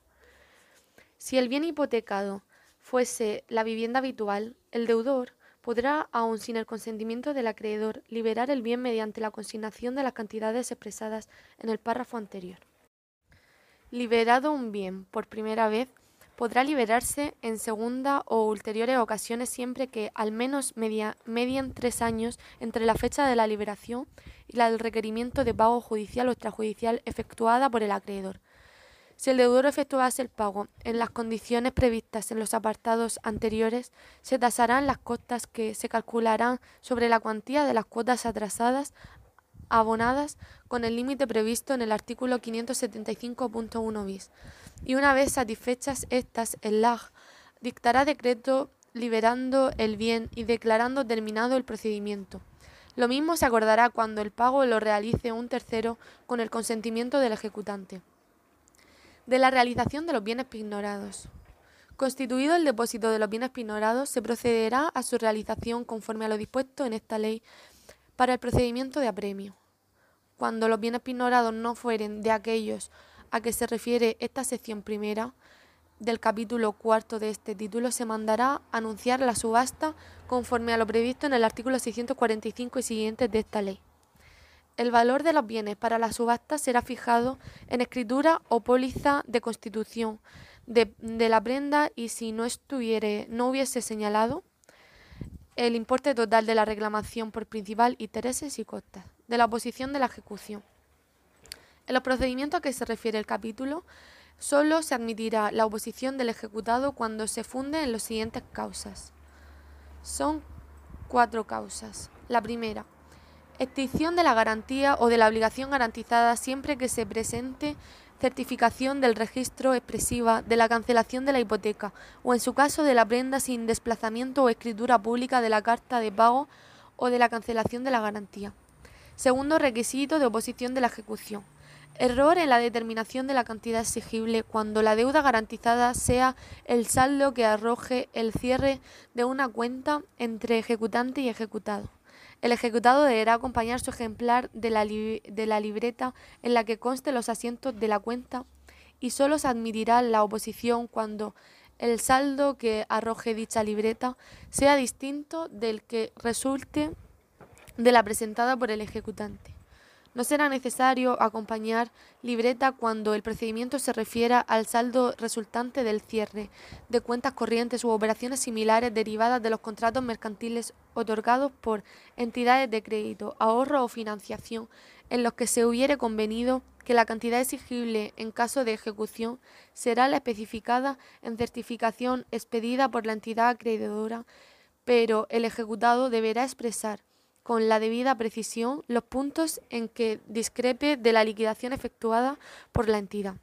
Si el bien hipotecado fuese la vivienda habitual, el deudor podrá, aun sin el consentimiento del acreedor, liberar el bien mediante la consignación de las cantidades expresadas en el párrafo anterior. Liberado un bien por primera vez, podrá liberarse en segunda o ulteriores ocasiones siempre que al menos media, medien tres años entre la fecha de la liberación y la del requerimiento de pago judicial o extrajudicial efectuada por el acreedor. Si el deudor efectuase el pago en las condiciones previstas en los apartados anteriores, se tasarán las costas que se calcularán sobre la cuantía de las cuotas atrasadas abonadas con el límite previsto en el artículo 575.1 bis. Y una vez satisfechas estas, el LAG dictará decreto liberando el bien y declarando terminado el procedimiento. Lo mismo se acordará cuando el pago lo realice un tercero con el consentimiento del ejecutante de la realización de los bienes pignorados. Constituido el depósito de los bienes pignorados, se procederá a su realización conforme a lo dispuesto en esta ley para el procedimiento de apremio. Cuando los bienes pignorados no fueren de aquellos a que se refiere esta sección primera del capítulo cuarto de este título, se mandará anunciar la subasta conforme a lo previsto en el artículo 645 y siguientes de esta ley. El valor de los bienes para la subasta será fijado en escritura o póliza de constitución de, la prenda y si no estuviere, no hubiese señalado el importe total de la reclamación por principal, intereses y costas, de la oposición de la ejecución. En los procedimientos a que se refiere el capítulo, solo se admitirá la oposición del ejecutado cuando se funde en las siguientes causas. Son cuatro causas. La primera, Extinción de la garantía o de la obligación garantizada siempre que se presente certificación del registro expresiva de la cancelación de la hipoteca o en su caso de la prenda sin desplazamiento o escritura pública de la carta de pago o de la cancelación de la garantía. Segundo requisito de oposición de la ejecución. Error en la determinación de la cantidad exigible cuando la deuda garantizada sea el saldo que arroje el cierre de una cuenta entre ejecutante y ejecutado. El ejecutado deberá acompañar su ejemplar de la, libreta en la que conste los asientos de la cuenta y solo se admitirá la oposición cuando el saldo que arroje dicha libreta sea distinto del que resulte de la presentada por el ejecutante. No será necesario acompañar libreta cuando el procedimiento se refiera al saldo resultante del cierre de cuentas corrientes u operaciones similares derivadas de los contratos mercantiles otorgados por entidades de crédito, ahorro o financiación en los que se hubiere convenido que la cantidad exigible en caso de ejecución será la especificada en certificación expedida por la entidad acreedora, pero el ejecutado deberá expresar con la debida precisión los puntos en que discrepe de la liquidación efectuada por la entidad.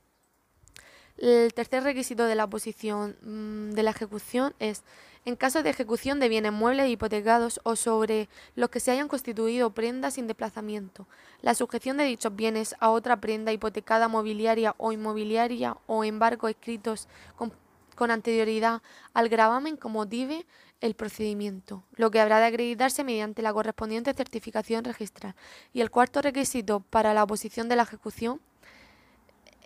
El tercer requisito de la posición mm, de la ejecución es en caso de ejecución de bienes muebles hipotecados o sobre los que se hayan constituido prendas sin desplazamiento, la sujeción de dichos bienes a otra prenda hipotecada mobiliaria o inmobiliaria o embargo escritos con, con anterioridad al gravamen como motive el procedimiento, lo que habrá de acreditarse mediante la correspondiente certificación registral. Y el cuarto requisito para la oposición de la ejecución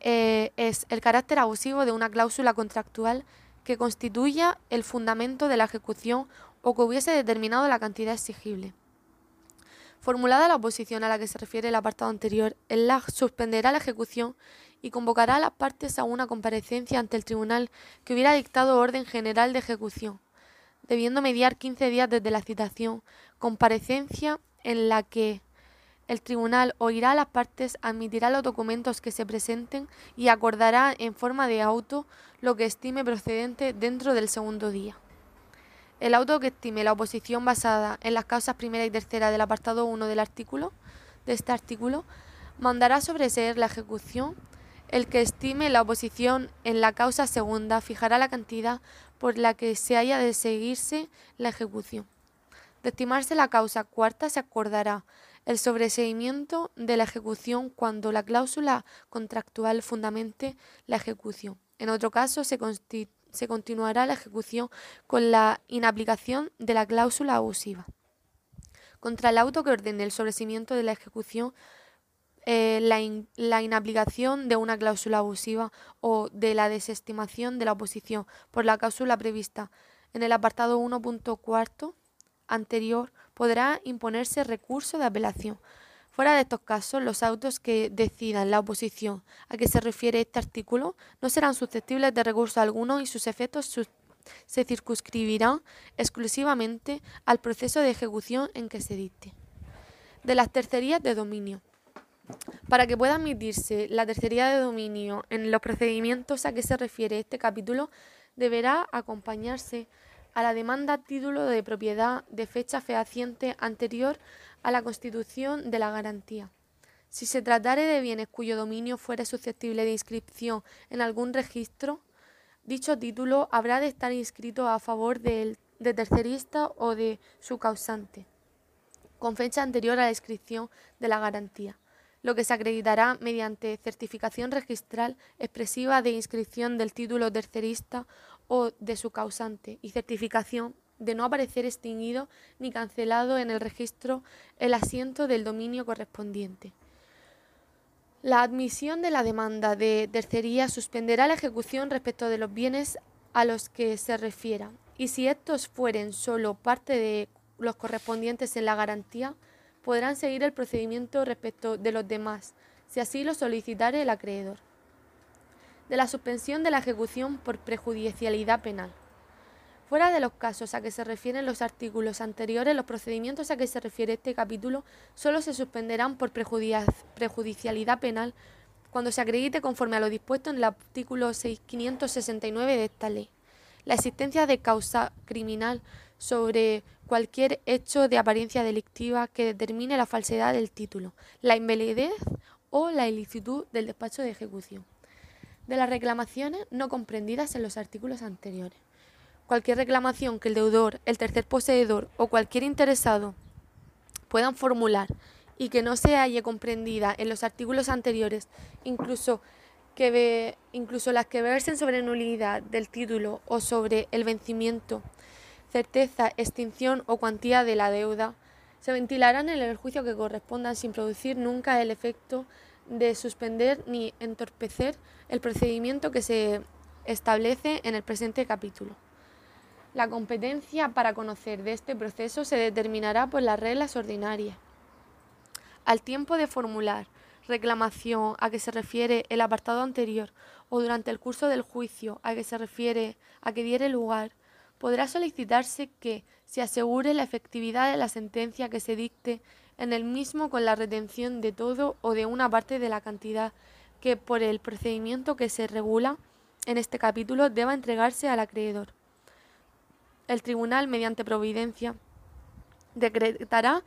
eh, es el carácter abusivo de una cláusula contractual que constituya el fundamento de la ejecución o que hubiese determinado la cantidad exigible. Formulada la oposición a la que se refiere el apartado anterior, el LAG suspenderá la ejecución y convocará a las partes a una comparecencia ante el tribunal que hubiera dictado orden general de ejecución debiendo mediar 15 días desde la citación, comparecencia en la que el tribunal oirá a las partes, admitirá los documentos que se presenten y acordará en forma de auto lo que estime procedente dentro del segundo día. El auto que estime la oposición basada en las causas primera y tercera del apartado 1 del artículo de este artículo mandará sobreseer la ejecución. El que estime la oposición en la causa segunda fijará la cantidad por la que se haya de seguirse la ejecución. De estimarse la causa cuarta se acordará el sobreseimiento de la ejecución cuando la cláusula contractual fundamente la ejecución. En otro caso, se, continuará la ejecución con la inaplicación de la cláusula abusiva. Contra el auto que ordene el sobreseimiento de la ejecución eh, la, inaplicación de una cláusula abusiva o de la desestimación de la oposición por la cláusula prevista en el apartado 1.4 anterior podrá imponerse recurso de apelación Fuera de estos casos, los autos que decidan la oposición a que se refiere este artículo no serán susceptibles de recurso alguno y sus efectos se circunscribirán exclusivamente al proceso de ejecución en que se dicte. De las tercerías de dominio. Para que pueda admitirse la tercería de dominio en los procedimientos a que se refiere este capítulo, deberá acompañarse a la demanda título de propiedad de fecha fehaciente anterior a la constitución de la garantía. Si se tratare de bienes cuyo dominio fuere susceptible de inscripción en algún registro, dicho título habrá de estar inscrito a favor del de tercerista o de su causante, con fecha anterior a la inscripción de la garantía, lo que se acreditará mediante certificación registral expresiva de inscripción del título tercerista o de su causante y certificación de no aparecer extinguido ni cancelado en el registro el asiento del dominio correspondiente. La admisión de la demanda de tercería suspenderá la ejecución respecto de los bienes a los que se refiera, y si estos fueren solo parte de los correspondientes en la garantía, podrán seguir el procedimiento respecto de los demás, si así lo solicitare el acreedor. De la suspensión de la ejecución por prejudicialidad penal. Fuera de los casos a que se refieren los artículos anteriores, los procedimientos a que se refiere este capítulo solo se suspenderán por prejudicialidad penal cuando se acredite conforme a lo dispuesto en el artículo 6569 de esta ley. La existencia de causa criminal sobre cualquier hecho de apariencia delictiva que determine la falsedad del título, la invalidez o la ilicitud del despacho de ejecución. De las reclamaciones no comprendidas en los artículos anteriores. Cualquier reclamación que el deudor, el tercer poseedor o cualquier interesado puedan formular y que no se haya comprendida en los artículos anteriores, incluso, que incluso las que versen sobre nulidad del título o sobre el vencimiento, certeza, extinción o cuantía de la deuda, se ventilarán en el juicio que correspondan sin producir nunca el efecto de suspender ni entorpecer el procedimiento que se establece en el presente capítulo. La competencia para conocer de este proceso se determinará por las reglas ordinarias. Al tiempo de formular reclamación a que se refiere el apartado anterior o durante el curso del juicio a que se refiere a que diere lugar, podrá solicitarse que se asegure la efectividad de la sentencia que se dicte en el mismo con la retención de todo o de una parte de la cantidad que por el procedimiento que se regula en este capítulo deba entregarse al acreedor el tribunal, mediante providencia, decretará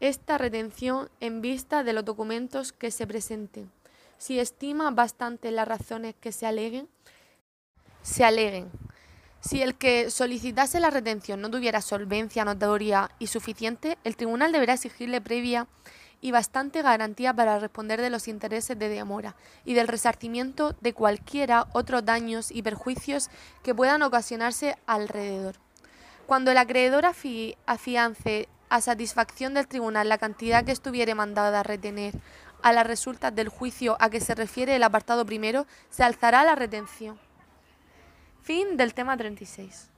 esta retención en vista de los documentos que se presenten. Si estima bastante las razones que se aleguen, se aleguen. Si el que solicitase la retención no tuviera solvencia notoria y suficiente, el tribunal deberá exigirle previa y bastante garantía para responder de los intereses de demora y del resarcimiento de cualquiera otros daños y perjuicios que puedan ocasionarse alrededor. Cuando el acreedor afiance a satisfacción del tribunal la cantidad que estuviere mandada a retener a las resultas del juicio a que se refiere el apartado primero, se alzará la retención. Fin del tema 36.